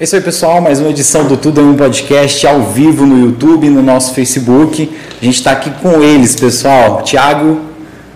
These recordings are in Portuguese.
Isso aí, pessoal. Mais uma edição do Tudo em um Podcast ao vivo no YouTube, no nosso Facebook. A gente está aqui com eles, pessoal. Tiago,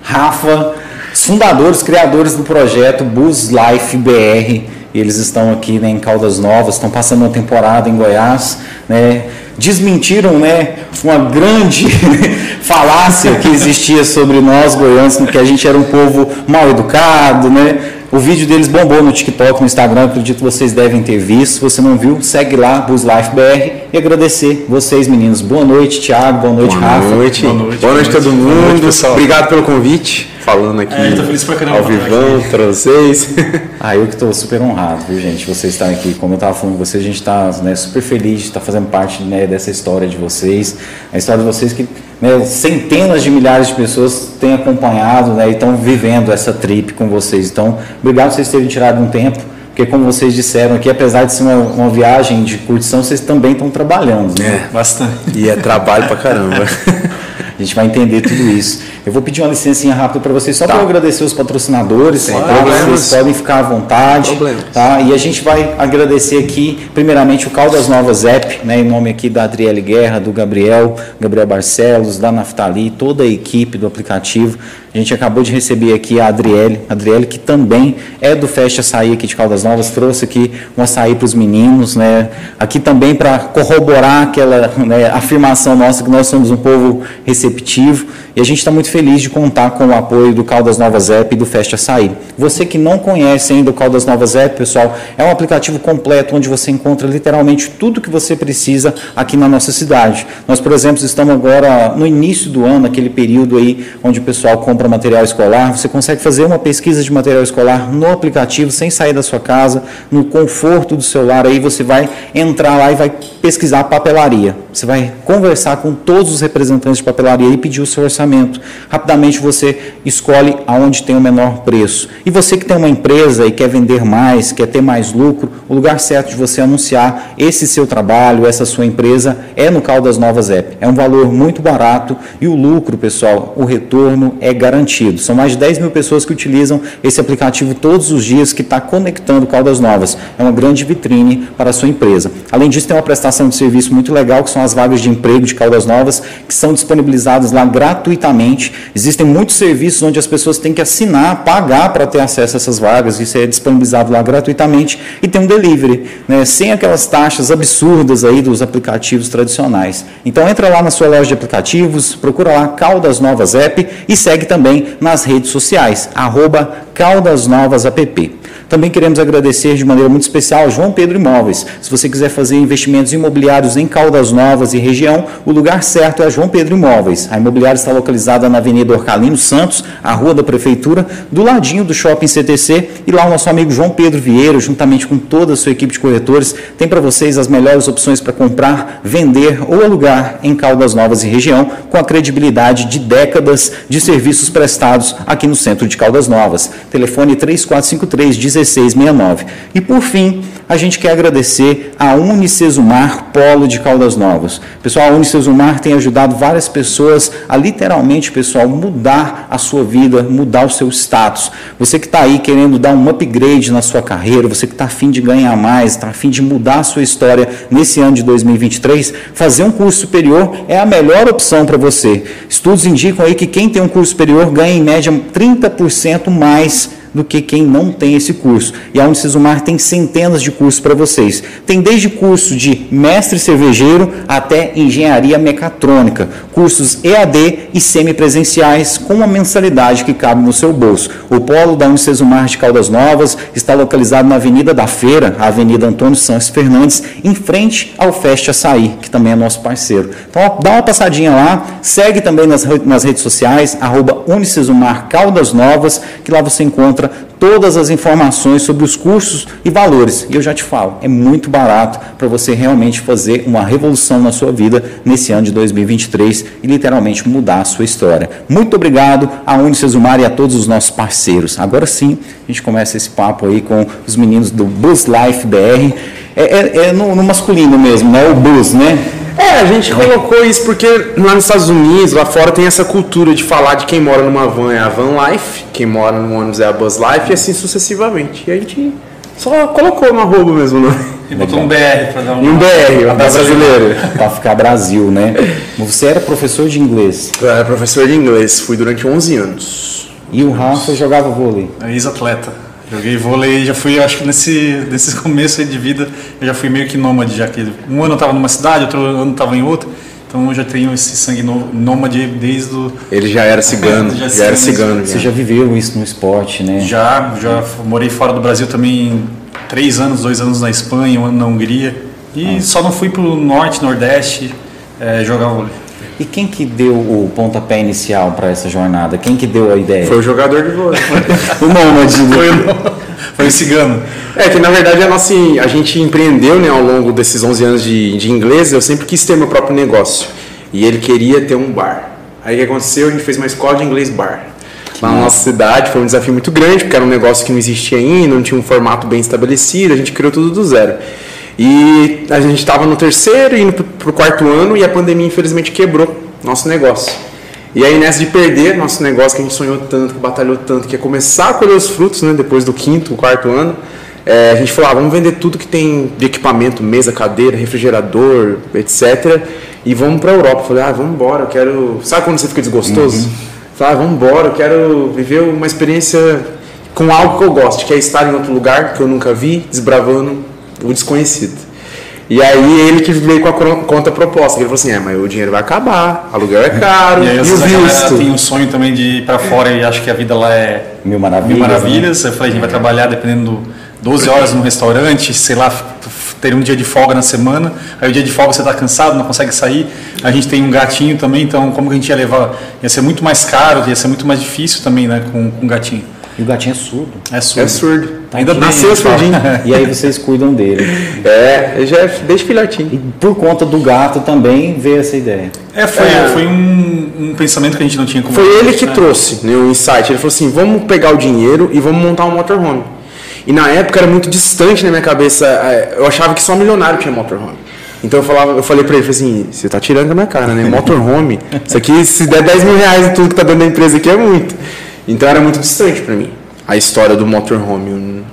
Rafa, fundadores, criadores do projeto Bus Life BR. Eles estão aqui né, em Caldas Novas, estão passando uma temporada em Goiás. Né, desmentiram né, uma grande falácia que existia sobre nós goianos, que a gente era um povo mal educado, né? O vídeo deles bombou no TikTok, no Instagram, acredito que vocês devem ter visto. Se você não viu, segue lá, BusLifeBR. E agradecer vocês, meninos. Boa noite, Thiago. Boa noite, boa Rafa. Noite. Boa noite. Boa noite, todo mundo. Noite, pessoal. Obrigado pelo convite. Falando aqui é, tô feliz pra caramba ao vivão para vocês. ah, eu que estou super honrado, viu, gente? Vocês estarem aqui. Como eu estava falando com vocês, a gente está né, super feliz de estar fazendo parte né, dessa história de vocês. A história de vocês que né, centenas de milhares de pessoas têm acompanhado né, e estão vivendo essa trip com vocês. Então, obrigado por vocês terem tirado um tempo porque como vocês disseram aqui, apesar de ser uma, uma viagem de curtição, vocês também estão trabalhando, né? É, bastante. E é trabalho pra caramba. A gente vai entender tudo isso. Eu vou pedir uma licencinha rápida para vocês, só tá. para agradecer os patrocinadores. Sem tá? Vocês podem ficar à vontade. Problemas. Tá? E a gente vai agradecer aqui, primeiramente, o Caldas Novas App, né, em nome aqui da Adriele Guerra, do Gabriel, Gabriel Barcelos, da Naftali, toda a equipe do aplicativo. A gente acabou de receber aqui a Adriele, a Adriele que também é do Festa Açaí aqui de Caldas Novas, trouxe aqui um açaí para os meninos, né? Aqui também para corroborar aquela né, afirmação nossa que nós somos um povo receptivo e a gente está muito feliz de contar com o apoio do Caldas Novas App e do Festa Açaí. Você que não conhece ainda o Caldas Novas App, pessoal, é um aplicativo completo onde você encontra literalmente tudo que você precisa aqui na nossa cidade. Nós, por exemplo, estamos agora no início do ano, aquele período aí onde o pessoal compra material escolar, você consegue fazer uma pesquisa de material escolar no aplicativo, sem sair da sua casa, no conforto do celular. Aí você vai entrar lá e vai pesquisar papelaria. Você vai conversar com todos os representantes de papelaria e pedir o seu orçamento. Rapidamente você escolhe aonde tem o menor preço. E você que tem uma empresa e quer vender mais, quer ter mais lucro, o lugar certo de você anunciar esse seu trabalho, essa sua empresa, é no Caldas Novas App. É um valor muito barato e o lucro, pessoal, o retorno é garantido. São mais de 10 mil pessoas que utilizam esse aplicativo todos os dias que está conectando Caldas Novas. É uma grande vitrine para a sua empresa. Além disso, tem uma prestação de serviço muito legal que são as vagas de emprego de Caldas Novas, que são disponibilizadas lá gratuitamente. Existem muitos serviços onde as pessoas têm que assinar, pagar para ter acesso a essas vagas, isso é disponibilizado lá gratuitamente, e tem um delivery, né, sem aquelas taxas absurdas aí dos aplicativos tradicionais. Então entra lá na sua loja de aplicativos, procura lá Caldas Novas App e segue também nas redes sociais, arroba Caldas Novas App. Também queremos agradecer de maneira muito especial João Pedro Imóveis. Se você quiser fazer investimentos imobiliários em Caldas Novas e região, o lugar certo é João Pedro Imóveis. A imobiliária está localizada na Avenida Orcalino Santos, a rua da Prefeitura, do ladinho do Shopping CTC. E lá o nosso amigo João Pedro Vieira, juntamente com toda a sua equipe de corretores, tem para vocês as melhores opções para comprar, vender ou alugar em Caldas Novas e região, com a credibilidade de décadas de serviços prestados aqui no centro de Caldas Novas. Telefone 3453 1669. E por fim, a gente quer agradecer a Unicesumar Polo de Caldas Novas. Pessoal, a Unicesumar tem ajudado várias pessoas a literalmente, pessoal, mudar a sua vida, mudar o seu status. Você que está aí querendo dar um upgrade na sua carreira, você que está afim de ganhar mais, está afim de mudar a sua história nesse ano de 2023, fazer um curso superior é a melhor opção para você. Estudos indicam aí que quem tem um curso superior ganha em média 30% mais do que quem não tem esse curso. E a Unicesumar tem centenas de cursos para vocês. Tem desde curso de mestre cervejeiro até engenharia mecatrônica, cursos EAD e semipresenciais com uma mensalidade que cabe no seu bolso. O polo da Unicesumar de Caldas Novas está localizado na Avenida da Feira, a Avenida Antônio Santos Fernandes, em frente ao Feste Açaí, que também é nosso parceiro. Então, dá uma passadinha lá, segue também nas, nas redes sociais, arroba Unicesumar Caldas Novas, que lá você encontra encontra todas as informações sobre os cursos e valores. E eu já te falo, é muito barato para você realmente fazer uma revolução na sua vida nesse ano de 2023 e literalmente mudar a sua história. Muito obrigado a Unicesumar e a todos os nossos parceiros. Agora sim, a gente começa esse papo aí com os meninos do Bus Life BR. É, é, é no, no masculino mesmo, né? O Bus, né? É, a gente colocou isso porque lá nos Estados Unidos, lá fora, tem essa cultura de falar de quem mora numa van é a van life, quem mora no ônibus é a bus life e assim sucessivamente. E a gente Só colocou no arroba mesmo, né? E botou um BR para dar um. um BR, um brasileiro. para ficar Brasil, né? Você era professor de inglês? Eu era professor de inglês, fui durante 11 anos. E o Rafa jogava vôlei? É ex-atleta. Joguei vôlei, já fui, acho que nesse, nesse começo de vida, eu já fui meio que nômade, já que um ano eu estava numa cidade, outro ano eu estava em outra. Então eu já tenho esse sangue nômade desde o. Ele já era cigano, já, já era cigano. Você já viveu isso no esporte, né? Já, já morei fora do Brasil também três anos, dois anos na Espanha, um ano na Hungria. E ah. só não fui para o norte, nordeste é, jogar vôlei. E quem que deu o pontapé inicial para essa jornada? Quem que deu a ideia? Foi o jogador de vôlei. o nômade. Foi o, foi o cigano. É que na verdade a, nossa, a gente empreendeu né, ao longo desses 11 anos de, de inglês. Eu sempre quis ter meu próprio negócio. E ele queria ter um bar. Aí o que aconteceu? A gente fez uma escola de inglês bar. na nossa cidade foi um desafio muito grande, porque era um negócio que não existia ainda, não tinha um formato bem estabelecido, a gente criou tudo do zero. E a gente estava no terceiro, indo para o quarto ano, e a pandemia infelizmente quebrou nosso negócio. E aí nessa de perder nosso negócio que a gente sonhou tanto, que batalhou tanto, que é começar a colher os frutos, né, depois do quinto, quarto ano, é, a gente falou, ah, vamos vender tudo que tem de equipamento, mesa, cadeira, refrigerador, etc. E vamos para a Europa. Eu falei, ah, vamos embora, eu quero... Sabe quando você fica desgostoso? Uhum. Falei, ah, vamos embora, eu quero viver uma experiência com algo que eu gosto, que é estar em outro lugar que eu nunca vi, desbravando o desconhecido. E aí ele que veio com a conta proposta, ele falou assim, é, mas o dinheiro vai acabar, aluguel é caro, e, aí, e o visto. tem um sonho também de ir para fora e acho que a vida lá é mil maravilhas. Mil maravilhas. Né? Eu falei, a gente vai trabalhar dependendo 12 horas no restaurante, sei lá, ter um dia de folga na semana, aí o dia de folga você está cansado, não consegue sair. A gente tem um gatinho também, então como que a gente ia levar? Ia ser muito mais caro, ia ser muito mais difícil também, né, com, com um gatinho. E o gatinho é surdo. É surdo. É surdo. Tá Ainda nasceu surdinho. e aí vocês cuidam dele. É, já é desde filhotinho. E por conta do gato também veio essa ideia. É, foi, é. foi um, um, pensamento que a gente não tinha como. Foi ele que né? trouxe né, o insight. Ele falou assim: vamos pegar o dinheiro e vamos montar um motorhome. E na época era muito distante na minha cabeça. É, eu achava que só milionário tinha motorhome. Então eu, falava, eu falei pra ele, assim, você tá tirando da minha cara, né? Motorhome, isso aqui, se der 10 mil reais e tudo que tá dando da empresa aqui é muito. Então era muito distante para mim a história do motorhome. Eu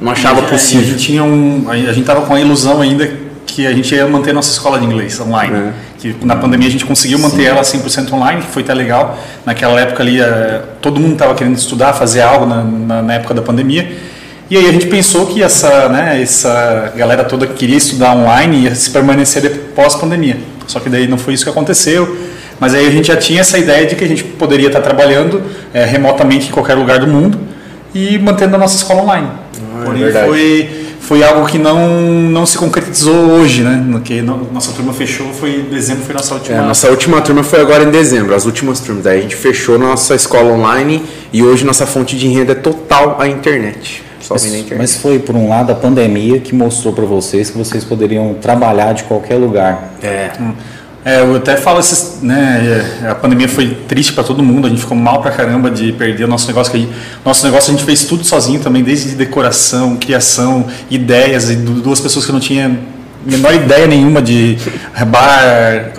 não achava possível. A gente tinha um, a gente tava com a ilusão ainda que a gente ia manter nossa escola de inglês online. É. Que na pandemia a gente conseguiu manter Sim. ela 100% online, que foi até legal. Naquela época ali, eh, todo mundo estava querendo estudar, fazer algo na, na, na, época da pandemia. E aí a gente pensou que essa, né, essa galera toda queria estudar online e ia se permanecer pós-pandemia. Só que daí não foi isso que aconteceu. Mas aí a gente já tinha essa ideia de que a gente poderia estar trabalhando é, remotamente em qualquer lugar do mundo e mantendo a nossa escola online. Ah, é Porém, é foi, foi algo que não, não se concretizou hoje, né? Porque nossa turma fechou, foi dezembro, foi nossa última. É, nossa última turma foi agora em dezembro, as últimas turmas. Daí a gente fechou nossa escola online e hoje nossa fonte de renda é total a internet. Mas, mas, foi por um lado a pandemia que mostrou para vocês que vocês poderiam trabalhar de qualquer lugar. É. Hum. É, eu até falo esses, né, é, a pandemia foi triste para todo mundo, a gente ficou mal pra caramba de perder o nosso negócio, que nosso negócio a gente fez tudo sozinho também, desde decoração, criação, ideias, e duas pessoas que não tinham menor ideia nenhuma de bar,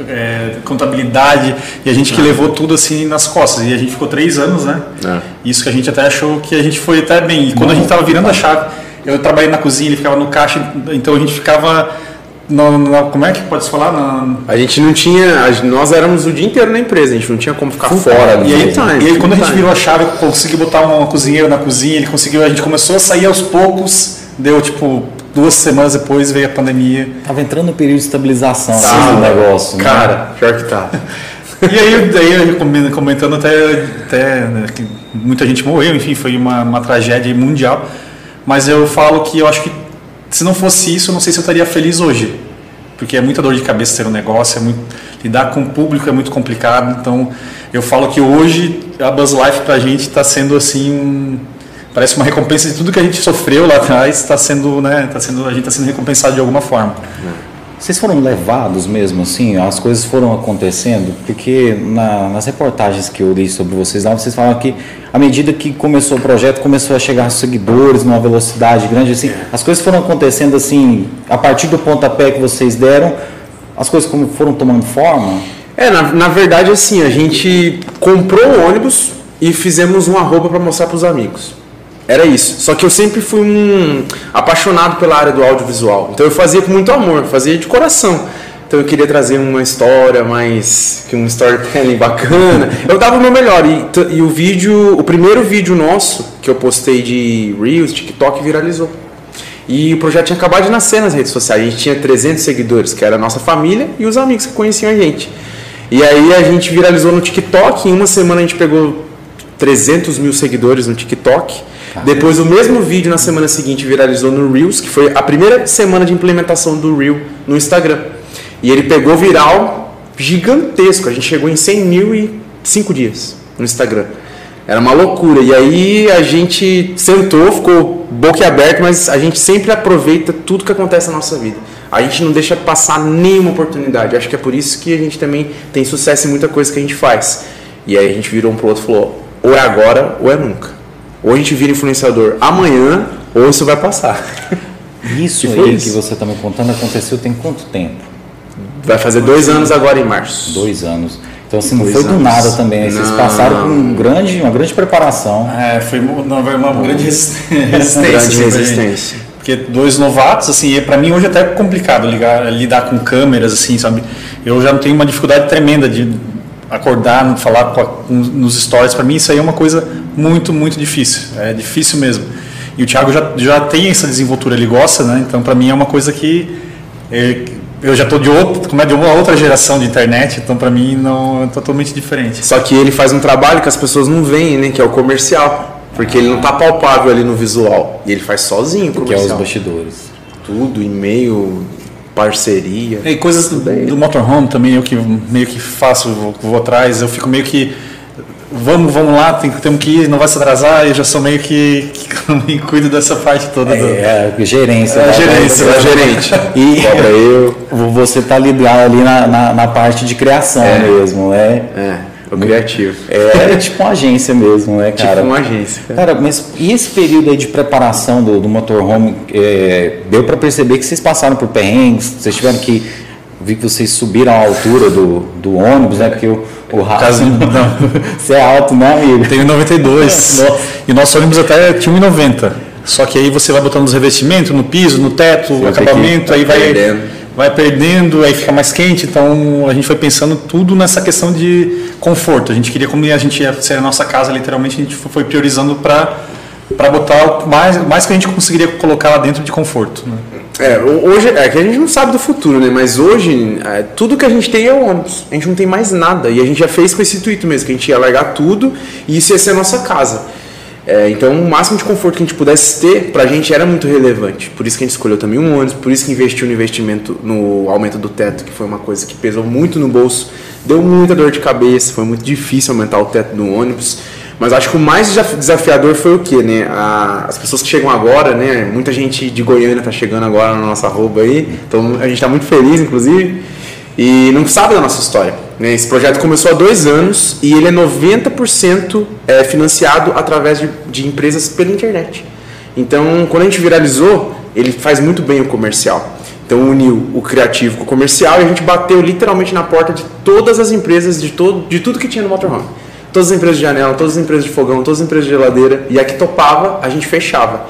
é, contabilidade, e a gente que ah. levou tudo assim nas costas, e a gente ficou três anos, né? É. Isso que a gente até achou que a gente foi até bem, e quando a gente tava virando a chave, eu trabalhei na cozinha, ele ficava no caixa, então a gente ficava no, no, como é que pode se falar? A gente não tinha. Nós éramos o dia inteiro na empresa, a gente não tinha como ficar Full fora. E aí, time, e aí quando a gente virou a chave, eu consegui botar uma cozinheira na cozinha, ele conseguiu, a gente começou a sair aos poucos, deu tipo duas semanas depois veio a pandemia. Tava entrando no período de estabilização tá, negócio. Né? Cara, né? pior que tá. e aí, daí comentando até, até né, que muita gente morreu, enfim, foi uma, uma tragédia mundial. Mas eu falo que eu acho que se não fosse isso, eu não sei se eu estaria feliz hoje. Porque é muita dor de cabeça ter um negócio, é muito, lidar com o público é muito complicado. Então, eu falo que hoje a Buzz Life para a gente está sendo assim, parece uma recompensa de tudo que a gente sofreu lá atrás, está sendo, né, tá sendo, a gente está sendo recompensado de alguma forma. Vocês foram levados mesmo assim? As coisas foram acontecendo? Porque na, nas reportagens que eu li sobre vocês lá, vocês falam que à medida que começou o projeto, começou a chegar seguidores numa velocidade grande. Assim, as coisas foram acontecendo assim, a partir do pontapé que vocês deram, as coisas como foram tomando forma? É, na, na verdade, assim, a gente comprou o ônibus e fizemos uma roupa para mostrar para os amigos. Era isso. Só que eu sempre fui um apaixonado pela área do audiovisual. Então eu fazia com muito amor, fazia de coração. Então eu queria trazer uma história mais que um storytelling bacana. Eu dava o meu melhor e, e o vídeo, o primeiro vídeo nosso que eu postei de Reels, TikTok viralizou. E o projeto tinha acabado de nascer nas redes sociais. A gente tinha 300 seguidores, que era a nossa família e os amigos que conheciam a gente. E aí a gente viralizou no TikTok. Em uma semana a gente pegou 300 mil seguidores no TikTok. Depois o mesmo vídeo na semana seguinte viralizou no Reels, que foi a primeira semana de implementação do Reel no Instagram. E ele pegou viral gigantesco. A gente chegou em 100 mil e 5 dias no Instagram. Era uma loucura. E aí a gente sentou, ficou boca aberta, mas a gente sempre aproveita tudo que acontece na nossa vida. A gente não deixa passar nenhuma oportunidade. Acho que é por isso que a gente também tem sucesso em muita coisa que a gente faz. E aí a gente virou um pro outro e falou: ou é agora ou é nunca. Ou a gente vira influenciador amanhã, ou isso vai passar. Isso aí isso. que você está me contando aconteceu tem quanto tempo? Vai fazer dois anos agora em março. Dois anos. Então, assim, não foi do nada também. Vocês passaram por um grande, uma grande preparação. É, foi uma, uma grande resistência. grande assim, resistência. Porque dois novatos, assim, para mim hoje é até complicado ligar, lidar com câmeras, assim, sabe? Eu já tenho uma dificuldade tremenda de acordar, falar com a, nos stories. Para mim isso aí é uma coisa muito, muito difícil. É difícil mesmo. E o Thiago já, já tem essa desenvoltura, ele gosta, né? Então, para mim é uma coisa que é, eu já estou de, outro, como é, de uma outra geração de internet, então para mim não é totalmente diferente. Só que ele faz um trabalho que as pessoas não veem, né? Que é o comercial. Porque ele não está palpável ali no visual. E ele faz sozinho o comercial. Que é os bastidores. Tudo, e-mail, parceria. E coisas do, do motorhome também, eu que meio que faço, vou, vou atrás, eu fico meio que vamos, vamos lá, tem, temos que ir, não vai se atrasar, eu já sou meio que, que cuido dessa parte toda. É, do... é gerência. É, né? gerência, é, gerente. E Cobra eu. Você está ligado ali na, na, na, parte de criação é. mesmo, né? É. O criativo. É, é tipo uma agência mesmo, né, cara? Tipo uma agência. Cara, mas e esse período aí de preparação do, do motorhome? É, deu para perceber que vocês passaram por perrengues, vocês tiveram que vi que vocês subiram a altura do, do ônibus, né? Porque o, o Caso, não. Você é alto, né, amigo? Tenho 92. Nossa. E nosso ônibus até tinha 1,90. Só que aí você vai botando os revestimentos no piso, no teto, Sim, acabamento, aí vai perdendo. Vai perdendo, aí fica mais quente. Então a gente foi pensando tudo nessa questão de conforto. A gente queria, como a gente ia ser a nossa casa, literalmente, a gente foi priorizando para para botar o mais, mais que a gente conseguiria colocar lá dentro de conforto. Né? É, hoje, é que a gente não sabe do futuro, né? Mas hoje, é, tudo que a gente tem é o ônibus. A gente não tem mais nada. E a gente já fez com esse intuito mesmo, que a gente ia largar tudo e isso ia ser a nossa casa. É, então, o máximo de conforto que a gente pudesse ter, pra gente era muito relevante. Por isso que a gente escolheu também um ônibus, por isso que investiu no investimento no aumento do teto, que foi uma coisa que pesou muito no bolso, deu muita dor de cabeça, foi muito difícil aumentar o teto do ônibus. Mas acho que o mais desafiador foi o que, né? A, as pessoas que chegam agora, né? Muita gente de Goiânia está chegando agora na nossa roupa aí, então a gente está muito feliz, inclusive, e não sabe da nossa história. Né? Esse projeto começou há dois anos e ele é 90% é, financiado através de, de empresas pela internet. Então, quando a gente viralizou, ele faz muito bem o comercial. Então uniu o criativo com o comercial e a gente bateu literalmente na porta de todas as empresas de, todo, de tudo que tinha no motorhome todas as empresas de janela, todas as empresas de fogão, todas as empresas de geladeira, e a que topava, a gente fechava.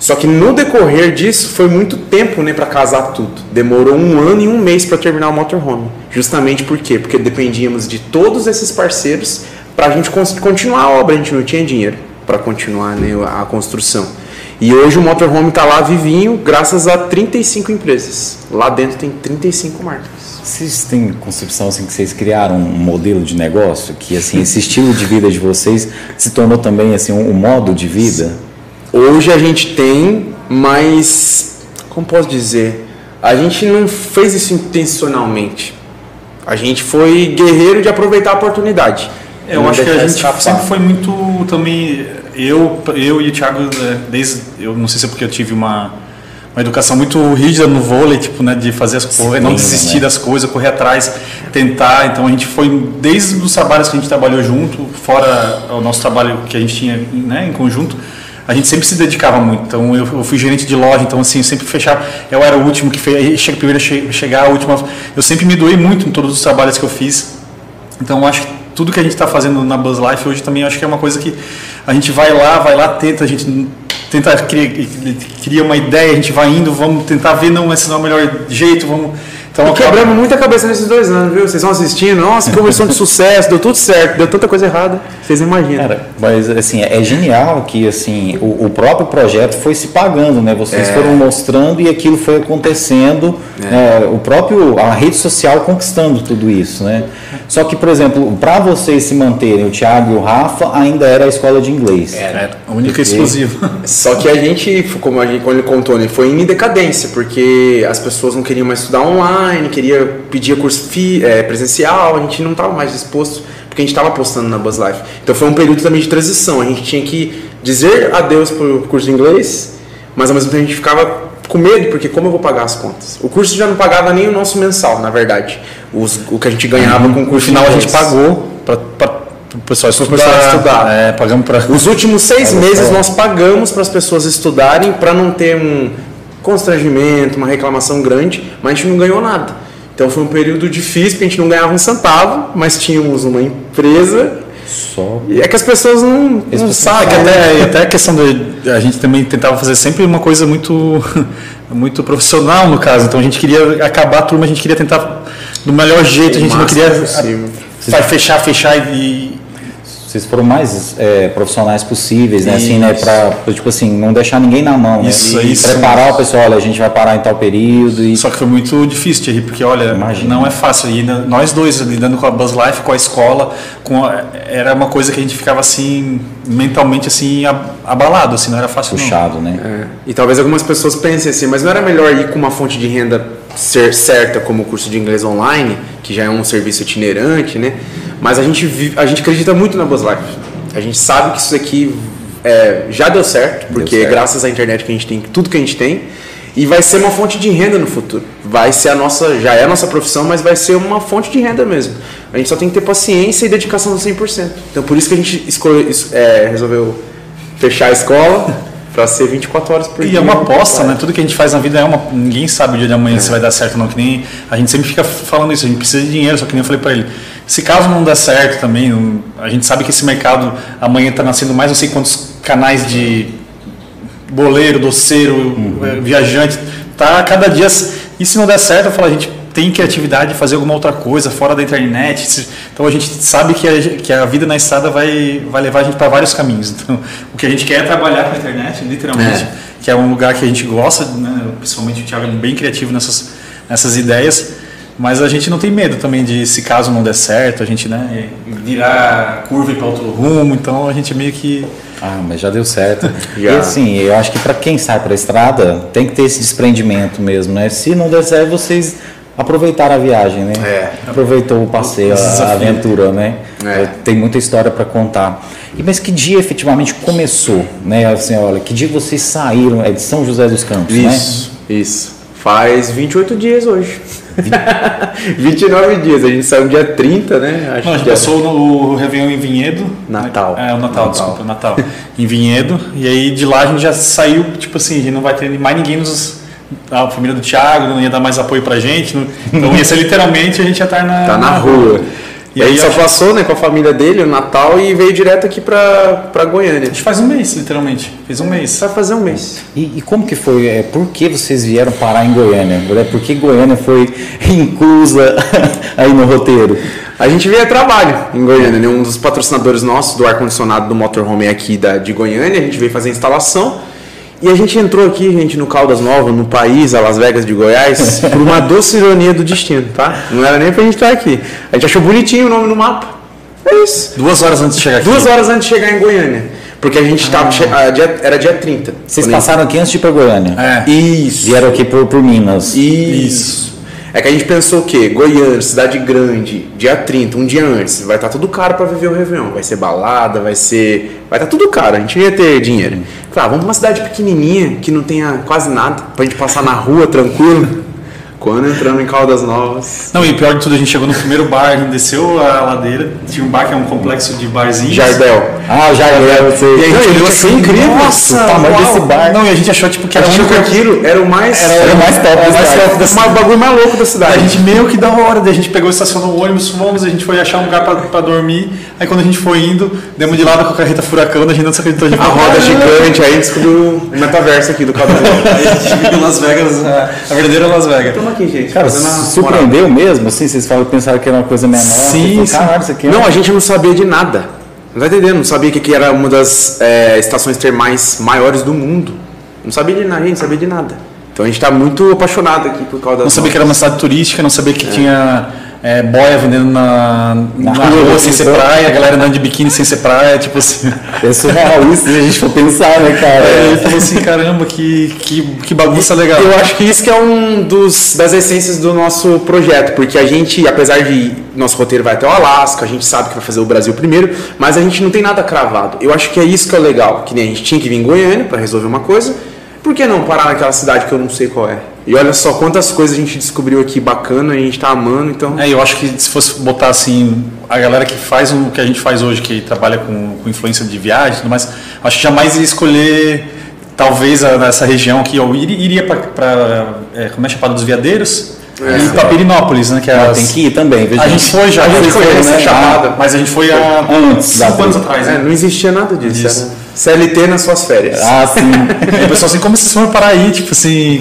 Só que no decorrer disso foi muito tempo né, para casar tudo. Demorou um ano e um mês para terminar o motorhome. Justamente por quê? Porque dependíamos de todos esses parceiros para a gente continuar a obra. A gente não tinha dinheiro para continuar né, a construção. E hoje o motorhome está lá vivinho, graças a 35 empresas. Lá dentro tem 35 marcas. Vocês têm concepção assim que vocês criaram um modelo de negócio que assim esse estilo de vida de vocês se tornou também assim um, modo de vida? Hoje a gente tem, mas como posso dizer, a gente não fez isso intencionalmente. A gente foi guerreiro de aproveitar a oportunidade. É, eu acho que a gente escapar. sempre foi muito também eu eu e o Thiago é, desde eu não sei se é porque eu tive uma uma educação muito rígida no vôlei, tipo, né, de fazer as coisas, não desistir né? das coisas, correr atrás, tentar. Então a gente foi desde os trabalhos que a gente trabalhou junto, fora o nosso trabalho que a gente tinha, né, em conjunto, a gente sempre se dedicava muito. Então eu, eu fui gerente de loja, então assim, sempre fechava, eu era o último que fez, a chegar, a última. Eu sempre me doei muito em todos os trabalhos que eu fiz. Então acho que tudo que a gente está fazendo na Buzz Life hoje também acho que é uma coisa que a gente vai lá, vai lá, tenta, a gente tenta criar, cria uma ideia, a gente vai indo, vamos tentar ver, não, esse não é o melhor jeito, vamos e quebramos muita cabeça nesses dois anos, viu? Vocês estão assistindo, nossa, conversão de sucesso, deu tudo certo, deu tanta coisa errada, vocês imaginam. Cara, mas assim, é genial que assim, o, o próprio projeto foi se pagando, né? Vocês é. foram mostrando e aquilo foi acontecendo, é. É, o próprio, a rede social conquistando tudo isso, né? Só que, por exemplo, para vocês se manterem, o Thiago e o Rafa ainda era a escola de inglês. Era, a única exclusiva. Só que a gente, como a gente, quando ele contou, né, foi em decadência, porque as pessoas não queriam mais estudar online online, queria pedir curso fi, é, presencial, a gente não estava mais disposto, porque a gente estava apostando na Buzz Life. Então foi um período também de transição, a gente tinha que dizer adeus para o curso de inglês, mas ao mesmo tempo a gente ficava com medo, porque como eu vou pagar as contas? O curso já não pagava nem o nosso mensal, na verdade. Os, o que a gente ganhava uhum. com o curso final a gente pagou para o pessoal estudar. Pessoal estudar. É, pagamos pra... Os últimos seis meses nós pagamos para as pessoas estudarem para não ter um constrangimento, uma reclamação grande, mas a gente não ganhou nada. Então foi um período difícil, porque a gente não ganhava um centavo, mas tínhamos uma empresa. Só. E é que as pessoas não, não sabem. Até, até a questão de. A gente também tentava fazer sempre uma coisa muito, muito profissional, no caso. Então a gente queria acabar a turma, a gente queria tentar do melhor jeito, a gente não queria a, fechar, fechar e, vocês foram mais é, profissionais possíveis, né? Isso. Assim, né? Pra, tipo assim, não deixar ninguém na mão, isso, né? E isso, preparar o pessoal, olha, a gente vai parar em tal período. E... Só que foi muito difícil, Thierry, porque, olha, Imagina. não é fácil. E nós dois, lidando com a Buzz Life, com a escola, com a, era uma coisa que a gente ficava, assim, mentalmente, assim, abalado, assim, não era fácil Puxado, não. né? É. E talvez algumas pessoas pensem assim, mas não era melhor ir com uma fonte de renda ser certa, como o curso de inglês online, que já é um serviço itinerante, né? Mas a gente, vive, a gente acredita muito na Buzz Life. A gente sabe que isso aqui é, já deu certo, porque deu certo. graças à internet que a gente tem, tudo que a gente tem, e vai ser uma fonte de renda no futuro. Vai ser a nossa, já é a nossa profissão, mas vai ser uma fonte de renda mesmo. A gente só tem que ter paciência e dedicação do 100%. Então por isso que a gente escolheu, é, resolveu fechar a escola. para ser 24 horas por e dia. E é uma aposta, né? Tudo que a gente faz na vida é uma. Ninguém sabe o dia de amanhã é. se vai dar certo ou não. Que nem a gente sempre fica falando isso. A gente precisa de dinheiro, só que nem eu falei para ele. Se caso não der certo também, a gente sabe que esse mercado amanhã está nascendo mais não sei quantos canais de boleiro, doceiro, uhum. Eh, viajante. Tá cada dia. E se não der certo, eu falo, a gente tem criatividade de fazer alguma outra coisa fora da internet. Então a gente sabe que a, que a vida na estrada vai, vai levar a gente para vários caminhos. Então o que a gente quer é trabalhar com a internet, literalmente, é. que é um lugar que a gente gosta, né? principalmente o Thiago é bem criativo nessas, nessas ideias. Mas a gente não tem medo também de, se caso não der certo, a gente né, virar curva e para outro rumo. Então a gente meio que. Ah, mas já deu certo. já. E assim, eu acho que para quem sai para a estrada, tem que ter esse desprendimento mesmo, né? Se não der certo, vocês aproveitaram a viagem, né? É. Aproveitou o passeio, a aventura, né? É. Tem muita história para contar. E mas que dia efetivamente começou, né? Assim, olha, que dia vocês saíram? É de São José dos Campos, isso, né? Isso, isso. Faz 28 dias hoje. 29 dias, a gente saiu dia 30, né? Acho Não, a gente passou no Réveillon em Vinhedo. Natal. É, o Natal, Natal, desculpa, Natal. em Vinhedo. E aí de lá a gente já saiu, tipo assim, a gente não vai ter mais ninguém nos. A família do Thiago não ia dar mais apoio pra gente. Não, então ia ser literalmente a gente ia estar na, tá na, na rua. rua. E, aí, só passou né, com a família dele, o Natal, e veio direto aqui pra, pra Goiânia. A gente faz um mês, literalmente. Fez um mês. Vai fazer um mês. E, e, como que foi? É, por que vocês vieram parar em Goiânia? Por que Goiânia foi inclusa aí no roteiro? A gente veio a trabalho em Goiânia, né? Um dos patrocinadores nossos do ar-condicionado do motorhome aqui da, de Goiânia. A gente veio fazer a instalação. E a gente entrou aqui, gente, no Caldas Novas, no país, a Las Vegas de Goiás, por uma doce ironia do destino, tá? Não era nem pra gente estar aqui. A gente achou bonitinho o nome no mapa. É isso. Duas horas antes de chegar aqui. Duas horas antes de chegar em Goiânia. Porque a gente estava. Ah. Era dia 30. Vocês passaram aqui antes de ir pra Goiânia? É. Isso. Vieram aqui por, por Minas. Isso. Isso. É que a gente pensou o quê? Goiânia, cidade grande, dia 30, um dia antes, vai estar tá tudo caro para viver o Réveillon. Vai ser balada, vai ser. Vai estar tá tudo caro, a gente ia ter dinheiro. Falei, ah, vamos pra uma cidade pequenininha, que não tenha quase nada, pra gente passar na rua tranquilo. Quando entramos em Caldas Novas. Não, e pior de tudo, a gente chegou no primeiro bar, a gente desceu a ladeira, tinha um bar que é um complexo de barzinhos. Jardel. Ah, o Jardel, eu sei. E a gente olhou assim, incrível. Nossa, o tamanho desse bar. Não, e a gente achou tipo, que era, que aquilo era o mais, era, era o mais top, era mais top da cidade. O bagulho mais louco da cidade. A gente meio que da hora, daí a gente pegou, estacionou o ônibus, fomos, a gente foi achar um lugar pra, pra dormir. Aí quando a gente foi indo, demos de lado com a carreta furacão, a gente não se acreditou. A, a roda gigante, aí descobriu o metaverso aqui do Caldas Aí a gente viu Las Vegas, a verdadeira Las Vegas. Aqui, gente. Cara, surpreendeu mesmo, assim? Vocês falam, pensaram que era uma coisa menor? Sim, sim. Caralho, isso aqui é... Não, a gente não sabia de nada. Não tá entendendo? Não sabia que aqui era uma das é, estações termais maiores do mundo. Não sabia de nada, a gente sabia de nada. Então a gente está muito apaixonado aqui por causa das. Não sabia que era uma cidade turística, não sabia que é. tinha é, boia vendendo na, na, na rua, sem ser praia, a galera andando de biquíni sem ser praia, tipo assim. É surreal isso, se a gente for pensar, né, cara? É, ele falou assim, caramba, que, que, que bagunça legal. Eu acho que isso que é um dos das essências do nosso projeto, porque a gente, apesar de nosso roteiro vai até o Alasca, a gente sabe que vai fazer o Brasil primeiro, mas a gente não tem nada cravado. Eu acho que é isso que é legal, que nem a gente tinha que vir em Goiânia para resolver uma coisa, por que não parar naquela cidade que eu não sei qual é? E olha só quantas coisas a gente descobriu aqui bacana, a gente está amando, então. É, eu acho que se fosse botar assim, a galera que faz o que a gente faz hoje, que trabalha com, com influência de viagem e tudo mais, acho que jamais ia escolher, talvez, nessa região aqui, eu iria para, é, como é Chapada dos Veadeiros, é, e para Pirinópolis, né? Que é as... Tem que ir também. A gente foi já, a gente conhece né? Chapada, mas a gente foi há antes, cinco anos atrás. Né? É, não existia nada disso. CLT nas suas férias. Ah, sim. e o pessoal assim, como vocês foram parar aí? Tipo assim,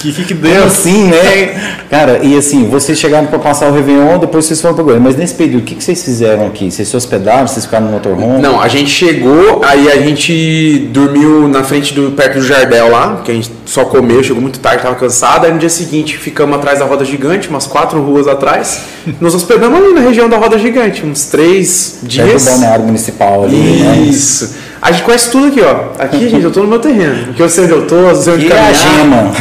que que, que deu? assim, né? Cara, e assim, vocês chegaram para passar o Réveillon, depois vocês foram para Goiânia. Mas nesse período, o que, que vocês fizeram aqui? Vocês se hospedaram? Vocês ficaram no motorhome? Não, a gente chegou, aí a gente dormiu na frente do perto do Jardel lá, que a gente só comeu, chegou muito tarde, tava cansado. Aí no dia seguinte ficamos atrás da Roda Gigante, umas quatro ruas atrás. Nos hospedamos ali na região da Roda Gigante, uns três dias. Perto do balneário municipal ali, né? Isso. Né? A gente conhece tudo aqui, ó. Aqui, gente, eu tô no meu terreno. Aqui eu sei onde eu tô, eu sei onde que caminhar. É a gema.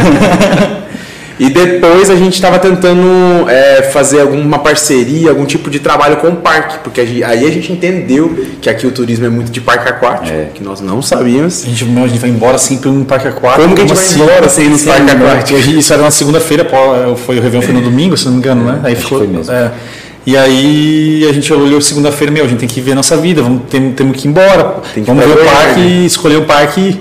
e depois a gente estava tentando é, fazer alguma parceria, algum tipo de trabalho com o parque, porque aí a gente entendeu que aqui o turismo é muito de parque aquático, é. que nós não sabíamos. A gente, a gente vai embora sempre num parque aquático. Como que a gente assim? vai embora sem ir no parque aquático? Isso era na segunda-feira, foi o Réveillon foi no domingo, se não me engano, né? Aí ficou, foi mesmo. É, e aí a gente olhou segunda-feira, meu, a gente tem que ver a nossa vida, vamos, temos, temos que ir embora. Que vamos ver o parque, né? escolher o parque.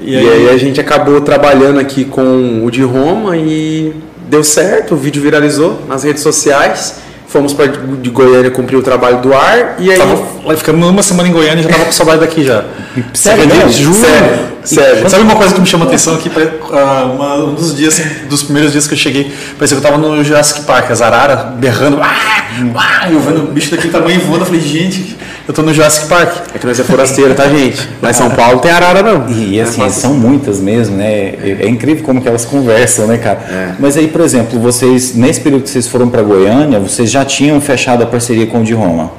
E, e aí... aí... a gente acabou trabalhando aqui com o de Roma e deu certo, o vídeo viralizou nas redes sociais. Fomos para de Goiânia cumprir o trabalho do ar e aí. Tava, ficamos uma semana em Goiânia e já tava com saudade daqui já. Sério, mesmo? Juro. Sério, sério. Sabe uma coisa que me chama a atenção aqui? Uh, uma, um dos dias, dos primeiros dias que eu cheguei, parecia que eu tava no Jurassic Park, as araras berrando, ah, ah, eu vendo o bicho daquele tamanho voando, eu falei, gente, eu tô no Jurassic Park. É que nós é forasteiro, tá, gente? Lá em São Paulo tem arara, não. E, assim, é são muitas mesmo, né? É, é, incrível como que elas conversam, né, cara? É. Mas aí, por exemplo, vocês, nesse período que vocês foram para Goiânia, vocês já tinham fechado a parceria com o de Roma?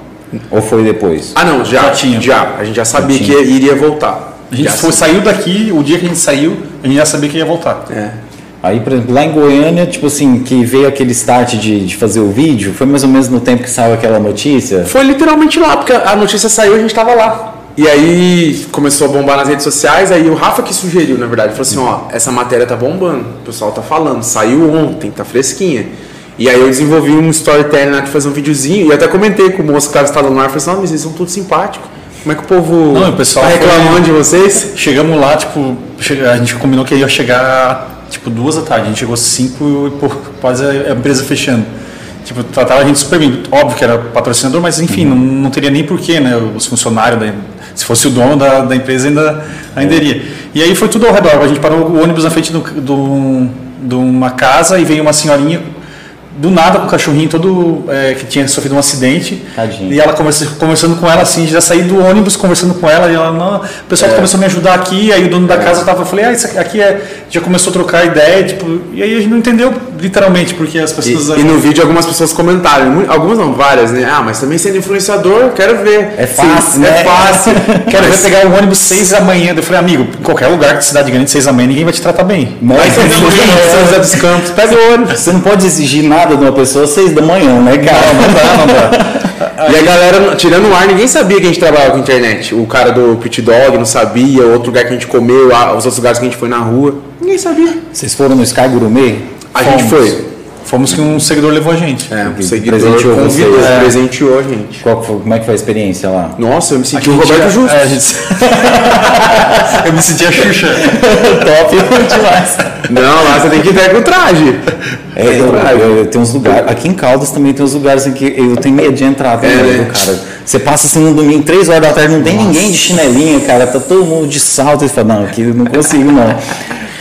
Ou foi depois? Ah, não, já, já tinha. Já, a gente já sabia já que iria voltar. A gente foi, saiu daqui, o dia que a gente saiu, a gente já sabia que ia voltar. É. Aí, por exemplo, lá em Goiânia, tipo assim, que veio aquele start de, de fazer o vídeo, foi mais ou menos no tempo que saiu aquela notícia? Foi literalmente lá, porque a notícia saiu e a gente estava lá. E aí começou a bombar nas redes sociais, aí o Rafa que sugeriu, na verdade, falou assim, ó, essa matéria tá bombando, o pessoal tá falando, saiu ontem, tá fresquinha. E aí eu desenvolvi um storytelling lá de fazer um videozinho, e até comentei com o moço que estava no ar, falei assim, não, mas eles são todos simpáticos. Como é que o povo não, o pessoal tá reclamando foi... de vocês? Chegamos lá, tipo, a gente combinou que ia chegar tipo, duas da tarde. A gente chegou cinco e pô, quase a empresa fechando. Tipo, tratava a gente super bem. Óbvio que era patrocinador, mas enfim, uhum. não, não teria nem porquê, né? Os funcionários, da, se fosse o dono da, da empresa, ainda, ainda é. iria. E aí foi tudo ao redor. A gente parou o ônibus na frente de do, do, uma casa e veio uma senhorinha do nada com o cachorrinho todo é, que tinha sofrido um acidente. Tadinho. E ela conversa, conversando com ela assim, já saí do ônibus conversando com ela e ela, não, o pessoal é. começou a me ajudar aqui, aí o dono da é. casa tava, eu falei, ah, isso aqui é, já começou a trocar ideia, tipo, e aí a gente não entendeu literalmente porque as pessoas E, e no vídeo algumas pessoas comentaram, algumas não, várias, né? Ah, mas também sendo influenciador, quero ver. É fácil, Sim, né? É fácil. quero ver pegar o ônibus seis da manhã. Eu falei, amigo, em qualquer lugar de cidade grande, seis da manhã, ninguém vai te tratar bem. Mas ninguém, São José dos Campos, pega o ônibus. Você não pode exigir nada de uma pessoa seis seis da manhã, né, cara? Não, não dá, não dá. e a galera, tirando o ar, ninguém sabia que a gente trabalhava com internet. O cara do Pit Dog não sabia, o outro lugar que a gente comeu, os outros lugares que a gente foi na rua. Ninguém sabia. Vocês foram no Sky Gourmet? A Fomos. gente foi. Fomos que um seguidor levou a gente. É, um seguidor presenteou convidou, é. presenteou a gente. Qual, como é que foi a experiência lá? Nossa, eu me senti o Roberto Justo. É, gente... eu me senti a Xuxa. Top demais. Não, lá você tem que entrar com traje. É, eu, eu, eu, tenho uns lugares. Aqui em Caldas também tem uns lugares em que eu tenho medo de entrar também, é, né? cara. Você passa assim no domingo, três horas da tarde, não tem Nossa. ninguém de chinelinha, cara. Tá todo mundo de salto e fala, não, aqui não consigo não.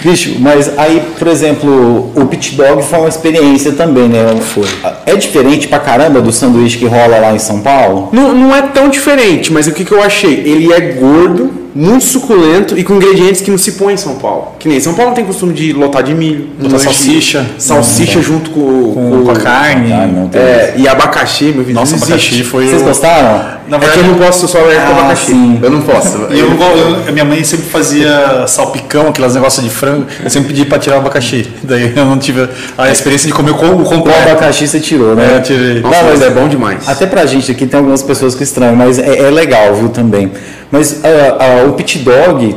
Bicho, mas aí, por exemplo, o pit dog foi uma experiência também, né? Foi. É diferente pra caramba do sanduíche que rola lá em São Paulo? Não, não é tão diferente, mas o que, que eu achei? Ele é gordo, muito suculento e com ingredientes que não se põe em São Paulo. Que nem São Paulo tem costume de lotar de milho, lotar salsicha, salsicha junto com, com, com a carne, é, e abacaxi, meu filho. Nossa, abacaxi foi. Vocês gostaram? Na verdade, é que eu não posso só ah, com abacaxi. Sim. Eu não posso. E eu, eu, minha mãe sempre fazia salpicão, aqueles negócios de frango. Eu sempre pedi para tirar o abacaxi. Daí eu não tive a experiência de comer o completo. O abacaxi você tirou, né? É, eu tirei. Nossa, não, mas é bom demais. Até pra gente aqui tem algumas pessoas que estranham, mas é, é legal, viu, também. Mas uh, uh, o pit dog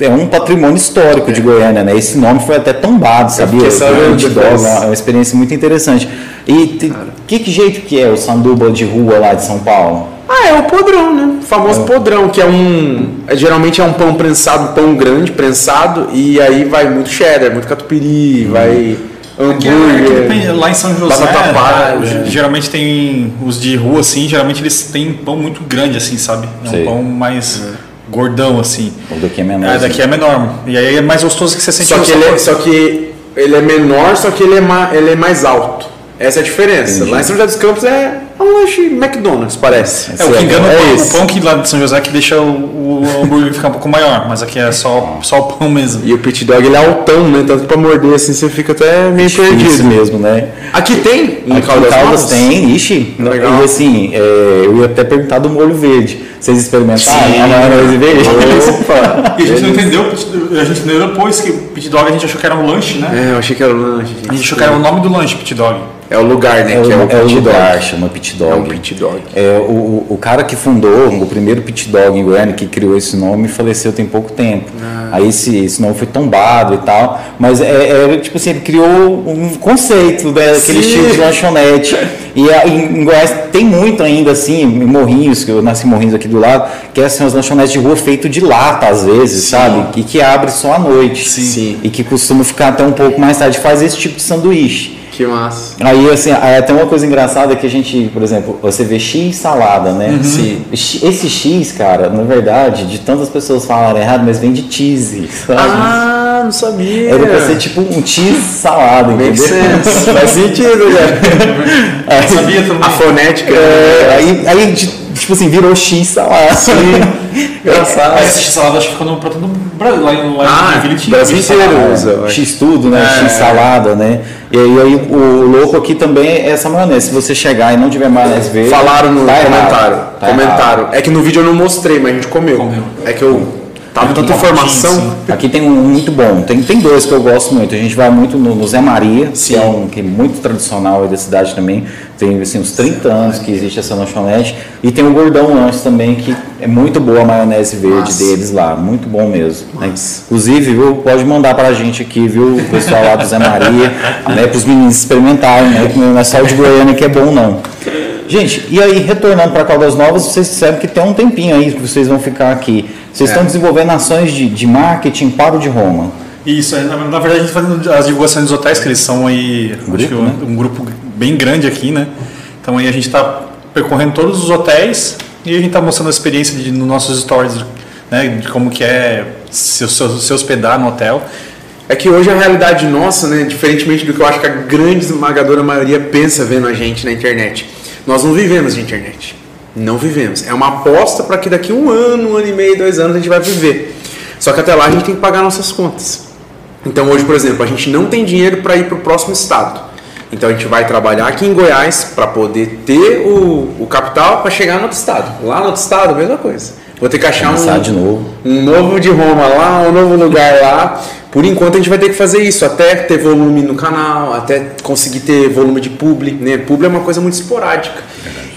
é um patrimônio histórico é. de Goiânia, né? Esse nome foi até tombado, sabia? É, pit dog é uma experiência muito interessante. E que, que jeito que é o sanduba de rua lá de São Paulo? Ah, é o podrão, né? O famoso é. podrão, que é um. É, geralmente é um pão prensado, pão grande, prensado, e aí vai muito cheddar, muito catupiry, hum. vai hambúrguer. É, lá em São José, é, geralmente tem os de rua assim, geralmente eles têm pão muito grande assim, sabe? É um Sei. pão mais é. Gordão assim. O daqui é menor. É, daqui é menor. E aí é mais gostoso que você sente só que, ele é, só que ele é menor, só que ele é, ma, ele é mais alto. Essa é a diferença. Entendi. Lá em São José dos Campos é um lanche McDonald's, parece. É, o que engana é, o, pão, que lá de São José que deixa o, o hambúrguer ficar um pouco maior, mas aqui é só, só o pão mesmo. E o pit dog ele é altão, né? Tanto pra morder assim você fica até meio Difícil perdido. mesmo, né? Aqui tem? Em aqui Caldas, Caldas tem, ixi. Legal. E assim, é, eu ia até perguntar do molho verde. Vocês experimentaram Sim. a maionese verde? Opa! e a gente não entendeu, a gente entendeu depois que o pit dog a gente achou que era um lanche, né? É, eu achei que era um lanche. A gente achou que era o nome do lanche, pit dog. É o lugar, né? É que é o, é o lugar, dog. chama pit dog. É o pit dog. É, o, o cara que fundou o primeiro pit dog em Goiânia, que criou esse nome, faleceu tem pouco tempo. Ah. Aí esse, esse nome foi tombado e tal. Mas é, é tipo assim, ele criou um conceito daquele né, estilo de lanchonete. E a, em, em Goiás tem muito ainda, assim, em Morrinhos, que eu nasci em Morrinhos aqui do lado, que é assim, as lanchonetes de rua feito de lata, às vezes, Sim. sabe? E que abre só à noite. Sim. E que costuma ficar até um pouco mais tarde. Faz esse tipo de sanduíche. Que massa. Aí, assim, tem uma coisa engraçada que a gente, por exemplo, você vê X salada, né? Uhum. Sim. Esse X, cara, na verdade, de tantas pessoas falarem errado, mas vem de cheese, sabe? Ah, não sabia. Era pra ser tipo um cheese salada, entendeu? Faz sentido, né? Aí, sabia também. A fonética. É, aí, aí de, tipo assim, virou X salada. Sim. Engraçado. Esse X salada acho que ficou no do Brasil, lá em, lá ah, em Brasil inteiro usa. X tudo, né? É. X salada, né? E aí o louco aqui também é essa maionese. Se você chegar e não tiver maionese verde. Falaram no tá comentário. Tá comentaram. Errado. É que no vídeo eu não mostrei, mas a gente comeu. comeu. É que eu Tava tanta informação. Sim, sim. Aqui tem um muito bom. Tem, tem dois que eu gosto muito. A gente vai muito no, no Zé Maria, sim. que é um que é muito tradicional aí da cidade também. Tem assim, uns 30 anos que existe essa lanchonete. E tem o Gordão Lanche também, que é muito boa a maionese verde Nossa. deles lá. Muito bom mesmo. Né? Inclusive, viu, pode mandar pra gente aqui, viu, o pessoal lá do Zé Maria, né, para os meninos experimentarem, né? Que não é só o de Goiânia que é bom, não. Gente, e aí, retornando para Caldas Novas, vocês sabem que tem um tempinho aí que vocês vão ficar aqui. Vocês é. estão desenvolvendo ações de, de marketing para o de Roma. Isso, é, na, na verdade a gente está fazendo as divulgações dos hotéis, que eles são aí um grupo, né? um, grupo bem grande aqui, né? Então aí a gente está percorrendo todos os hotéis e a gente está mostrando a experiência de, nos nossos stories, né? De como que é se, se, se hospedar no hotel. É que hoje a realidade nossa, né, diferentemente do que eu acho que a grande esmagadora maioria pensa vendo a gente na internet, nós não vivemos de internet. Não vivemos. É uma aposta para que daqui um ano, um ano e meio, dois anos a gente vai viver. Só que até lá a gente tem que pagar nossas contas. Então hoje, por exemplo, a gente não tem dinheiro para ir para o próximo estado. Então a gente vai trabalhar aqui em Goiás para poder ter o, o capital para chegar no outro estado. Lá no outro estado, mesma coisa. Vou ter que achar um, de novo. um novo de Roma lá, um novo lugar lá. Por enquanto a gente vai ter que fazer isso, até ter volume no canal, até conseguir ter volume de publi. Né? Publi é uma coisa muito esporádica.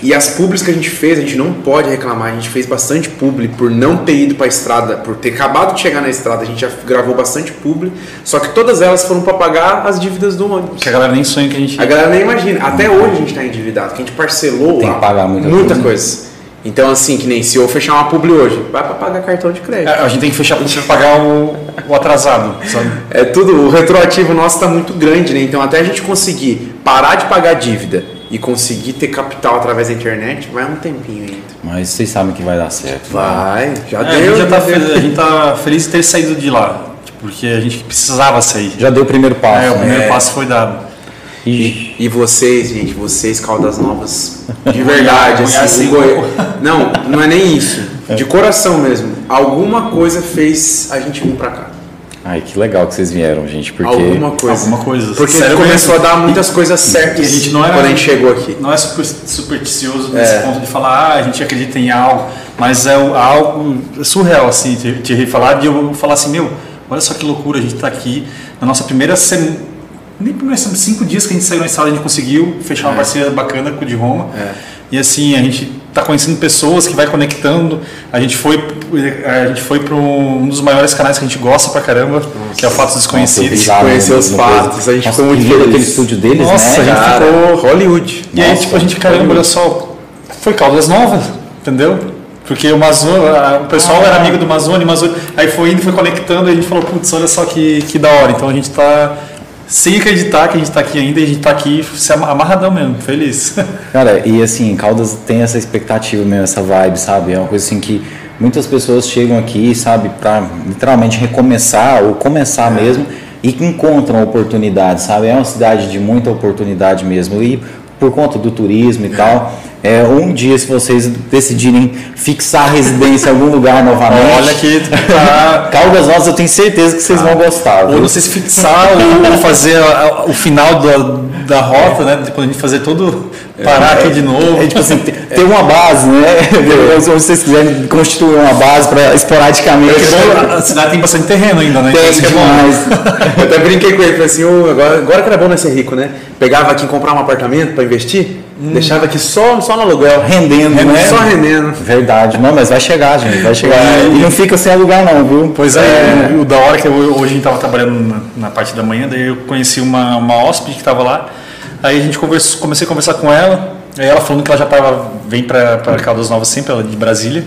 E as publis que a gente fez, a gente não pode reclamar. A gente fez bastante publi por não ter ido para a estrada, por ter acabado de chegar na estrada. A gente já gravou bastante publi. Só que todas elas foram para pagar as dívidas do ônibus. Que a galera nem sonha que a gente. A galera nem imagina. Até hoje a gente está endividado, que a gente parcelou Tem que pagar muita, muita coisa. coisa. Então, assim, que nem se eu fechar uma publi hoje, vai para pagar cartão de crédito. É, a gente tem que fechar gente pagar o, o atrasado, sabe? É tudo, o retroativo nosso está muito grande, né? Então até a gente conseguir parar de pagar dívida e conseguir ter capital através da internet, vai um tempinho ainda. Mas vocês sabem que vai dar certo. Vai, já É, deu. a, gente já tá, deu. fe- a gente tá feliz de ter saído de lá, porque a gente precisava sair. Já deu o primeiro passo. É, o né? primeiro passo foi dado. E E vocês, gente, vocês Caldas Novas, de verdade, assim, o Goi- não, não é nem isso, de coração mesmo. Alguma coisa fez a gente vir pra cá. Ai, que legal que vocês vieram, gente, porque Alguma coisa. Alguma coisa. Porque Sério começou mesmo. a dar muitas coisas certas E a gente não era- quando a gente chegou aqui. Não é super, supersticioso nesse ponto de falar, ah, a gente acredita em algo, mas é o- algo surreal, assim, te, te falar de eu falar assim, meu, olha só que loucura, a gente tá aqui na nossa primeira semana. Nem primeira semana, cinco dias que a gente saiu na estrada, a gente conseguiu fechar uma parceria bacana com o de Roma. E assim, a gente tá conhecendo pessoas que vai conectando. A gente foi, a gente foi para um dos maiores canais que a gente gosta pra caramba, que é o Fatos Desconhecidos. Nossa, Conhecer os fatos, a gente Nossa, ficou muito feliz. aquele estúdio deles, Nossa, né? a gente cara? ficou- Hollywood. E aí, Nossa, tipo, a gente, caramba, olha só, foi Caldas Novas, entendeu? Porque o Mazone, o pessoal era amigo do Mazone, Mazone, aí foi indo, foi conectando, e a gente falou, putz, olha só que, que da hora. Então a gente tá sem acreditar que a gente tá aqui ainda, e a gente tá aqui amarradão mesmo, feliz. Cara, e assim, Caldas tem essa expectativa mesmo, essa vibe, sabe? É uma coisa assim que muitas pessoas chegam aqui, sabe, pra literalmente recomeçar ou começar mesmo e que encontram oportunidade, sabe? É uma cidade de muita oportunidade mesmo. E por conta do turismo e tal, é, um dia se vocês decidirem fixar a residência em algum lugar novamente, olha que tá... Caldas Novas eu tenho certeza que vocês vão gostar. Ou não sei se fixar ou fazer a- a- o final da, da rota, né? Depois a gente fazer todo. parar aqui de novo. É tipo assim, ter uma base, né? Se vocês quiserem constituir uma base para esporadicamente. Bom, a cidade tem bastante terreno ainda, né? Então Tem isso que é bom. demais. Eu até brinquei com ele, falei assim, "Ô, agora, agora que era bom nós ser rico, né? Pegava aqui comprar um apartamento para investir, deixava aqui só, só no aluguel. Rendendo, né? Só rendendo. Verdade, não, mas vai chegar, gente, vai chegar. E não fica sem alugar, não, viu? Pois é, o da hora que eu, hoje a gente estava trabalhando na, na parte da manhã, daí eu conheci uma, uma hóspede que estava lá, aí a gente conversou, comecei a conversar com ela, ela falando que ela já tava, vem para Caldas Novas sempre, ela é de Brasília,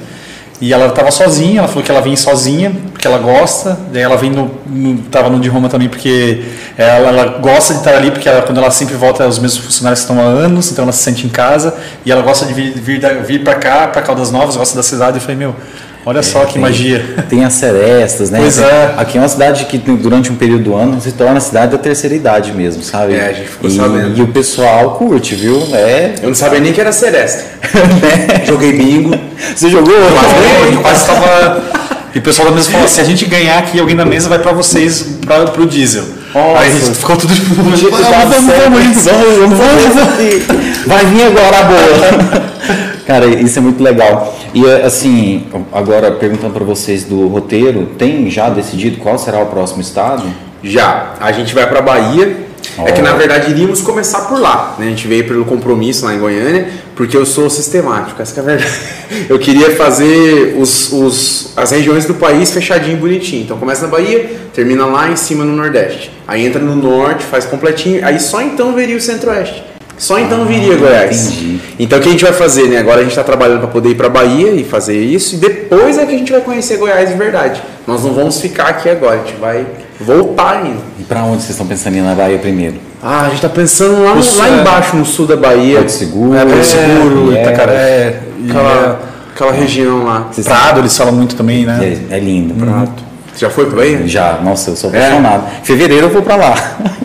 e ela estava sozinha, ela falou que ela vem sozinha, porque ela gosta, daí ela vem no, no tava no de Roma também, porque ela, ela gosta de estar ali, porque ela, quando ela sempre volta, os mesmos funcionários estão há anos, então ela se sente em casa, e ela gosta de vir, vir, vir para cá, para Caldas Novas, gosta da cidade, eu falei, meu, olha só que Tem- magia. Tem as serestas, né? Pois é. Aqui é uma cidade que durante um período do ano se torna a cidade da terceira idade mesmo, sabe? É, a gente ficou e, sabendo. E o pessoal curte, viu? É. Eu não sabia nem que era Seresta. Joguei bingo. Você jogou? Gente quase tava. E o pessoal da mesa falou: se a gente ganhar aqui, alguém da mesa vai pra vocês, pra, pro diesel. Aí a gente ficou tudo tipo. Tá Vamos, vamos, vamos, Vamos, vamos. Vai vir agora a boa. Cara, isso é muito legal. E assim, agora perguntando para vocês do roteiro, tem já decidido qual será o próximo estado? Já, a gente vai pra Bahia. É que na verdade iríamos começar por lá. Né? A gente veio pelo compromisso lá em Goiânia, porque eu sou sistemático, essa que é a verdade. Eu queria fazer os, os, as regiões do país fechadinho, bonitinho. Então começa na Bahia, termina lá em cima no Nordeste. Aí entra no Norte, faz completinho, aí só então viria o Centro-Oeste. Só então viria Goiás. entendi. Então o que a gente vai fazer, né? Agora a gente está trabalhando para poder ir para Bahia e fazer isso, e depois é que a gente vai conhecer Goiás de verdade. Nós não vamos ficar aqui agora, a gente vai voltar ainda. E para onde vocês estão pensando em ir na Bahia primeiro? Ah, a gente tá pensando lá, sul, lá é. embaixo, no sul da Bahia. Porto Seguro, É, Porto Seguro, é, Itacaré, e Aquela, aquela região lá. Prado, eles falam muito também, né? É, é lindo. Você já foi pra Bahia? Já, nossa, eu sou É? apaixonado. Fevereiro eu vou pra lá.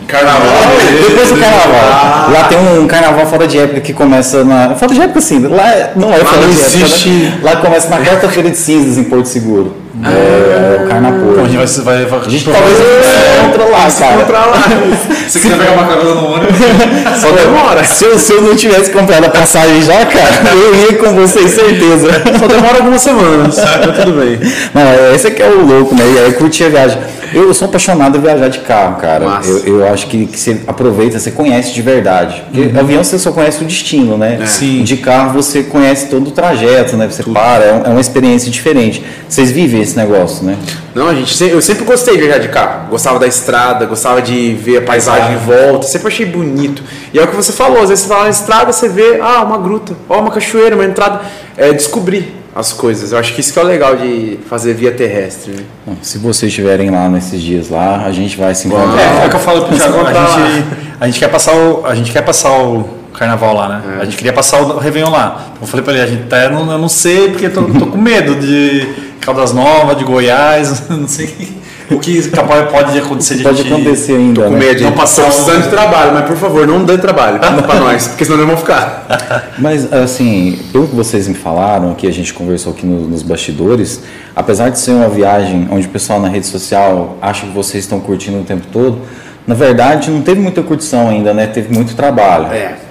Carnaval. Depois do carnaval. Ah. Lá tem um carnaval fora de época que começa na. Fora de época sim, lá é- não é fora de época. existe. né? Lá começa na quarta-feira de cinzas em Porto Seguro. É, é o Então carnaval. a gente vai, vai, vai A gente talvez se encontra lá, cara. Encontrar lá. Se quiser pegar uma carona no ônibus, Só demora. Se eu, se eu não tivesse comprado a passagem já, cara, eu ia com vocês, certeza. Só demora algumas semanas. Mas tudo bem. Não, esse aqui é o louco, né? E aí curtir a viagem. Eu sou apaixonado a viajar de carro, cara. Eu, eu, acho que, que, você aproveita, você conhece de verdade. Porque uhum. avião você só conhece o destino, né? É. Sim. De carro você conhece todo o trajeto, né? Você Tudo. para, é, é, uma experiência diferente. Vocês vivem esse negócio, né? Não, a gente, eu sempre gostei de viajar de carro. Gostava da estrada, gostava de ver a paisagem em volta. Sempre achei bonito. E é o que você falou, às vezes você vai na estrada, você vê, ah, uma gruta, ó, uma cachoeira, uma entrada. É descobrir as coisas. Eu acho que isso que é o legal de fazer via terrestre. Né? Se vocês estiverem lá nesses dias lá, a gente vai se encontrar. É, é o que eu falo pro Thiago, a gente, a gente quer passar o, a gente quer passar o carnaval lá, né? É. A gente queria passar o Réveillon lá. Então eu falei pra ele, a gente tá, eu não, eu não sei porque tô, tô com medo de Caldas Novas, de Goiás, não sei o que capaz pode acontecer de Pode gente, acontecer ainda. Tô com né? medo, não passar precisando de trabalho, mas por favor, não dê trabalho para nós, porque senão nós vamos ficar. Mas assim, pelo que vocês me falaram, que a gente conversou aqui no, nos bastidores, apesar de ser uma viagem onde o pessoal na rede social acha que vocês estão curtindo o tempo todo, na verdade não teve muita curtição ainda, né? Teve muito trabalho. É.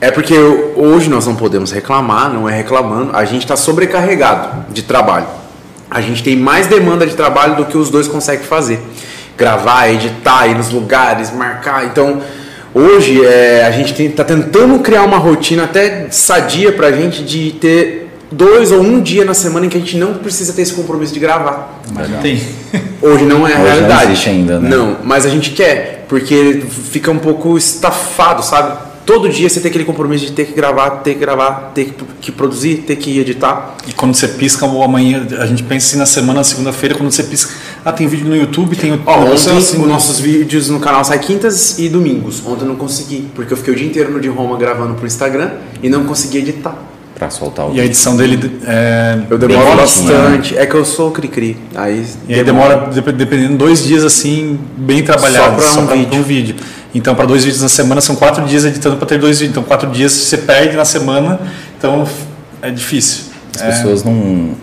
É porque hoje nós não podemos reclamar, não é reclamando, a gente está sobrecarregado de trabalho a gente tem mais demanda de trabalho do que os dois conseguem fazer. Gravar, editar, ir nos lugares, marcar. Então, hoje é, a gente está tentando criar uma rotina até sadia para a gente de ter dois ou um dia na semana em que a gente não precisa ter esse compromisso de gravar. Mas não tem. Hoje não é a Hoje realidade. Não existe ainda, né? Não, mas a gente quer, porque fica um pouco estafado, sabe? Todo dia você tem aquele compromisso de ter que gravar, ter que gravar, ter que, que produzir, ter que editar. E quando você pisca ou amanhã, a gente pensa assim na semana, segunda-feira, quando você pisca, ah, tem vídeo no YouTube, tem o. Ó, ontem assim, os nossos vídeos no canal saem quintas e domingos. Ontem eu não consegui, porque eu fiquei o dia inteiro no de Roma gravando pro Instagram e não consegui editar. Pra soltar o E a edição dele é. Eu demoro bastante. Né? É que eu sou cri-cri. Aí e aí demora, dependendo, dois dias assim, bem trabalhado, só para um, vídeo. um vídeo. Então, para dois vídeos na semana, são quatro dias editando para ter dois vídeos. Então, quatro dias você perde na semana, então é difícil. As é. pessoas não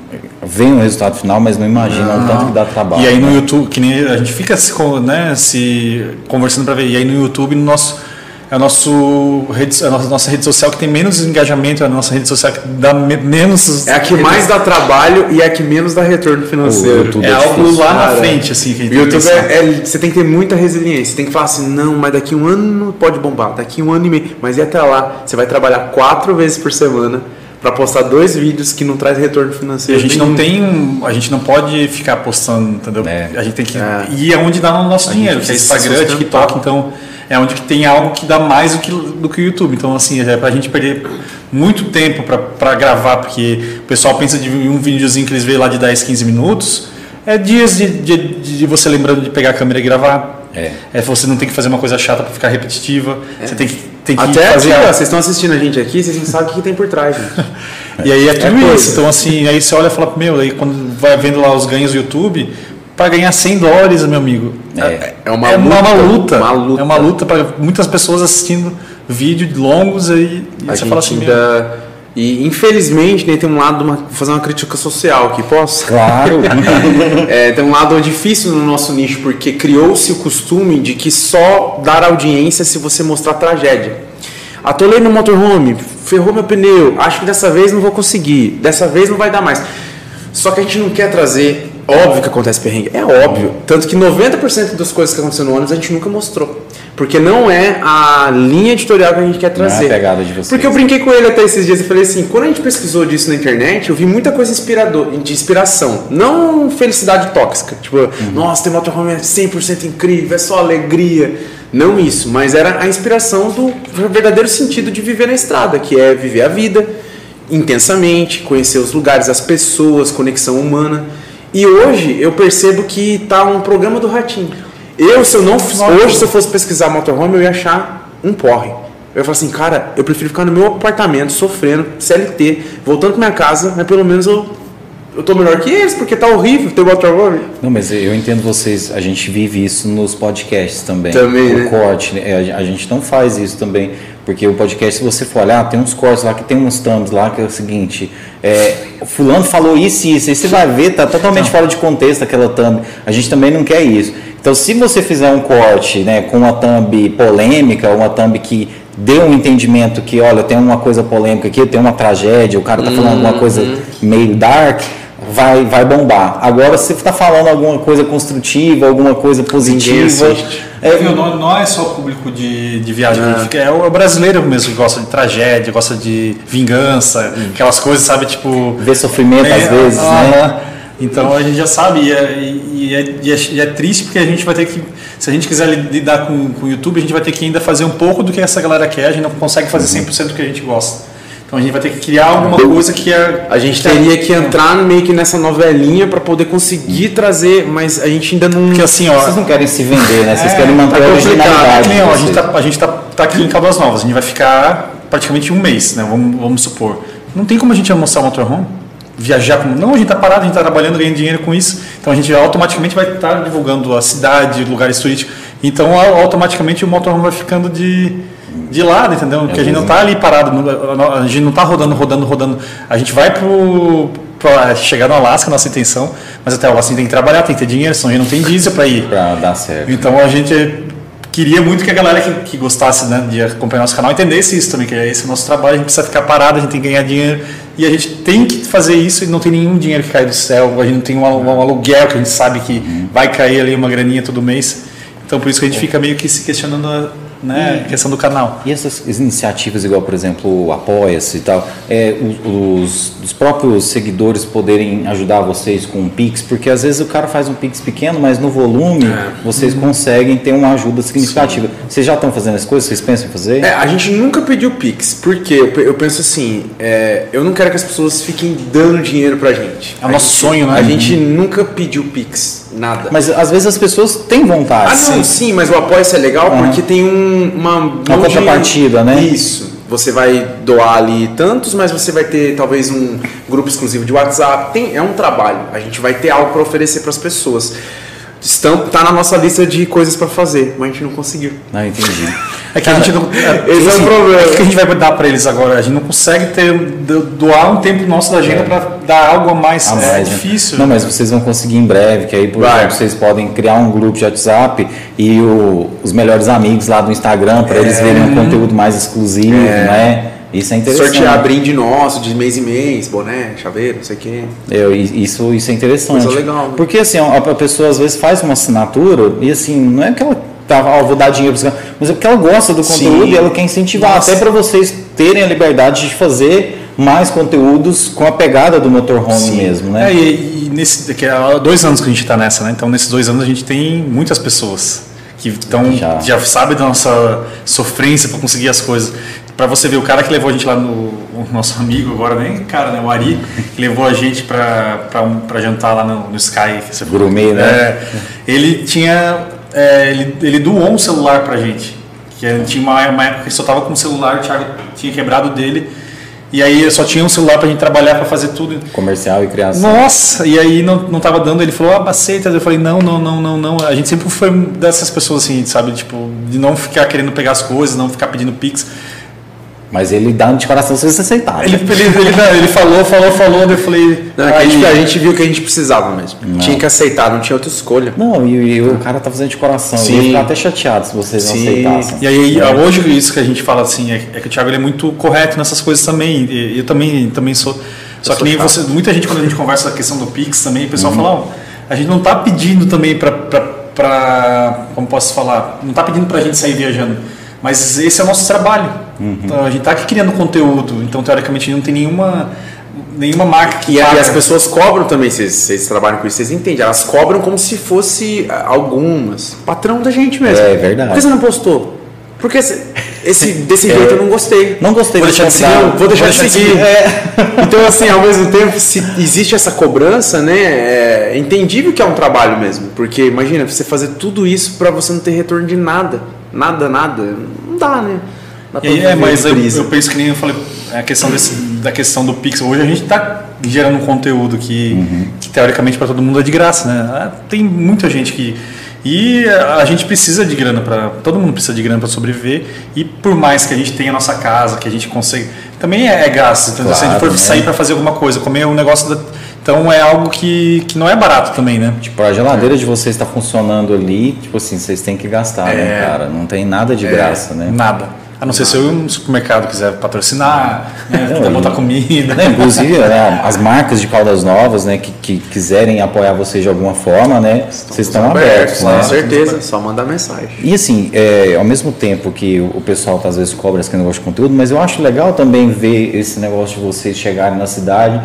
veem o resultado final, mas não imaginam o tanto que dá trabalho. E aí no né? YouTube, que nem a gente fica se, né, se conversando para ver. E aí no YouTube, no nosso é a, nosso rede, a nossa, nossa rede social que tem menos engajamento, é a nossa rede social que dá menos. É a que mais dá trabalho e é a que menos dá retorno financeiro. é, é algo lá na frente, assim, que a gente o YouTube é, é, você tem que ter muita resiliência. Você tem que falar assim, não, mas daqui um ano pode bombar, daqui um ano e meio. Mas e até lá, você vai trabalhar quatro vezes por semana para postar dois vídeos que não traz retorno financeiro. E a gente nenhum. não tem, a gente não pode ficar postando, entendeu? É. A gente tem que é. ir aonde dá o nosso a dinheiro, que é Instagram, TikTok, então é onde que tem algo que dá mais do que, do que o YouTube. Então, assim, é pra gente perder muito tempo para gravar, porque o pessoal pensa de um videozinho que eles veem lá de 10, 15 minutos, é dias de, de, de você lembrando de pegar a câmera e gravar. É. é você não tem que fazer uma coisa chata para ficar repetitiva. É. Você tem que, tem que Até fazer. Aqui, ó, vocês estão assistindo a gente aqui, vocês não sabem o que tem por trás, gente. e aí é tudo é isso. Então, assim, aí você olha e fala, meu, aí quando vai vendo lá os ganhos do YouTube, para ganhar 100 dólares, meu amigo. É, é, uma, é luta, uma, luta, uma, luta, É uma luta para muitas pessoas assistindo vídeos longos aí. E a você fala assim, ainda... E infelizmente né, tem um lado, uma, vou fazer uma crítica social aqui, posso? Claro! é, tem um lado difícil no nosso nicho, porque criou-se o costume de que só dar audiência se você mostrar tragédia. Atolei no motorhome, ferrou meu pneu, acho que dessa vez não vou conseguir, dessa vez não vai dar mais. Só que a gente não quer trazer Óbvio que acontece perrengue, é óbvio. Tanto que 90% das coisas que acontecem no ônibus a gente nunca mostrou. Porque não é a linha editorial que a gente quer trazer. Não é a pegada de vocês. Porque eu brinquei com ele até esses dias e falei assim: quando a gente pesquisou disso na internet, eu vi muita coisa inspirador, de inspiração. Não felicidade tóxica. Tipo, uhum. nossa, tem motorhome é 100% incrível, é só alegria. Não isso, mas era a inspiração do verdadeiro sentido de viver na estrada, que é viver a vida intensamente, conhecer os lugares, as pessoas, conexão humana. E hoje eu percebo que tá um programa do Ratinho. Eu, se eu não. Hoje, se eu fosse pesquisar motorhome, eu ia achar um porre. Eu ia falar assim, cara, eu prefiro ficar no meu apartamento, sofrendo, CLT, voltando pra minha casa, mas pelo menos eu, eu tô melhor que eles, porque tá horrível ter motorhome. Não, mas eu entendo vocês, a gente vive isso nos podcasts também. Também, o né? corte, né? a gente não faz isso também. Porque o podcast, se você for olhar, tem uns cortes lá que tem uns thumbs lá que é o seguinte: é, Fulano falou isso e isso. Aí você vai ver, tá totalmente fora de contexto aquela thumb. A gente também não quer isso. Então, se você fizer um corte né, com uma thumb polêmica, uma thumb que dê um entendimento que, olha, tem uma coisa polêmica aqui, tem uma tragédia, o cara tá falando alguma coisa uhum. meio dark vai, vai bombar. Agora, se você está falando alguma coisa construtiva, alguma coisa positiva. É, não, não, é só o público de, de viagem, é. é o brasileiro mesmo que gosta de tragédia, gosta de vingança, hum. aquelas coisas, sabe, tipo. Ver sofrimento é, às vezes, né? Então a gente já sabe, e é, e, é, e, é, e é, triste porque a gente vai ter que, se a gente quiser lidar com, com o YouTube, a gente vai ter que ainda fazer um pouco do que essa galera quer, a gente não consegue fazer 100% do que a gente gosta. Então a gente vai ter que criar alguma coisa que é. A gente teria que entrar meio que nessa novelinha para poder conseguir trazer, mas a gente ainda não. Porque assim, ó. Vocês não querem se vender, né? Vocês é, querem manter tá a originalidade. Nem, ó, a gente, tá, a gente tá, tá aqui em Caldas Novas, a gente vai ficar praticamente um mês, né? Vamos, vamos supor. Não tem como a gente almoçar o motorhome viajar com. Não, a gente está parado, a gente está trabalhando, ganhando dinheiro com isso. Então a gente automaticamente vai estar tá divulgando a cidade, lugares turísticos. Então automaticamente o motorhome vai ficando de de lado, entendeu? Porque a gente não está ali parado, a gente não está rodando, rodando, rodando. A gente vai para chegar no Alasca, nossa intenção, mas até o Alasca tem que trabalhar, tem que ter dinheiro, senão a gente não tem diesel para ir. Para dar certo. Então a gente queria muito que a galera que, que gostasse né, de acompanhar nosso canal entendesse isso também, que é esse o nosso trabalho, a gente precisa ficar parado, a gente tem que ganhar dinheiro e a gente tem que fazer isso e não tem nenhum dinheiro que cai do céu, a gente não tem um, um aluguel que a gente sabe que uhum. vai cair ali uma graninha todo mês. Então por isso que a gente fica meio que se questionando né, e, questão do canal. E essas iniciativas, igual, por exemplo, Apoia-se e tal, é, os, os, próprios seguidores poderem ajudar vocês com um Pix, porque às vezes o cara faz um Pix pequeno, mas no volume é. vocês uhum. conseguem ter uma ajuda significativa. Sim. Vocês já estão fazendo as coisas? Vocês pensam em fazer? É, a gente nunca pediu Pix, porque eu, eu penso assim, é, eu não quero que as pessoas fiquem dando dinheiro pra gente. É o nosso sonho, né? A gente nunca pediu Pix. Nada. Mas às vezes as pessoas têm vontade. Ah, não, sim, sim mas o apoio é legal uhum. porque tem um, uma. Uma contrapartida, né? Isso. Você vai doar ali tantos, mas você vai ter talvez um grupo exclusivo de WhatsApp. Tem, é um trabalho. A gente vai ter algo para oferecer para as pessoas estão tá na nossa lista de coisas para fazer, mas a gente não conseguiu. Ah, entendi. É que a gente não, é, esse é o problema. É que a gente vai dar para eles agora. A gente não consegue ter doar um tempo nosso da agenda é. para dar algo a mais. A mais é né? difícil. Não, mas vocês vão conseguir em breve, que aí por exemplo, vocês podem criar um grupo de WhatsApp e o, os melhores amigos lá do Instagram para eles verem um conteúdo mais exclusivo, é. né? Isso é interessante. Sortear brinde nosso de mês em mês, boné, chaveiro, não sei o quê. Eu, isso, isso é interessante. Coisa legal. Né? Porque assim, a, a pessoa às vezes faz uma assinatura e assim, não é que ela tá, ó, vou dar dinheiro para mas é porque ela gosta do conteúdo Sim. e ela quer incentivar. Nossa. Até para vocês terem a liberdade de fazer mais conteúdos com a pegada do motorhome Sim. mesmo, né? É, e, e nesse, que há dois anos que a gente está nessa, né? Então nesses dois anos a gente tem muitas pessoas que estão já. já sabem da nossa sofrência para conseguir as coisas para você ver o cara que levou a gente lá no o nosso amigo agora nem cara né o Ari que levou a gente para para jantar lá no, no Sky Gourmet, né é, ele tinha é, ele, ele doou um celular para a gente que tinha uma, uma época que só tava com o celular o Thiago tinha quebrado dele e aí só tinha um celular para a gente trabalhar para fazer tudo. Comercial e criação. Nossa, e aí não, não tava dando, ele falou, ah, aceita. Eu falei, não, não, não, não, não. A gente sempre foi dessas pessoas assim, sabe, tipo, de não ficar querendo pegar as coisas, não ficar pedindo pix. Mas ele dá de coração se você aceitar. Ele, ele, ele, ele, falou, falou, falou, eu falei. Não, é aí... a, gente, viu que a gente precisava mesmo. Não. Tinha que aceitar, não tinha outra escolha. Não, e, e o cara tá fazendo de coração. Sim. Ele ia ficar até chateado se vocês não aceitassem. E aí, é. hoje, isso que a gente fala assim, é, é, que o Thiago é muito correto nessas coisas também. E eu também, também sou. Só eu que nem você. Muita gente, quando a gente conversa a questão do Pix também, o pessoal uhum. fala, oh, a gente não tá pedindo também para. Como posso falar? Não tá pedindo pra gente sair viajando mas esse é o nosso trabalho. Uhum. Então, a gente está aqui criando conteúdo, então teoricamente não tem nenhuma nenhuma marca que e, e, as pessoas cobram também, vocês, vocês trabalham com isso, vocês entendem, elas cobram como se fosse ah, algumas, patrão da gente mesmo. É, é verdade. Por que você não postou? Porque esse, esse desse jeito eu não gostei. Não gostei vou deixar de seguir. Vou deixar, vou deixar de seguir. É. Então, assim, ao mesmo tempo, se existe essa cobrança, né? É entendível que é um trabalho mesmo. Porque imagina, você fazer tudo isso para você não ter retorno de nada nada, nada, não dá, né? Dá e, é, mas eu, eu, penso que nem eu falei, a questão desse, da questão do Pixel, hoje a gente está gerando um conteúdo que, uhum. que teoricamente para todo mundo é de graça, né? Ah, tem muita gente que e a gente precisa de grana para todo mundo precisa de grana para sobreviver e por mais que a gente tenha a nossa casa, que a gente consiga, também é, é gasto. Então, claro, se a gente for né? sair para fazer alguma coisa, comer um negócio da, então é algo que, que não é barato também, né? Tipo, a geladeira é. de vocês está funcionando ali, tipo assim, vocês têm que gastar, né, é. né, cara? Não tem nada de é. graça, né? Nada. A não ser se um supermercado quiser patrocinar, né, não, botar comida. Né, inclusive, né, as marcas de Caldas Novas, né, que, que, quiserem apoiar vocês de alguma forma, né, estão vocês estão abertos. Com né? certeza, só mandar mensagem. E assim, é, ao mesmo tempo que o pessoal tá, às vezes cobra esse negócio de conteúdo, mas eu acho legal também ver esse negócio de vocês chegarem na cidade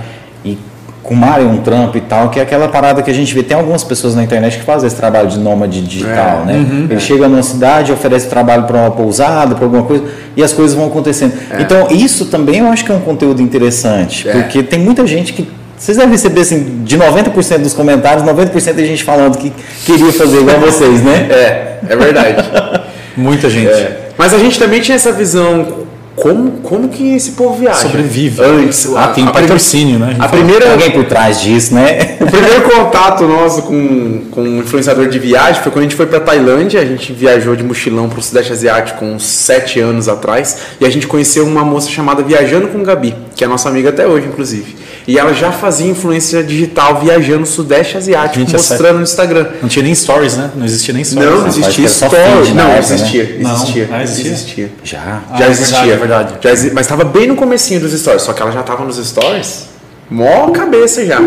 com Mario um trampo e tal, que é aquela parada que a gente vê. Tem algumas pessoas na internet que fazem esse trabalho de nômade digital, é, né? Uhum, Ele é. chega numa cidade, oferece trabalho para uma pousada, para alguma coisa, e as coisas vão acontecendo. É. Então, isso também eu acho que é um conteúdo interessante, é. porque tem muita gente que. Vocês devem receber assim, de 90% dos comentários, 90% de gente falando que queria fazer igual vocês, né? É, é verdade. Muita gente. É. Mas a gente também tinha essa visão como, como que esse povo viaja? Sobrevive. Antes, ah, tem a patrocínio, né? A, a primeira alguém por trás disso, né? O primeiro contato nosso com, com um influenciador de viagem foi quando a gente foi para Tailândia. A gente viajou de mochilão para o Sudeste Asiático uns sete anos atrás e a gente conheceu uma moça chamada Viajando com Gabi, que é nossa amiga até hoje, inclusive. E ela já fazia influência digital viajando no Sudeste Asiático, Gente, mostrando no Instagram. Não tinha nem stories, né? Não existia nem stories. Não, não existia stories. Não, né? existia. Existia. Não. Ah, existia. existia. Já. Já ah, existia. É verdade. Já exi... Mas estava bem no comecinho dos stories. Só que ela já estava nos stories. Mó cabeça já.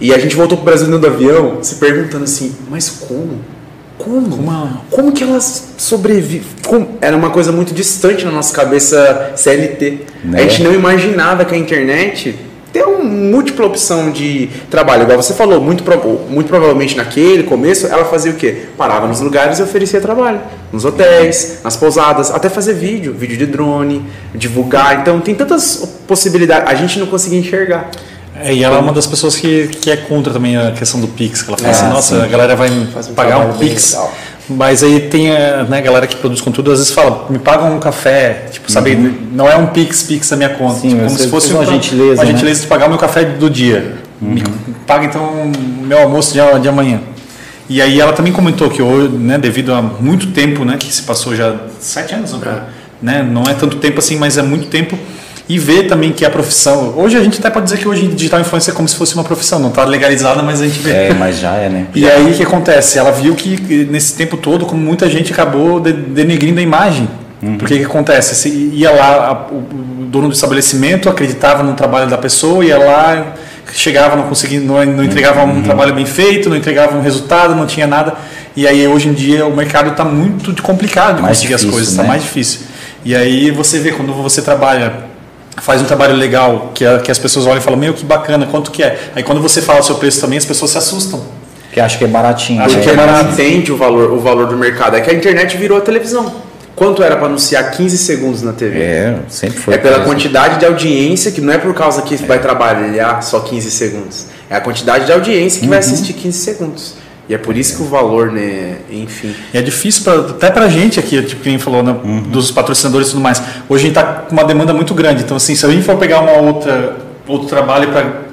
E a gente voltou pro Brasil dentro do avião, se perguntando assim, mas como? Como? Como, como que elas sobrevivem? Era uma coisa muito distante na nossa cabeça CLT. Né? A gente não imaginava que a internet ter uma múltipla opção de trabalho. Igual você falou, muito, muito provavelmente naquele começo ela fazia o quê? Parava nos lugares e oferecia trabalho. Nos hotéis, nas pousadas, até fazer vídeo, vídeo de drone, divulgar. Então tem tantas possibilidades. A gente não conseguia enxergar. É, e ela é uma das pessoas que, que é contra também a questão do Pix, que ela fala é, assim, nossa, sim. a galera vai pagar um Pix. Mas aí tem a né, galera que produz conteúdo, às vezes fala, me pagam um café, tipo, sabe, uhum. não é um Pix, Pix da minha conta. Sim, tipo, como se fosse uma, gentileza. Uma né? gentileza de pagar o meu café do dia. Uhum. Me paga então o meu almoço de, de amanhã. E aí ela também comentou que hoje, né, devido a muito tempo, né, que se passou já sete anos, é. né, não é tanto tempo assim, mas é muito tempo e ver também que a profissão. Hoje a gente até pode dizer que hoje digital influencer é como se fosse uma profissão, não está legalizada, mas a gente vê. É, mas já é, né? E aí o que acontece? Ela viu que nesse tempo todo, como muita gente acabou denegrindo a imagem. Uhum. Porque o que acontece? Se ia lá, o dono do estabelecimento acreditava no trabalho da pessoa, ia lá, chegava, não conseguia, não, não entregava um uhum. trabalho bem feito, não entregava um resultado, não tinha nada. E aí hoje em dia o mercado está muito complicado de mais conseguir difícil, as coisas, está né? mais difícil. E aí você vê quando você trabalha faz um trabalho legal, que, a, que as pessoas olham e falam, meu, que bacana, quanto que é? Aí quando você fala o seu preço também, as pessoas se assustam. Que acha que é baratinho. Acha que é barato. entende o valor, o valor do mercado. É que a internet virou a televisão. Quanto era para anunciar 15 segundos na TV? É, sempre foi. É pela quantidade de audiência, que não é por causa que é. vai trabalhar só 15 segundos. É a quantidade de audiência que uhum. vai assistir 15 segundos. E é por isso que o valor, né, enfim. E é difícil pra, até pra gente aqui, tipo quem falou, né, uhum. dos patrocinadores e tudo mais. Hoje a gente tá com uma demanda muito grande. Então, assim, se a gente for pegar uma outra, outro trabalho para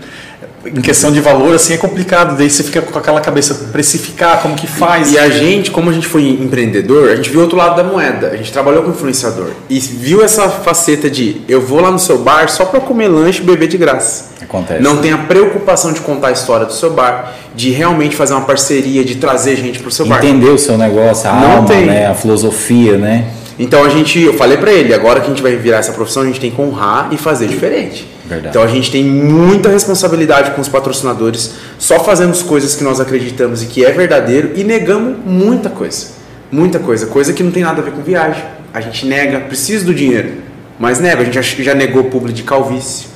em questão de valor, assim, é complicado. Daí você fica com aquela cabeça, precificar, como que faz. E a gente, como a gente foi empreendedor, a gente viu outro lado da moeda. A gente trabalhou com influenciador. E viu essa faceta de eu vou lá no seu bar só para comer lanche e beber de graça. Acontece. Não tem a preocupação de contar a história do seu bar, de realmente fazer uma parceria, de trazer gente para o seu bar. Entender o seu negócio, a Não alma, tem. Né, a filosofia, né? Então a gente, eu falei para ele, agora que a gente vai virar essa profissão, a gente tem que honrar e fazer diferente. Verdade. Então a gente tem muita responsabilidade com os patrocinadores, só fazemos coisas que nós acreditamos e que é verdadeiro e negamos muita coisa. Muita coisa, coisa que não tem nada a ver com viagem. A gente nega, precisa do dinheiro, mas nega, a gente já, já negou público de calvície,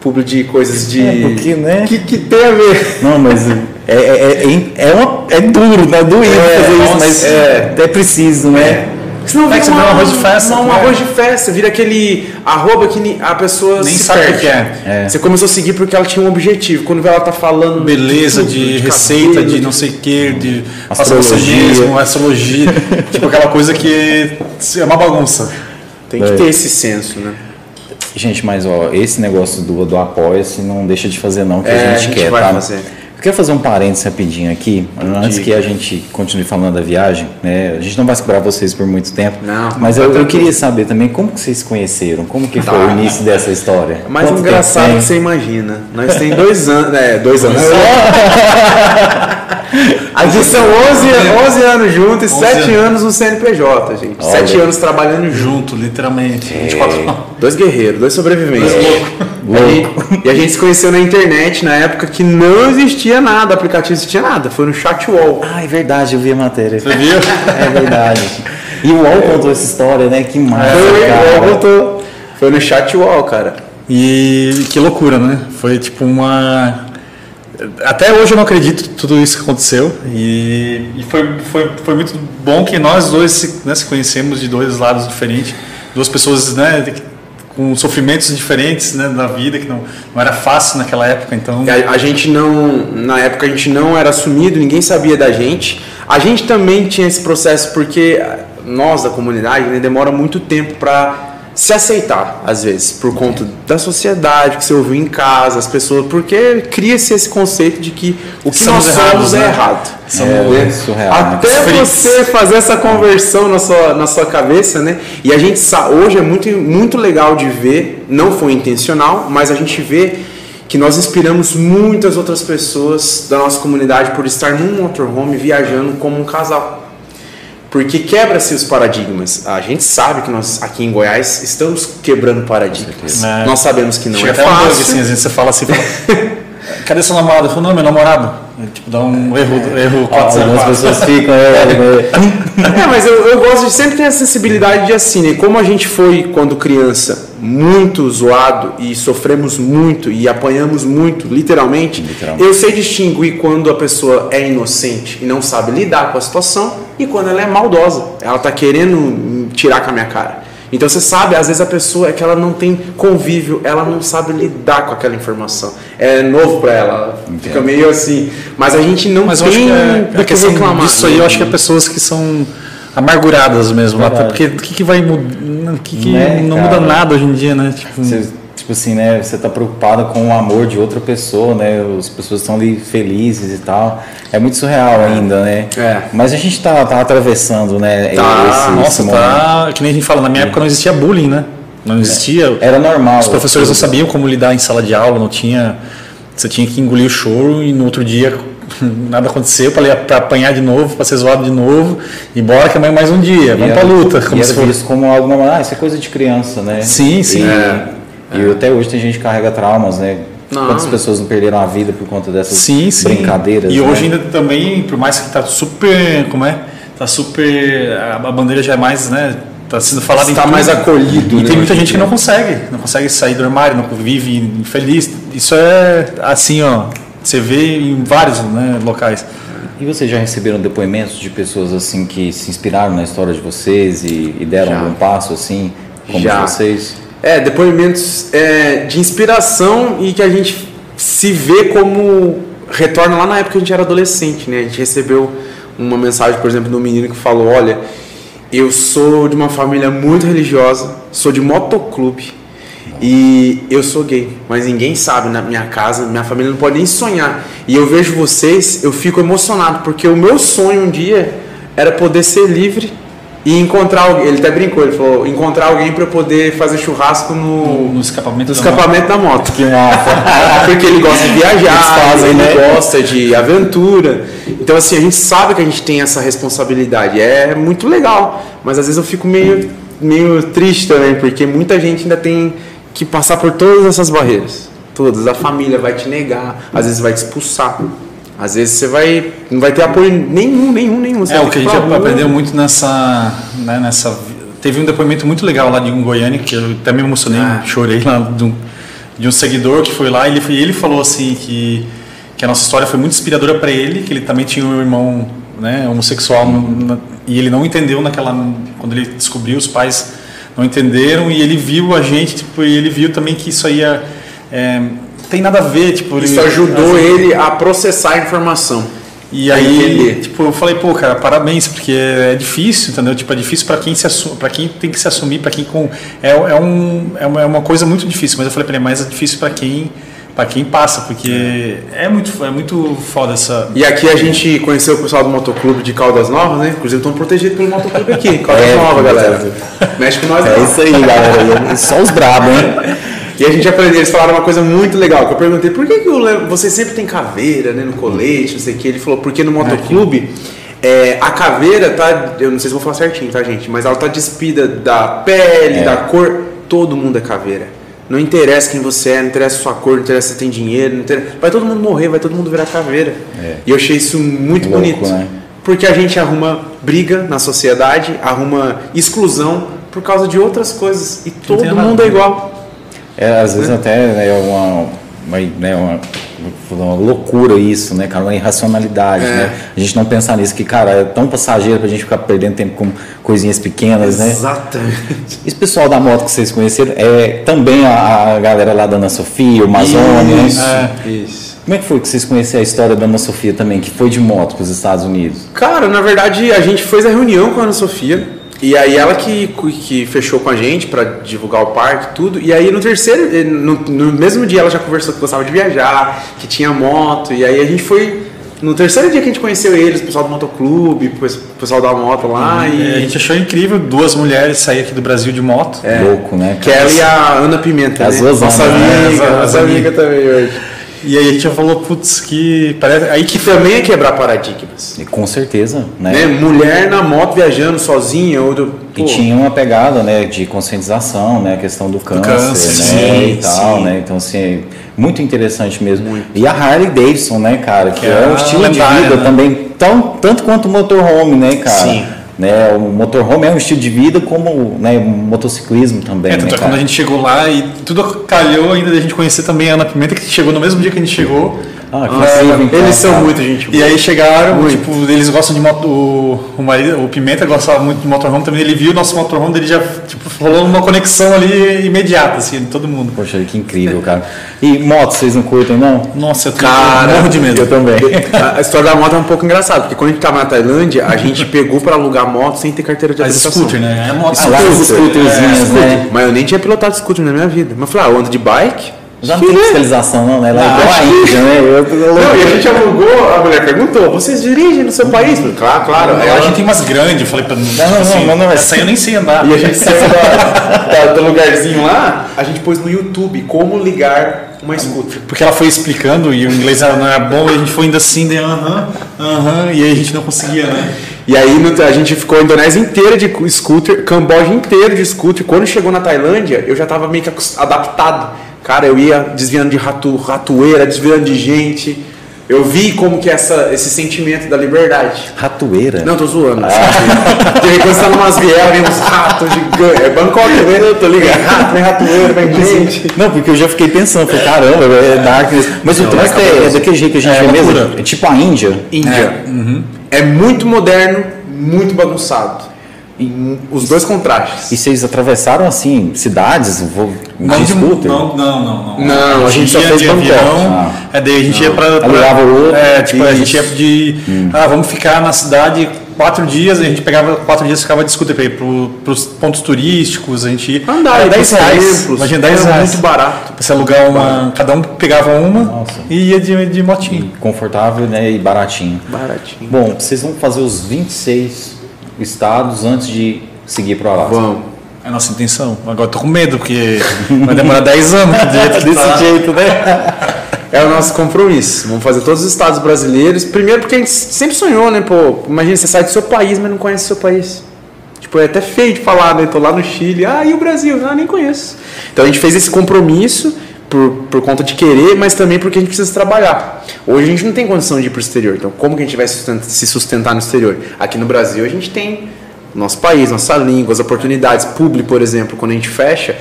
público de coisas de. É, porque, né? Que, que tem a ver. Não, mas é, é, é, é, uma, é duro, né? Doído é, fazer isso, mas é, é preciso, né? É. Senão vira é um arroz de festa. Não, um arroz de festa, vira aquele arroba que a pessoa nem sabe o que é. é. Você começou a seguir porque ela tinha um objetivo. Quando ela tá falando. Beleza, de, de, de receita, cabelo, de não sei o que, de astrologia, astrologia. tipo aquela coisa que é uma bagunça. Tem que é. ter esse senso, né? Gente, mas ó, esse negócio do, do apoia-se não deixa de fazer não, que é, a, gente a gente quer, vai tá? Fazer. Eu quero fazer um parênteses rapidinho aqui, antes que a gente continue falando da viagem. Né? A gente não vai segurar vocês por muito tempo, não, mas eu, eu, queria saber também como que vocês se conheceram, como que foi tá. o início dessa história. Mais Quanto engraçado que você imagina. Nós tem dois anos, né? Dois anos. Aqui são 11, 11 anos juntos e 7 anos no CNPJ, gente. Olha. 7 anos trabalhando junto, literalmente. É. 24 Dois guerreiros, dois sobreviventes. Louco. E a gente se conheceu na internet na época que não existia nada, aplicativo existia nada. Foi no Chatwall. Ah, é verdade, eu vi a matéria. Você viu? É verdade. E o UOL contou essa história, né? Que massa. Foi, cara. o UOL contou. Foi no Chatwall, cara. E que loucura, né? Foi tipo uma até hoje eu não acredito tudo isso que aconteceu e, e foi, foi, foi muito bom que nós dois se, né, se conhecemos de dois lados diferentes, duas pessoas né, com sofrimentos diferentes né, da vida que não, não era fácil naquela época, então a, a, gente não na época a gente não era assumido, ninguém sabia da gente. A gente também tinha esse processo porque nós da comunidade né, demora muito tempo para se aceitar, às vezes, por conta da sociedade que você ouviu em casa, as pessoas, porque cria-se esse conceito de que o que Somos nós errados, somos é né? errado. É, é surreal, né? Até né? você fazer essa conversão na sua, na sua cabeça, né? E a gente hoje é muito, muito legal de ver, não foi intencional, mas a gente vê que nós inspiramos muitas outras pessoas da nossa comunidade por estar num motorhome viajando como um casal. Porque quebra-se os paradigmas. A gente sabe que nós aqui em Goiás estamos quebrando paradigmas. É. Nós sabemos que não Chega é fácil. Um bug, assim, às vezes você fala assim, cadê seu namorado? Eu falo, não, meu namorado. Tipo, dá um erro, erro 4 Algumas pessoas ficam. É, é, mas eu, eu, gosto de sempre ter a sensibilidade de assim, né? Como a gente foi, quando criança, muito zoado e sofremos muito e apanhamos muito, literalmente, literalmente, eu sei distinguir quando a pessoa é inocente e não sabe lidar com a situação e quando ela é maldosa. Ela está querendo tirar com a minha cara. Então você sabe, às vezes a pessoa é que ela não tem convívio, ela não sabe lidar com aquela informação. É novo para ela, Entendo. fica meio assim. Mas a gente não Mas tem é, do que reclamar. Isso aí eu acho que é pessoas que são amarguradas mesmo, até porque o que, que vai mudar? Que, que né, não muda nada hoje em dia, né? Tipo, você tipo assim, né? Você tá preocupado com o amor de outra pessoa, né? As pessoas estão ali felizes e tal. É muito surreal ainda, né? É. Mas a gente tá, tá atravessando, né? Tá, esse, nossa, esse tá. Que nem a gente fala, na minha época não existia bullying, né? Não existia. Era normal. Os professores não sabiam como lidar em sala de aula, não tinha. Você tinha que engolir o choro e no outro dia nada aconteceu para apanhar de novo, para ser zoado de novo, e bora que amanhã mais um dia, vamos para luta. Como e se era visto como algo normal, ah, isso é coisa de criança, né? Sim, sim. E, é. e até hoje tem gente que carrega traumas, né? Não. Quantas pessoas não perderam a vida por conta dessas sim, sim. brincadeiras? E né? hoje ainda também, por mais que está super, como é, tá super, a bandeira já é mais, né? Está sendo falado Está mais acolhido. E né? tem muita gente que não consegue, não consegue sair do armário, não vive infeliz. Isso é assim, ó, você vê em vários né, locais. E vocês já receberam depoimentos de pessoas assim que se inspiraram na história de vocês e, e deram já. um passo assim, como já. vocês? É, depoimentos é, de inspiração e que a gente se vê como retorna lá na época que a gente era adolescente, né? A gente recebeu uma mensagem, por exemplo, de um menino que falou: Olha, eu sou de uma família muito religiosa, sou de motoclube e eu sou gay, mas ninguém sabe na minha casa, minha família não pode nem sonhar. E eu vejo vocês, eu fico emocionado, porque o meu sonho um dia era poder ser livre e encontrar alguém, ele até brincou, ele falou, encontrar alguém para poder fazer churrasco no, no, no escapamento, no da, escapamento moto. da moto. Que massa. Porque ele gosta de viajar, fazem, ele né? gosta de aventura. Então assim, a gente sabe que a gente tem essa responsabilidade, é muito legal, mas às vezes eu fico meio, meio triste também, porque muita gente ainda tem que passar por todas essas barreiras. Todas. A família vai te negar, às vezes vai te expulsar. Às vezes você vai não vai ter apoio nenhum, nenhum, nenhum. Você é o que a gente aprendeu muito nessa, né, nessa. Teve um depoimento muito legal lá de um Goiânia que eu até me emocionei, ah. chorei lá de um, de um seguidor que foi lá e ele, ele falou assim que que a nossa história foi muito inspiradora para ele, que ele também tinha um irmão né, homossexual e ele não entendeu naquela quando ele descobriu os pais não entenderam e ele viu a gente tipo e ele viu também que isso aí é, é tem nada a ver, tipo... Isso ele, ajudou assim, ele a processar a informação. E aí, tipo, eu falei, pô, cara, parabéns, porque é difícil, entendeu? Tipo, é difícil para quem se para quem tem que se assumir, para quem com é, é, um, é uma, é uma coisa muito difícil, mas eu falei para ele, mas é difícil para quem para quem passa, porque é muito, é muito foda essa. E aqui a gente conheceu o pessoal do motoclube de Caldas Novas, né? Inclusive estão protegidos pelo motoclube aqui. Caldas é, Novas, galera. Mexe com nós, É isso aí, galera. Só os brabos, né? E a gente aprendeu, eles falaram uma coisa muito legal, que eu perguntei, por que, que você sempre tem caveira, né, no colete, não sei o que. Ele falou, porque no motoclube, é, a caveira tá, eu não sei se vou falar certinho, tá, gente? Mas ela tá despida da pele, é. da cor, todo mundo é caveira. Não interessa quem você é, não interessa sua cor, não interessa se tem dinheiro, interessa... vai todo mundo morrer, vai todo mundo virar caveira. É. E eu achei isso muito Louco, bonito. Né? Porque a gente arruma briga na sociedade, arruma exclusão por causa de outras coisas. E todo mundo é igual. É, às vezes né? até é uma, uma, né, uma, uma, loucura isso, né, cara? Uma irracionalidade, é. né? A gente não pensar nisso, que, cara, é tão passageiro pra gente ficar perdendo tempo com coisinhas pequenas, Exatamente. né? Exatamente. Esse pessoal da moto que vocês conheceram é também a, a galera lá da Ana Sofia, o Amazônia, isso, né? É. Isso. Como é que foi que vocês conheceram a história da Ana Sofia também, que foi de moto para os Estados Unidos? Cara, na verdade, a gente fez a reunião com a Ana Sofia e aí ela que, que fechou com a gente para divulgar o parque tudo. E aí no terceiro, eh, no, no, mesmo dia ela já conversou que gostava de viajar, que tinha moto. E aí a gente foi. No terceiro dia que a gente conheceu eles, o pessoal do motoclube, o pessoal da moto lá. Uhum. E... É, a gente achou incrível duas mulheres sair aqui do Brasil de moto. É. Louco, né? Que ela e a Ana Pimenta. As né? duas Nossa amiga, né? nossa amiga também hoje. E aí a gente falou, putz, que parece aí que também é quebrar paradigmas. E com certeza, né? né? Mulher na moto viajando sozinha ou do, e tinha uma pegada, né, de conscientização, né, a questão do câncer, do câncer né, sim, e tal, sim. né? Então assim, muito interessante mesmo. Muito. E a Harley Davidson, né, cara, que, que é, é um estilo de vida né? também tão tanto quanto o motorhome, né, cara? Sim. Né, o motorhome é um estilo de vida como né, motociclismo também. É, tanto né, quando a gente chegou lá e tudo calhou ainda da gente conhecer também a Ana Pimenta, que chegou no mesmo dia que a gente chegou. Ah, ah, então, Eles são muito gente boa. E aí chegaram, muito. tipo, eles gostam de moto. O, o, marido, o Pimenta gostava muito de motorhome também. Ele viu o nosso motorhome, ele já tipo, rolou uma conexão ali imediata, assim, de todo mundo. Poxa, que incrível, cara. E moto, vocês não curtem, não? Nossa, eu cara, morro de medo. Eu também. A história da moto é um pouco engraçada, porque quando a gente tava na Tailândia, a gente pegou pra alugar moto sem ter carteira de habilitação. scooter, né? É moto. Ah, scooter, scooterzinhas, é, né? Mas eu nem tinha pilotado scooter na minha vida. Mas eu falei, ah, eu ando de bike já não tem fiscalização, não, né? Ela é igual a Índia, né? Eu, eu, não, e a gente alugou, a mulher perguntou, vocês dirigem no seu país? Claro, claro. Não, a gente tem umas grandes, eu falei pra não, não, assim, não, não, essa aí eu nem sei andar. E a gente saiu do lugarzinho lá, a gente pôs no YouTube como ligar uma scooter. Porque ela foi explicando e o inglês não era bom e a gente foi indo assim, de aham, aham, e aí a gente não conseguia, né? E aí a gente ficou a Indonésia inteira de scooter, Camboja inteiro de scooter. Quando chegou na Tailândia, eu já estava meio que adaptado Cara, eu ia desviando de ratu, ratoeira, desviando de gente. Eu vi como que essa, esse sentimento da liberdade. Ratoeira? Não, tô zoando. Ah. Porque quando você tá numas vielas, vem uns ratos gigantes. É Bangkok, né? Eu tô ligado. É rato, vem ratoeira, vem gente. Não, porque eu já fiquei pensando, falei, caramba, é Darkness. Mas o trânsito é, é daquele jeito que a gente é, vê mesmo. É tipo a Índia. Índia. É. Uhum. é muito moderno, muito bagunçado. E os dois contrastes. E vocês atravessaram assim cidades? Vou, não, de, não, não, não, não. Não, a gente, a gente só fez de avião. Ah. É, daí a gente não. ia para. Alugava o outro. É, tipo, a gente ia de. Hum. Ah, vamos ficar na cidade quatro dias, a gente pegava quatro dias ficava de scooter para ir para os pontos turísticos, a gente. Andar, 10 reais. Imagina 10 reais. muito barato. Você alugar uma. Cada um pegava uma Nossa. e ia de, de motinho. Confortável né, e baratinho. Baratinho. Bom, vocês vão fazer os 26 estados antes de seguir para o Alasca? Vamos. É a nossa intenção. Agora estou com medo, porque vai demorar 10 anos desse tá. jeito, né? É o nosso compromisso. Vamos fazer todos os estados brasileiros. Primeiro porque a gente sempre sonhou, né? Pô, imagina, você sai do seu país, mas não conhece o seu país. Tipo, é até feio de falar, né? Tô lá no Chile, ah, e o Brasil? Ah, nem conheço. Então a gente fez esse compromisso por, por conta de querer, mas também porque a gente precisa trabalhar. Hoje a gente não tem condição de ir para o exterior, então como que a gente vai sustentar, se sustentar no exterior? Aqui no Brasil a gente tem nosso país, nossa língua, as oportunidades, público, por exemplo, quando a gente fecha,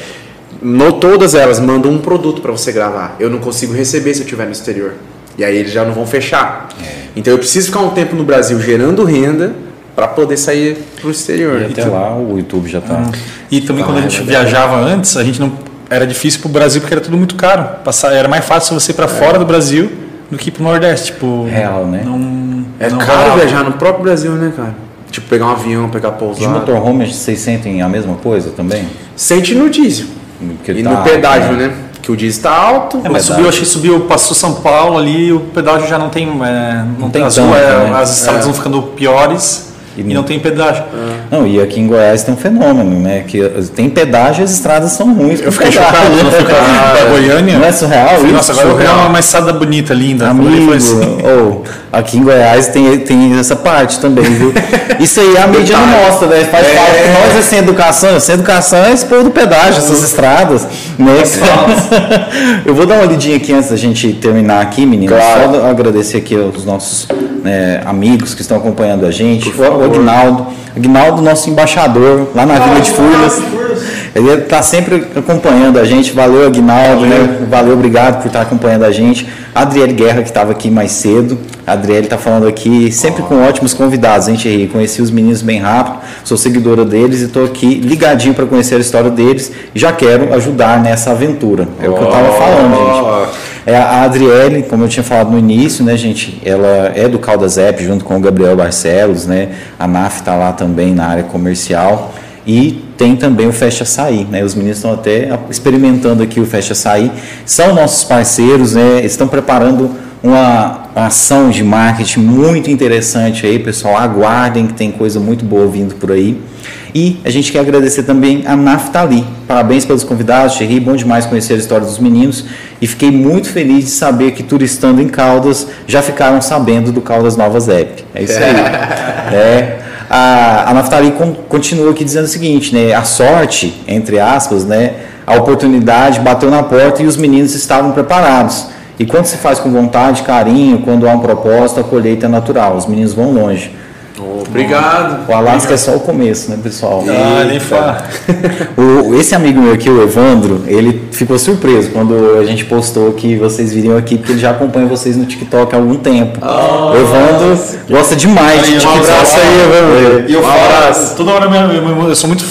no, todas elas mandam um produto para você gravar. Eu não consigo receber se eu estiver no exterior. E aí eles já não vão fechar. É. Então eu preciso ficar um tempo no Brasil gerando renda para poder sair para o exterior. E até então, lá o YouTube já está. Hum. E também tá quando a gente viajava antes, a gente não era difícil para o Brasil porque era tudo muito caro. Passar, era mais fácil você ir para é. fora do Brasil do que para o Nordeste. Tipo, Real, né? Não, é não caro viajar no próprio Brasil, né, cara? Tipo, pegar um avião, pegar pousada. De motorhome, vocês sentem a mesma coisa também? Sente no diesel. Que e tá no pedágio, né? né? Que o diesel está alto. É, mas subiu, acho que subiu, passou São Paulo ali, o pedágio já não tem. É, não, não, tem, tem as, tanto, é, né? as estradas é. vão ficando piores. E, e não tem pedágio. É. Não, e aqui em Goiás tem um fenômeno, né? Que tem pedágio e as estradas são ruins. Eu fiquei chocado, não fiquei ah, Goiânia. Não é surreal isso? Nossa, agora surreal. eu vou uma estrada bonita, linda. Amigo, assim. oh, aqui em Goiás tem, tem essa parte também, viu? Isso aí a mídia não mostra, né? Faz é. parte. Nós é sem educação, sem educação é povo do pedágio, essas estradas. Né? eu vou dar uma lidinha aqui antes da gente terminar aqui, meninos. Claro. Só agradecer aqui aos nossos né, amigos que estão acompanhando a gente. O Agnaldo. Agnaldo, nosso embaixador lá na Vila de Furnas. Ele está sempre acompanhando a gente. Valeu, Agnaldo. Né? Valeu, obrigado por estar acompanhando a gente. Adriele Guerra, que estava aqui mais cedo. A Adriele está falando aqui, sempre com ótimos convidados, hein, Thierry? Conheci os meninos bem rápido, sou seguidora deles e estou aqui ligadinho para conhecer a história deles e já quero ajudar nessa aventura. É o que eu estava falando, gente. É a Adriele, como eu tinha falado no início, né, gente? Ela é do Caldas App junto com o Gabriel Barcelos, né? A NAF está lá também na área comercial. E tem também o Fecha Açaí, né? Os meninos estão até experimentando aqui o Fecha Açaí. São nossos parceiros, né? Estão preparando uma ação de marketing muito interessante aí, pessoal. Aguardem que tem coisa muito boa vindo por aí. E a gente quer agradecer também a Naftali. Parabéns pelos convidados, Cheguei bom demais conhecer a história dos meninos e fiquei muito feliz de saber que turistando em Caldas já ficaram sabendo do Caldas Novas App. É isso aí. é, a, a Naftali continua aqui dizendo o seguinte, né? A sorte, entre aspas, né? A oportunidade bateu na porta e os meninos estavam preparados. E quando se faz com vontade, carinho, quando há um propósito, a colheita é natural. Os meninos vão longe. Obrigado. O Alasca é só o começo, né, pessoal? Ah, nem fala. esse amigo meu aqui, o Evandro, ele ficou surpreso quando a gente postou que vocês viriam aqui, porque ele já acompanha vocês no TikTok há algum tempo. Oh, o Evandro gosta demais de TikTok. Um abraço aí, Evandro. E eu falo, toda hora eu, eu, sou muito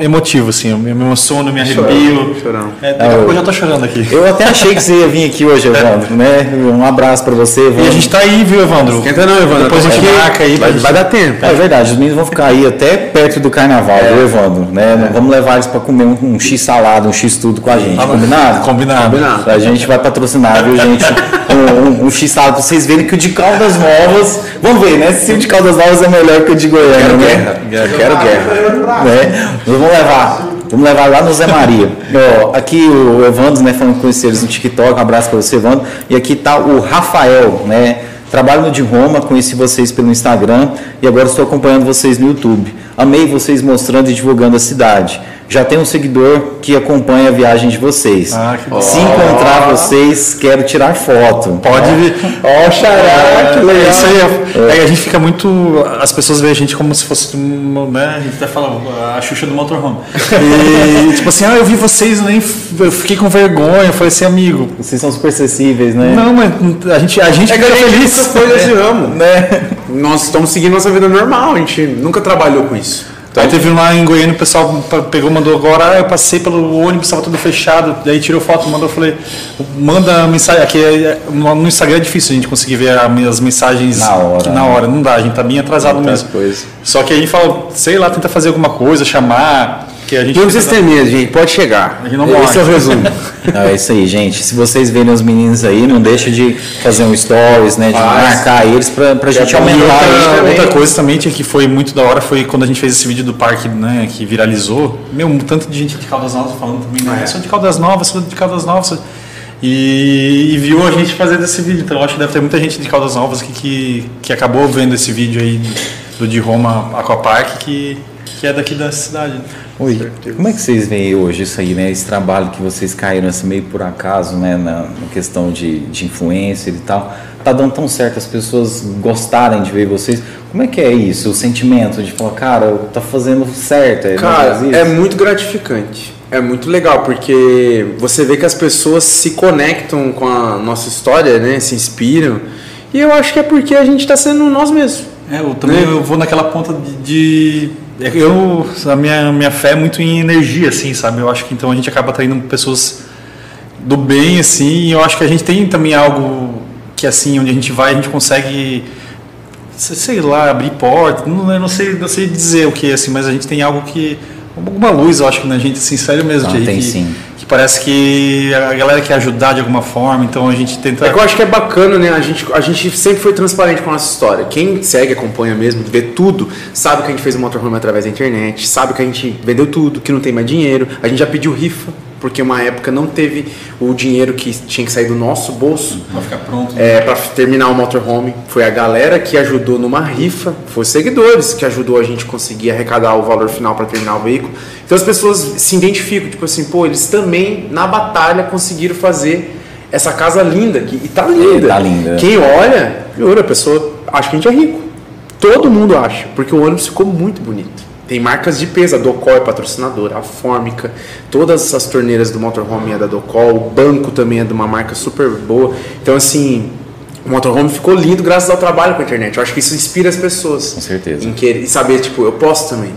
emotivo, assim, eu me emociono, me arrepio. Chorão. É, daqui a pouco eu já tô chorando aqui. Eu até achei que você ia vir aqui hoje, Evandro, né? Um abraço pra você, Evandro. E a gente tá aí, viu, Evandro? Esquenta não, Evandro. Depois a gente marca aí. Vai, vai dar tempo. É verdade, os meninos vão ficar aí até perto do carnaval, é. viu, Evandro? Né? É. Vamos levar eles para comer um, um, X salada, um X tudo com a gente. Combinado? Combinado. Combinado. A gente vai patrocinar, viu, gente? Um, um, um X para vocês verem que o de Caldas Novas. Vamos ver, né? Se o de Caldas Novas é melhor que o de Goiânia. Quero né? guerra. Quero, quero guerra. Né? Vamos levar. Vamos levar lá no Zé Maria. Ó, aqui o Evandro, né, falando com eles no TikTok, um abraço para você, Evandro. E aqui tá o Rafael, né? Trabalho no de Roma, conheci vocês pelo Instagram e agora estou acompanhando vocês no YouTube. Amei vocês mostrando e divulgando a cidade já tem um seguidor que acompanha a viagem de vocês. Ah, que Se encontrar vocês, quero tirar foto. Pode vir. Ó, oh, xará, que legal. Isso aí, é. a gente fica muito. As pessoas veem a gente como se fosse. Né, a gente até fala a Xuxa do motorhome. E tipo assim, ah, eu vi vocês, nem, eu fiquei com vergonha. Eu falei assim, amigo. Vocês são super acessíveis, né? Não, mas a gente, a gente é fica feliz. Foi desse ramo. Né? Nós estamos seguindo nossa vida normal, a gente nunca trabalhou com isso. Então, aí teve lá em Goiânia, o pessoal pegou, mandou agora, ah, eu passei pelo ônibus, estava tudo fechado, daí tirou foto, mandou, falei, manda mensagem, aqui é, é, no Instagram é difícil a gente conseguir ver as mensagens na hora, na hora não dá, a gente tá bem atrasado mesmo. Coisa. Só que aí fala, sei lá, tenta fazer alguma coisa, chamar, que a gente não precisa ter medo, gente. Pode chegar. A gente não Esse é o resumo. não, é isso aí, gente. Se vocês verem os meninos aí, não deixe de fazer um stories, né? De Faz. marcar eles pra, pra gente aumentar. Outra, outra coisa também que foi muito da hora foi quando a gente fez esse vídeo do parque, né? Que viralizou. Meu, um tanto de gente de Caldas Novas falando também, né? É. Sou de Caldas Novas, sou de Caldas Novas. E, e, viu a gente fazer desse vídeo. Então acho que deve ter muita gente de Caldas Novas que, que, que acabou vendo esse vídeo aí do de Roma Aquapark que, que é daqui da cidade. Oi, como é que vocês veem hoje isso aí, né? Esse trabalho que vocês caíram assim meio por acaso, né? Na, na questão de, de influência e tal. Tá dando tão certo as pessoas gostarem de ver vocês. Como é que é isso? O sentimento de falar, cara, tá fazendo certo. É cara, é muito gratificante. É muito legal, porque você vê que as pessoas se conectam com a nossa história, né? Se inspiram. E eu acho que é porque a gente está sendo nós mesmos. É, eu também né? eu vou naquela ponta de, de eu, a minha, minha fé é muito em energia, assim, sabe? Eu acho que então a gente acaba atraindo pessoas do bem, assim, e eu acho que a gente tem também algo que, assim, onde a gente vai, a gente consegue, sei lá, abrir porta, não, não, sei, não sei dizer o que, assim, mas a gente tem algo que alguma luz, eu acho que na gente, assim, sério mesmo, ah, Jay, tem que, sim. que parece que a galera quer ajudar de alguma forma, então a gente tenta. É que eu acho que é bacana, né? A gente, a gente sempre foi transparente com a nossa história. Quem segue, acompanha mesmo, vê tudo, sabe que a gente fez o motorhome através da internet, sabe que a gente vendeu tudo, que não tem mais dinheiro, a gente já pediu rifa porque uma época não teve o dinheiro que tinha que sair do nosso bolso para ficar pronto. É, para terminar o motorhome. Foi a galera que ajudou numa rifa, foi os seguidores que ajudou a gente a conseguir arrecadar o valor final para terminar o veículo. Então as pessoas se identificam, tipo assim, pô, eles também na batalha conseguiram fazer essa casa linda aqui. E tá linda. Tá linda. Quem olha, jura, a pessoa acha que a gente é rico. Todo mundo acha, porque o ônibus ficou muito bonito. Tem marcas de peso, a Docol é patrocinadora, a Fórmica, todas as torneiras do motorhome é da Docol, o banco também é de uma marca super boa. Então, assim, o motorhome ficou lindo graças ao trabalho com a internet. Eu acho que isso inspira as pessoas. Com certeza. Em querer, e saber, tipo, eu posso também.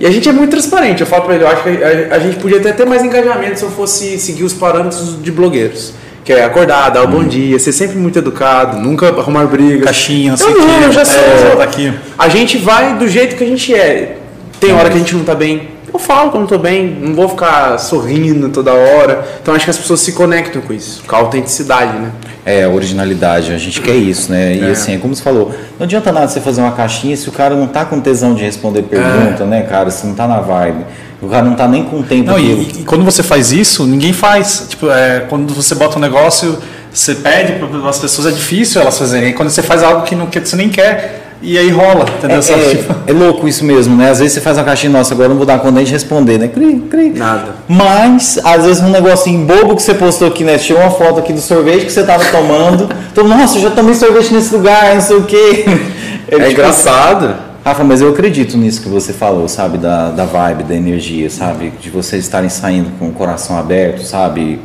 E a gente é muito transparente. Eu falo pra ele, eu acho que a, a gente podia até ter mais engajamento se eu fosse seguir os parâmetros de blogueiros. Que é acordar, dar o bom dia, ser sempre muito educado, nunca arrumar briga. Caixinha, não sei o que. Eu já sou. É, tá aqui. A gente vai do jeito que a gente é. Tem hora que a gente não tá bem. Eu falo que eu não tô bem, não vou ficar sorrindo toda hora. Então acho que as pessoas se conectam com isso, com a autenticidade, né? É, a originalidade, a gente quer isso, né? E é. assim, é como você falou, não adianta nada você fazer uma caixinha se o cara não tá com tesão de responder pergunta, é. né, cara? Se não tá na vibe. O cara não tá nem com tempo. Não, e, e, quando você faz isso, ninguém faz. Tipo, é, quando você bota um negócio, você pede para as pessoas, é difícil elas fazerem. E quando você faz algo que, não, que você nem quer, e aí rola, entendeu? É, é, é, louco isso mesmo, né? Às vezes você faz uma caixinha, nossa, agora eu não vou dar conta nem de responder, né? Cri, cri. Nada. Mas, às vezes, um negocinho bobo que você postou aqui, né? Tirou uma foto aqui do sorvete que você tava tomando. Então, nossa, já tomei sorvete nesse lugar, não sei o quê. É, é tipo, engraçado. Rafa, mas eu acredito nisso que você falou, sabe? Da, da vibe, da energia, sabe? De vocês estarem saindo com o coração aberto, sabe?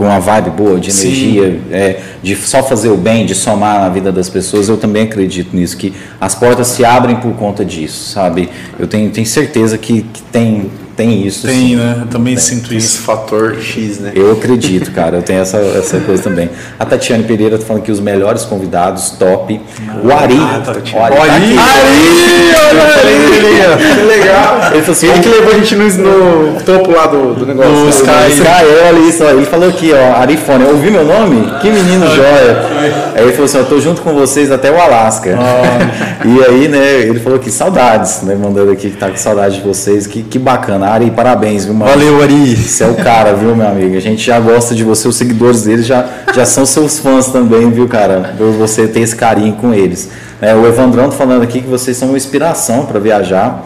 Com uma vibe boa, de energia, é, de só fazer o bem, de somar na vida das pessoas, eu também acredito nisso, que as portas se abrem por conta disso, sabe? Eu tenho, tenho certeza que, que tem tem isso. Tem, sim. né? Eu também tem, sinto tem isso. Esse fator X, né? Eu acredito, cara. Eu tenho essa, essa coisa também. A Tatiane Pereira tá falando que os melhores convidados, top. Ah, o Ari. Ah, tá, o Ari. O Ari! Ari! Ari! Que legal. Ele, falou assim, ele que levou a gente no, no topo lá do, do negócio. No Sky. Sky, olha isso. Ele falou aqui, ó, Arifone. Ouviu meu nome? Que menino joia. Aí ele falou assim, eu tô junto com vocês até o Alasca. Oh. E aí, né, ele falou que saudades, né? Mandando aqui que tá com saudade de vocês. Que, que bacana. Ari, parabéns, viu, mano? Valeu, Ari. Você é o cara, viu, meu amigo? A gente já gosta de você, os seguidores deles já, já são seus fãs também, viu, cara? Por você ter esse carinho com eles. É, o Evandrão tá falando aqui que vocês são uma inspiração para viajar.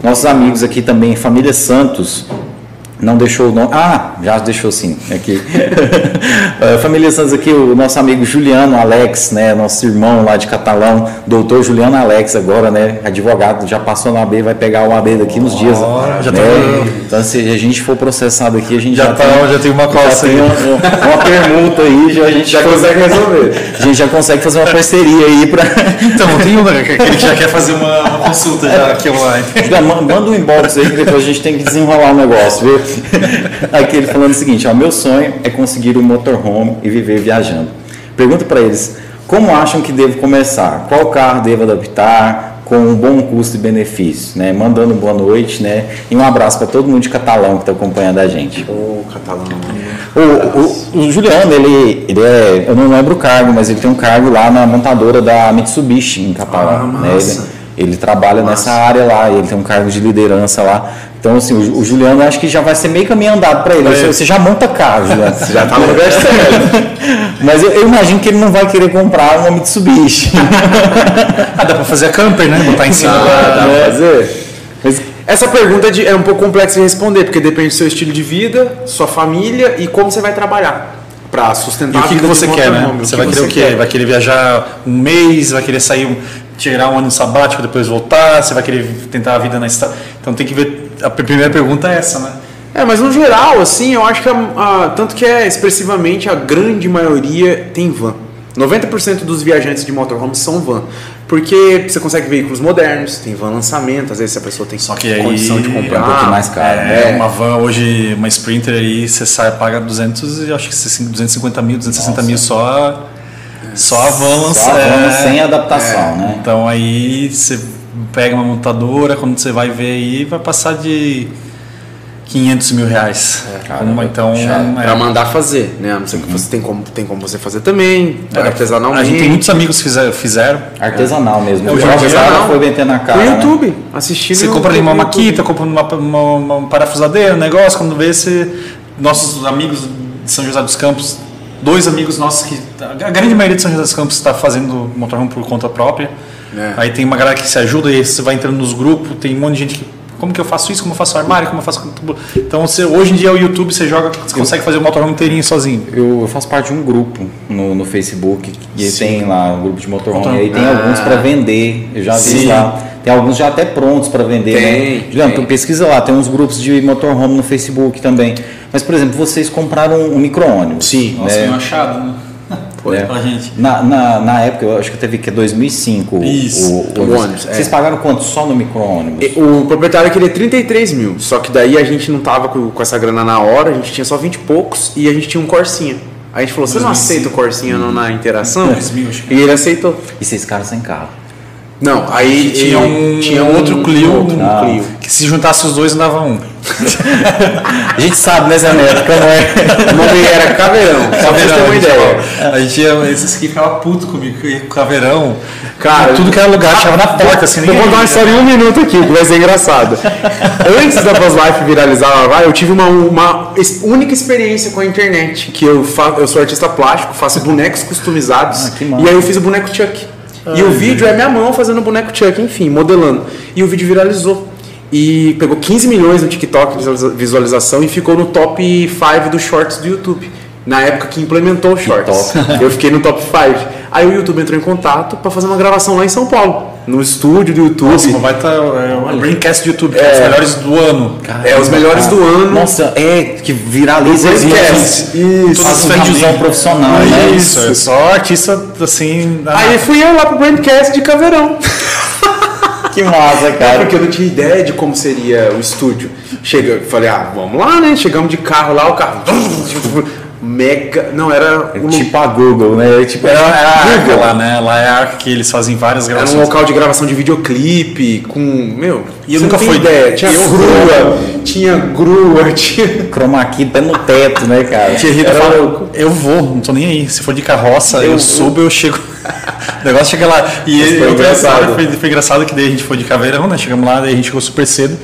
Nossos amigos aqui também, Família Santos, não deixou o nome. Ah, já deixou sim. Aqui. Eh, família Santos aqui, o nosso amigo Juliano Alex, né? Nosso irmão lá de Catalão, doutor Juliano Alex, agora, né? Advogado, já passou na AB, vai pegar o AB daqui nos dias. Oh, já né? tá... Então, se a gente for processado aqui, a gente já, já tá, tem, já tem uma costa aí. Uma, uma, permuta aí, já, a gente já consegue resolver. A gente já consegue fazer uma parceria aí para. Então, tem um aquele que já quer fazer uma, uma consulta já aqui online. Manda um inbox aí que depois a gente tem que desenrolar o negócio, viu? Aqui ele falando o seguinte: ó, meu sonho é conseguir um motorhome e viver viajando. Pergunta para eles como acham que devo começar, qual carro devo adaptar, com um bom custo e benefício, né? Mandando boa noite, né? E um abraço para todo mundo de Catalão que está acompanhando a gente. Ô, oh, Catalão. O, o, o, Juliano, ele, ele é, eu não lembro o cargo, mas ele tem um cargo lá na montadora da Mitsubishi em Catalão. Ah, né? ele, ele, trabalha nessa área lá, ele tem um cargo de liderança lá. Então, assim, o, o, Juliano acho que já vai ser meio caminho andado para ele. É. Você, já monta carro, Juliano. Você já está no lugar certo. Mas eu, eu, imagino que ele não vai querer comprar uma Mitsubishi. ah, dá para fazer a camper, né? Botar em cima. Ah, dá pra fazer. Mas, essa pergunta é, de, é um pouco complexa de responder, porque depende do seu estilo de vida, sua família e como você vai trabalhar para sustentar e o que, que você quer, né? Você vai querer o quê? Quer? Vai querer viajar um mês, vai querer sair um, tirar um ano sabático, depois voltar, você vai querer tentar a vida na estrada. Então tem que ver a primeira pergunta é essa, né? É, mas no geral, assim, eu acho que a, a, tanto que é expressivamente a grande maioria tem van. 90% dos viajantes de motorhome são van. Porque você consegue veículos modernos, tem van lançamento, às vezes a pessoa tem só que aí condição de comprar. É um pouquinho mais caro. É, é, uma van hoje, uma Sprinter aí, você sai, paga 200, acho que 250 mil, 260 Nossa. mil só, só a van. Só a van é, sem adaptação, é, né? Então aí você pega uma montadora, quando você vai ver aí, vai passar de 500 mil reais. É, caramba, então, é, para mandar fazer, né? A não ser que você tem como, tem como você fazer também, é, artesanalmente. A gente tem muitos amigos que fizeram. fizeram. Artesanal mesmo. É, o artesanal foi meter na cara. No YouTube, né? assistindo. Você compra ali uma maquita, compra uma, uma, uma parafusadeira, um negócio, quando vê se nossos amigos de São José dos Campos, dois amigos nossos que a grande maioria de São José dos Campos está fazendo motorhome por conta própria. É. Aí tem uma galera que se ajuda e você vai entrando nos grupos, tem um monte de gente que como que eu faço isso, como eu faço armário, como eu faço. Então, você, hoje em dia, o YouTube você joga, você consegue fazer o motorhome inteirinho sozinho. Eu, eu faço parte de um grupo no, no Facebook, e Sim. tem lá um grupo de motorhome, motorhome. e aí tem ah. alguns para vender, eu já vi Sim. lá. Tem alguns já até prontos para vender, né? tem, né? Juliano, tu pesquisa lá, tem uns grupos de motorhome no Facebook também. Mas, por exemplo, vocês compraram um micro-ônibus. Sim. Nossa, né? um achado, né? Foi é. pra gente. Na, na, na, época, eu acho que teve que é 2005 Isso, o, o, o ônibus. Vocês é. pagaram quanto só no micro-ônibus? O proprietário queria 33 mil, só que daí a gente não tava com, com essa grana na hora, a gente tinha só 20 e poucos e a gente tinha um Corsinha. A gente falou, você não aceita o Corsinha hum. na interação? 2000, e ele aceitou. E vocês ficaram sem carro? Não, aí tinha um, tinha outro Clio, outro, um Clio. que se juntasse os dois dava um. a gente sabe, né, Zé Neto, como é. O nome era Caveirão, só pra você ter uma ideia. A gente ia, esses que ficavam puto comigo, com Caveirão. Cara, tudo que era lugar, chegava na porta, assim, Vou contar uma história em um minuto aqui, que vai ser engraçado. Antes da Buzz Life viralizar lá, eu tive uma, uma única experiência com a internet, que eu, fa eu sou artista plástico, faço bonecos customizados, ah, e aí eu fiz o boneco Chuck. Ai, e o vídeo é minha mão fazendo boneco Chuck, enfim, modelando. E o vídeo viralizou. E pegou 15 milhões no TikTok visualização e ficou no top 5 dos shorts do YouTube. Na época que implementou o shorts. Eu fiquei no top 5. Aí o YouTube entrou em contato para fazer uma gravação lá em São Paulo, no estúdio do YouTube. Nossa, vai estar tá, é, o Braincast do YouTube, é, os melhores do ano. Caramba, é, os melhores cara. do ano. Nossa, é, que viraliza isso. Isso. Faz um videozão profissional, né? Isso, é só artista assim. Aí fui eu lá pro Braincast de Caveirão. que massa, cara. É porque eu não tinha ideia de como seria o estúdio. Chega, falei, ah, vamos lá, né? Chegamos de carro lá, o carro mega. Não, era. Um... Tipo a Google, né? Tipo, era, era Google. lá, né? Lá é a que eles fazem várias gravações. Era um local de gravação de videoclipe, com. Meu. E eu nunca fui ideia. Tinha eu grua, tinha grua, tinha. Chroma key pé no teto, né, cara? Tinha Rita fala, eu vou, não tô nem aí. Se for de carroça, eu, eu subo, eu chego. o negócio chega lá. E foi, engraçado. Foi, foi, engraçado que daí a gente foi de caveirão, né? Chegamos lá, daí a gente chegou super cedo.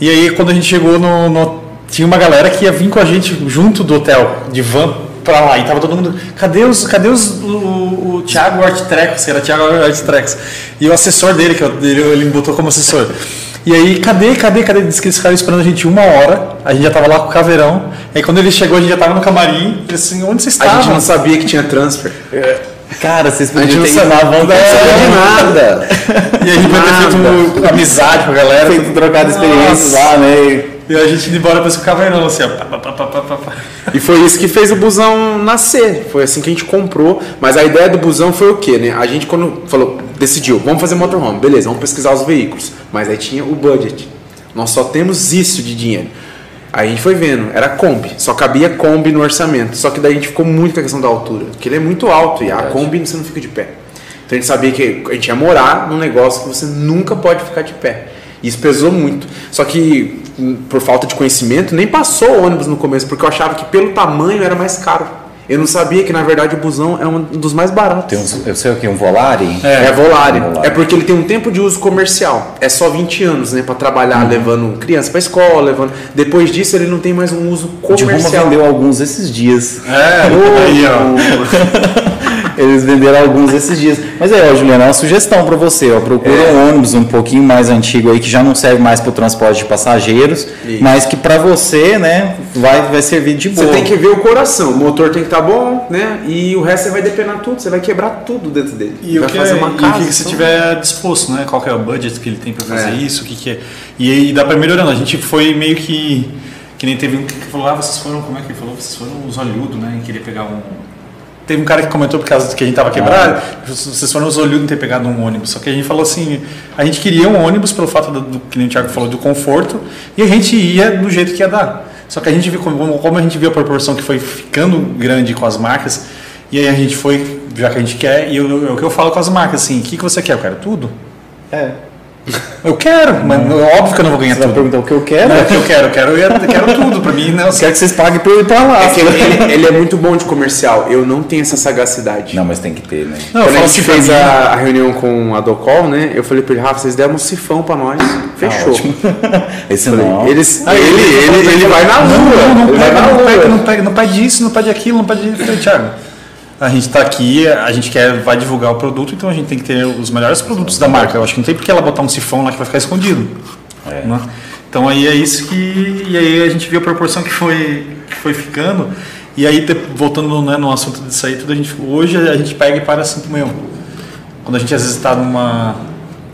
E aí quando a gente chegou no, no tinha uma galera que ia vir com a gente junto do hotel, de van pra lá. E tava todo mundo. Cadê os. Cadê os. O, o Thiago Artrex, que era Thiago Artrex. E o assessor dele, que ele, ele me botou como assessor. E aí, cadê, cadê, cadê? Diz que eles ficaram esperando a gente uma hora. A gente já tava lá com o caveirão. Aí quando ele chegou, a gente já tava no camarim. E assim, onde vocês estavam? A gente não sabia que tinha transfer. É. Cara, vocês podiam ter ido na van da de nada. E a gente vai ter feito amizade com a galera. Feito trocado experiências lá, né? E a gente indo embora depois com o caveirão, assim, ó. Pá, pá, pá, e foi isso que fez o busão nascer. Foi assim que a gente comprou. Mas a ideia do busão foi o quê, né? A gente quando falou, decidiu, vamos fazer motorhome, beleza, vamos pesquisar os veículos. Mas aí tinha o budget. Nós só temos isso de dinheiro. Aí a gente foi vendo, era Kombi, só cabia Kombi no orçamento. Só que daí a gente ficou muito com a questão da altura, porque ele é muito alto e a Kombi você não fica de pé. Então a gente sabia que a gente ia morar num negócio que você nunca pode ficar de pé. Isso pesou muito. Só que, por falta de conhecimento, nem passou o ônibus no começo, porque eu achava que pelo tamanho era mais caro. Eu não sabia que, na verdade, o busão é um dos mais baratos. Eu sei o que, um Volare? É, é Volare. Volare. É porque ele tem um tempo de uso comercial. É só 20 anos, né? para trabalhar, uhum. levando criança para escola, levando... Depois disso, ele não tem mais um uso comercial. De Roma vendeu alguns esses dias. É, oh, aí, ó. Eles venderam alguns esses dias. Mas aí, ó, Juliana, uma sugestão para você. Ó, procura é. um ônibus um pouquinho mais antigo aí, que já não serve mais para o transporte de passageiros, Isso. mas que para você, né, vai, vai servir de boa. Você tem que ver o coração. O motor tem que estar tá bom, né? E o resto você vai depenar tudo. Você vai quebrar tudo dentro dele. E vai o que, fazer é, uma casa, e o que você tiver disposto, né? Qual é o budget que ele tem para fazer é. isso, o que, que é. E aí dá para melhorando. A gente foi meio que. Que nem teve um que falou, ah, vocês foram, como é que ele falou? Vocês foram os olhudos, né? E queria pegar um Teve um cara que comentou por causa que a gente estava quebrado, ah. vocês foram os olhudos em ter pegado um ônibus. Só que a gente falou assim, a gente queria um ônibus pelo fato do, do que o Thiago falou, do conforto, e a gente ia do jeito que ia dar. Só que a gente viu, como, como a gente viu a proporção que foi ficando grande com as marcas, e aí a gente foi, já que a gente quer, e eu, o que eu falo com as marcas, assim, o que, que você quer? Eu quero tudo. É. Eu quero, mas é óbvio que eu não vou ganhar Você tudo. perguntar o que eu quero? Não, é o que eu quero, eu quero, eu quero tudo. Pra mim, não. Quero que vocês paguem pra eu ir pra lá. É ele, ele, é muito bom de comercial. Eu não tenho essa sagacidade. Não, mas tem que ter, né? Não, Quando a gente fez a, a, reunião com a Docol, né? Eu falei pra ele, Rafa, vocês deram um sifão pra nós. Fechou. Ah, Esse falei, não. Eles, ah, ele, ele, ele, ele, vai na lua. Não, não, vai. Não pede, não pede isso, não pede aquilo, não pede. Thiago a gente está aqui, a gente quer, vai divulgar o produto, então a gente tem que ter os melhores produtos da marca. Eu acho que não tem porque ela botar um sifão lá que vai ficar escondido. É. Né? Então aí é isso que. E aí a gente viu a proporção que foi, que foi ficando. E aí, voltando né, no assunto disso aí, tudo a gente, hoje a gente pega e para assim, meu. Quando a gente às vezes está numa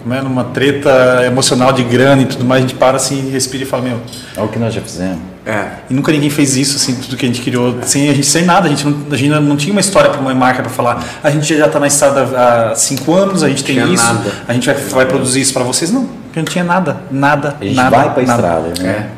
né, numa treta emocional de grana e tudo mais, a gente para assim, respira e fala, meu. É o que nós já fizemos. É. E nunca ninguém fez isso, assim, tudo que a gente criou, sem a gente sem nada. A gente não, a gente não tinha uma história para uma marca para falar. A gente já está na estrada há cinco anos, a gente tem isso, nada. a gente vai, vai produzir isso para vocês. Não, a gente não tinha nada, nada, a gente nada. vai para a estrada, né? É.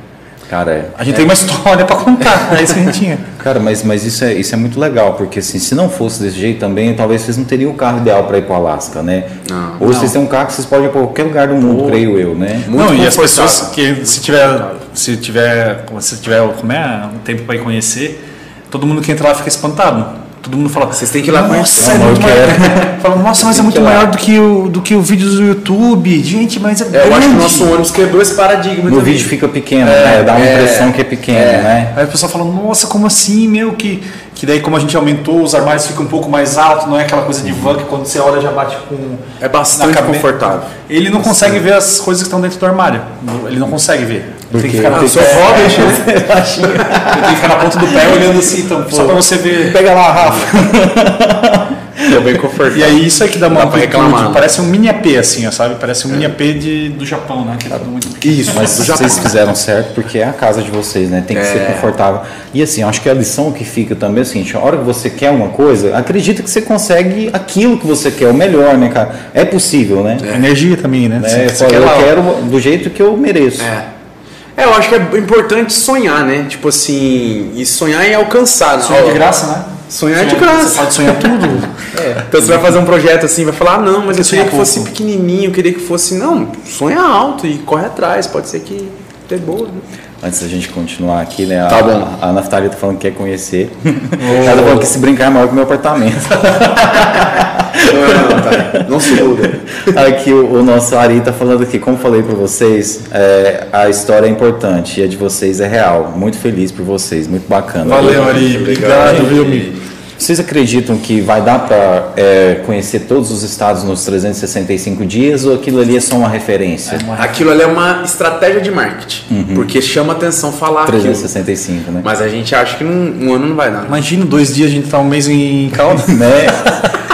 Cara, é, a gente é, tem uma história para contar, é isso que a gente tinha. Cara, mas, mas isso, é, isso é muito legal, porque assim, se não fosse desse jeito também, talvez vocês não teriam o carro ideal para ir para o Alasca, né? Não, Ou não. vocês têm um carro que vocês podem ir para qualquer lugar do mundo, creio eu, né? Muito não, e as pessoas que se tiver, se tiver, se tiver como é, um tempo para ir conhecer, todo mundo que entra lá fica espantado todo mundo fala, vocês têm que ir lá. Nossa, é muito maior. fala, nossa, mas é muito maior do que, o, do que o vídeo do YouTube. Gente, mas é, é Eu acho que o nosso ônibus quebrou esse paradigma. No também. vídeo fica pequeno, é, né? Dá uma é, impressão que é pequeno, é. né? Aí o pessoal fala, nossa, como assim, meu, que que daí como a gente aumentou, os armários ficam um pouco mais altos, não é aquela coisa de van que quando você olha já bate com... É bastante confortável. Ele não consegue ver as coisas que estão dentro do armário, ele não consegue ver. Porque tem que ficar na, deixa, né? tem que ficar na ponta do pé olhando assim, então, só para você ver. Pega lá, Rafa. É bem confortável. E aí isso é que dá uma reclamar. Parece um mini AP, assim, sabe? Parece um é. mini AP de, do Japão, né? Que é muito... Isso, mas vocês fizeram certo porque é a casa de vocês, né? Tem que é. ser confortável. E assim, acho que a lição que fica também é o seguinte: a hora que você quer uma coisa, acredita que você consegue aquilo que você quer, o melhor, né, cara? É possível, né? É. Energia também, né? né? Você, você eu quero do jeito que eu mereço. É. É, eu acho que é importante sonhar, né? Tipo assim, e sonhar e alcançar. Né? Sonhar de graça, né? Sonhar de graça. Você pode sonhar tudo. é. Então você vai fazer um projeto assim, vai falar, ah, não, mas eu queria que fosse pequenininho, eu queria que fosse. Não, sonha alto e corre atrás, pode ser que dê boa. Né? Antes da gente continuar aqui, né? Tá a, bom. A, a Naftalia tá falando que quer conhecer. Oh. Ela tá falando que se brincar é maior que o meu apartamento. não, não, tá. não se muda. Aqui o, o, nosso Ari tá falando aqui, como falei para vocês, é, a história é importante e a de vocês é real. Muito feliz por vocês, muito bacana. Valeu, Ari. Obrigado, viu, vocês acreditam que vai dar para é, conhecer todos os estados nos 365 dias ou aquilo ali é só uma referência? É uma... Aquilo ali é uma estratégia de marketing, uhum. porque chama atenção falar 365, aquilo. né? Mas a gente acha que num, um ano não vai dar. Imagina, dois dias a gente tá um mês em calda. né?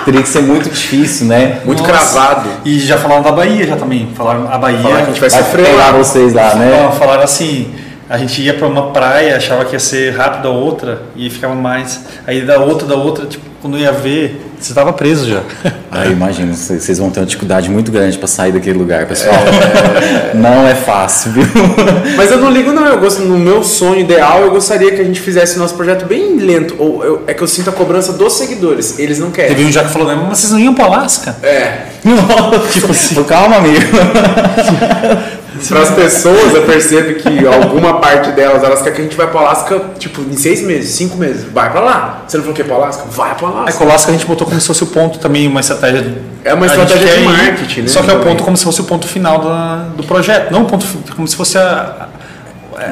Teria que ser muito difícil, né? Muito Nossa. cravado. E já falaram da Bahia já também. Falaram a Bahia. Falaram que a gente vai, vai sofrer. vocês lá, né? Falaram assim a gente ia para uma praia, achava que ia ser rápido a outra e ficava mais. Aí da outra, da outra, tipo, quando ia ver, você estava preso já. Ah, imagino, vocês vão ter uma dificuldade muito grande para sair daquele lugar, pessoal. É... Não é fácil, viu? Mas eu não ligo, não. Eu gosto, no meu sonho ideal, eu gostaria que a gente fizesse nosso projeto bem lento. Ou eu, é que eu sinto a cobrança dos seguidores. Eles não querem. Teve um já que falou, mas vocês não iam para Alasca? É. tipo assim. Calma, amigo. para as pessoas, eu percebo que alguma parte delas, elas querem que a gente vá para Alasca, tipo, em seis meses, cinco meses. Vai para lá. Você não falou que é para Alasca? Vai para Alasca. É que o Alasca a gente botou como se fosse o ponto também, uma estratégia. É uma estratégia de marketing, né? Só que é o ponto como se fosse o ponto final do, do projeto, não o ponto, como se fosse a.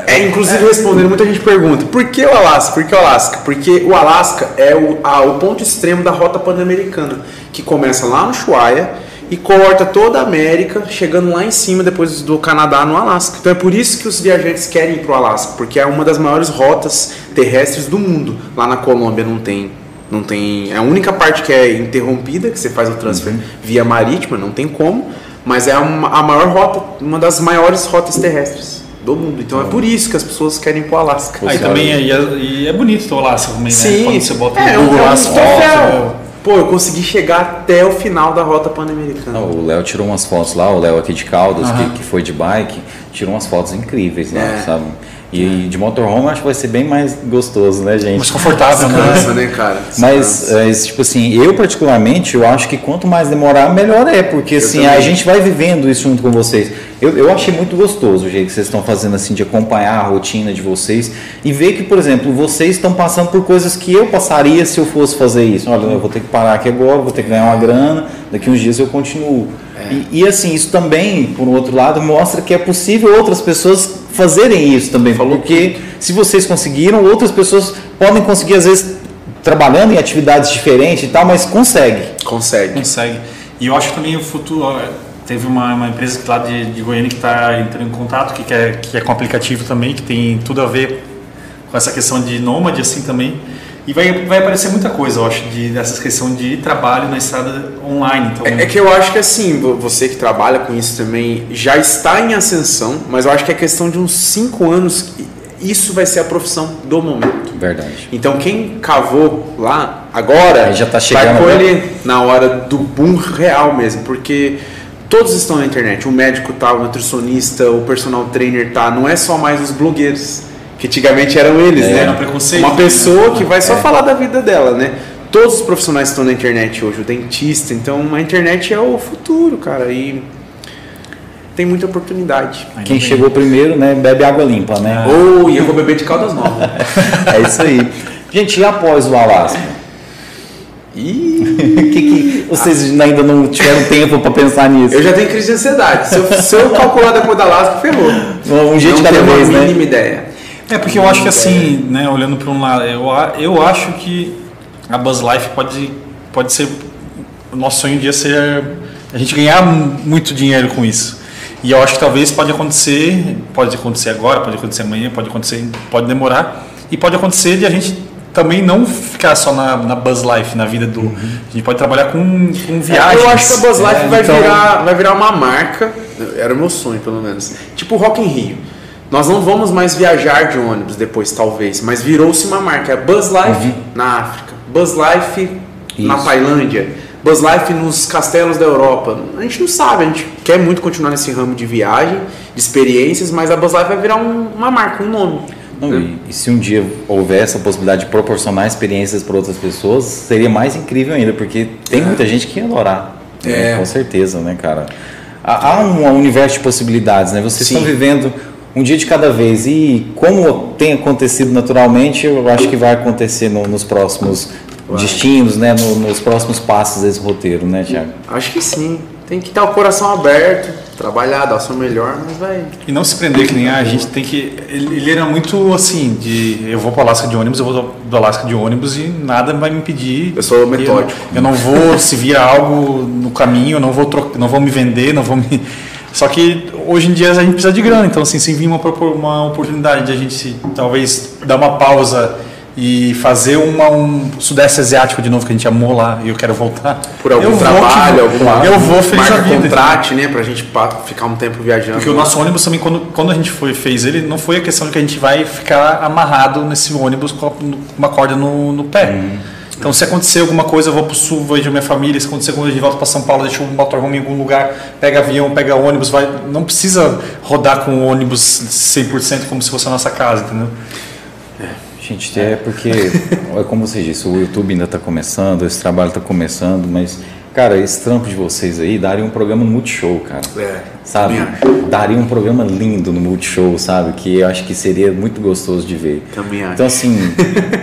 É, inclusive é, respondendo, muita gente pergunta, por que o Alasca? Por que o Alasca? Porque o Alasca é o, a, o ponto extremo da rota pan-americana, que começa lá no Ushuaia e corta toda a América, chegando lá em cima depois do Canadá no Alasca. Então é por isso que os viajantes querem ir para o Alasca, porque é uma das maiores rotas terrestres do mundo. Lá na Colômbia não tem, não tem, é a única parte que é interrompida, que você faz o transfer uhum. via marítima, não tem como, mas é uma, a maior rota, uma das maiores rotas terrestres do mundo. Então é por isso que as pessoas querem ir pro Alasca. Aí também é, e é, bonito o Alasca também, Sim, né? Quando você bota no é, Google é um, as fotos pô, eu consegui chegar até o final da rota pan-americana. O Léo tirou umas fotos lá, o Léo aqui de Caldas, que, que foi de bike. tirou umas fotos incríveis lá, é. sabe? E de motorhome acho que vai ser bem mais gostoso, né, gente? Mais confortável, né? né, cara? Mas, é, tipo assim, eu particularmente, eu acho que quanto mais demorar, melhor é, porque assim, também. a gente vai vivendo isso junto com vocês. Eu, eu achei muito gostoso o jeito que vocês estão fazendo, assim, de acompanhar a rotina de vocês e ver que, por exemplo, vocês estão passando por coisas que eu passaria se eu fosse fazer isso. Olha, eu vou ter que parar aqui agora, vou ter que ganhar uma grana, daqui uns dias eu continuo. É. E, e assim, isso também, por outro lado, mostra que é possível outras pessoas fazerem isso também, Falou porque que... se vocês conseguiram, outras pessoas podem conseguir às vezes trabalhando em atividades diferentes e tal, mas consegue. Consegue. Consegue. E eu acho que também o futuro teve uma, uma empresa lá de, de Goiânia que está entrando em contato, que, é, que é com aplicativo também, que tem tudo a ver com essa questão de nômade assim também. E vai, vai aparecer muita coisa, eu acho, de, dessa questão de trabalho na estrada online. Então... É, é, que eu acho que assim, você que trabalha com isso também já está em ascensão, mas eu acho que é questão de uns 5 anos, isso vai ser a profissão do momento. Verdade. Então quem cavou lá agora já tá chegando, vai colher na hora do boom real mesmo, porque todos estão na internet. O médico tá, o nutricionista, o personal trainer tá, não é só mais os blogueiros que antigamente eram eles, é, né? Era preconceito, Uma pessoa né? que vai só é. falar da vida dela, né? Todos os profissionais estão na internet hoje, o dentista, então a internet é o futuro, cara, e tem muita oportunidade. Quem chegou primeiro, né, bebe água limpa, né? Ou oh, e eu vou beber de caldas novas. é isso aí. Gente, e após o Alasca? E que, que vocês ainda não tiveram tempo para pensar nisso? Eu já tenho crise de ansiedade. Se eu, se eu calcular depois da Alasca, ferrou. Um jeito de cada vez, né? mínima ideia. É porque eu acho que assim, né, olhando para um lado, eu, eu acho que a Buzz Life pode, pode ser. O nosso sonho um dia ser a gente ganhar muito dinheiro com isso. E eu acho que talvez pode acontecer, pode acontecer agora, pode acontecer amanhã, pode acontecer, pode demorar. E pode acontecer de a gente também não ficar só na, na Buzz Life, na vida do. Uhum. A gente pode trabalhar com, com viagens. É, eu acho que a Buzz Life é, vai, então... virar, vai virar uma marca. Era o meu sonho, pelo menos. Tipo Rock in Rio. Nós não vamos mais viajar de ônibus depois, talvez, mas virou-se uma marca. É Buzz Life uhum. na África, Buzz Life Isso. na Tailândia, Buzz Life nos castelos da Europa. A gente não sabe, a gente quer muito continuar nesse ramo de viagem, de experiências, mas a Buzz Life vai virar um, uma marca, um nome. Não, né? e, e, se um dia houver essa possibilidade de proporcionar experiências para outras pessoas, seria mais incrível ainda, porque tem é. muita gente que ia adorar. Né? É. Né? Com certeza, né, cara? Há, há um universo de possibilidades, né? Vocês Sim. estão vivendo um dia de cada vez. E como tem acontecido naturalmente, eu acho que vai acontecer no, nos próximos vai. destinos, né? No, nos próximos passos desse roteiro, né, Tiago? Acho que sim. Tem que ter o coração aberto, trabalhar, dar o seu melhor, mas vai. E não se prender que nem a gente tem que. Ele, ele era muito assim, de eu vou para Alasca de ônibus, eu vou do Alasca de ônibus e nada vai me impedir. Eu sou metódico. Eu, eu não vou, se vir algo no caminho, eu não vou, trocar, não vou me vender, não vou me só que hoje em dia a gente precisa de grana, então assim, se vir uma, uma oportunidade de a gente talvez dar uma pausa e fazer uma, um Sudeste Asiático de novo, que a gente amou lá e eu quero voltar. Por algum eu trabalho, vou, alguma Eu vou feliz marca vida. contrate, né, pra gente ficar um tempo viajando. Porque o nosso ônibus também, quando, quando a gente foi, fez ele, não foi a questão de que a gente vai ficar amarrado nesse ônibus com uma corda no, no pé. Hum. Então, se acontecer alguma coisa, eu vou para o sul, vejo minha família. Se acontecer alguma coisa, eu volto para São Paulo, deixo um motorhome em algum lugar, pega avião, pega ônibus. Vai, não precisa rodar com ônibus 100% como se fosse a nossa casa, entendeu? É, gente, é porque, é como você disse, o YouTube ainda está começando, esse trabalho está começando, mas Cara, esse trampo de vocês aí daria um programa no Multishow, cara. É. Sabe? Daria um programa lindo no Multishow, sabe? Que eu acho que seria muito gostoso de ver. Também acho. Então, assim,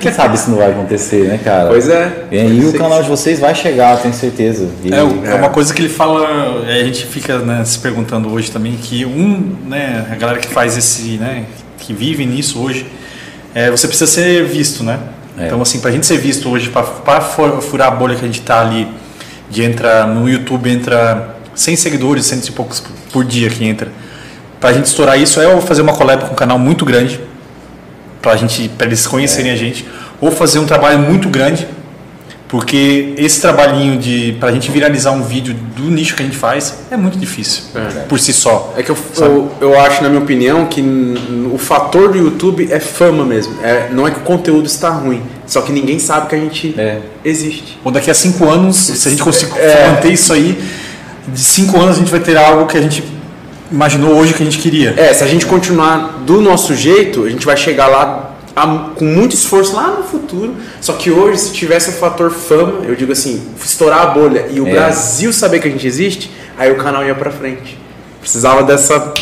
quem sabe isso não vai acontecer, né, cara? Pois é. E aí o canal de vocês vai chegar, tenho certeza. E, é, é, uma coisa que ele fala, a gente fica né, se perguntando hoje também, que um, né, a galera que faz esse, né, que vive nisso hoje, é, você precisa ser visto, né? É. Então, assim, pra gente ser visto hoje, para furar a bolha que a gente tá ali de entrar no YouTube, entra 100 seguidores, 100 e poucos por dia que entra. Pra gente estourar isso é ou fazer uma collab com um canal muito grande, pra gente, pra eles conhecerem é. a gente, ou fazer um trabalho muito grande porque esse trabalhinho de pra gente viralizar um vídeo do nicho que a gente faz é muito difícil é. por si só. É que eu, eu, eu, acho, na minha opinião, que o fator do YouTube é fama mesmo. É, não é que o conteúdo está ruim, só que ninguém sabe que a gente é. existe. Ou daqui a cinco anos, se a gente conseguir é. manter isso aí, de cinco anos a gente vai ter algo que a gente imaginou hoje que a gente queria. É, se a gente continuar do nosso jeito, a gente vai chegar lá com muito esforço lá no futuro. Só que hoje, se tivesse o fator fama, eu digo assim, estourar a bolha e o é. Brasil saber que a gente existe, aí o canal ia para frente. Precisava dessa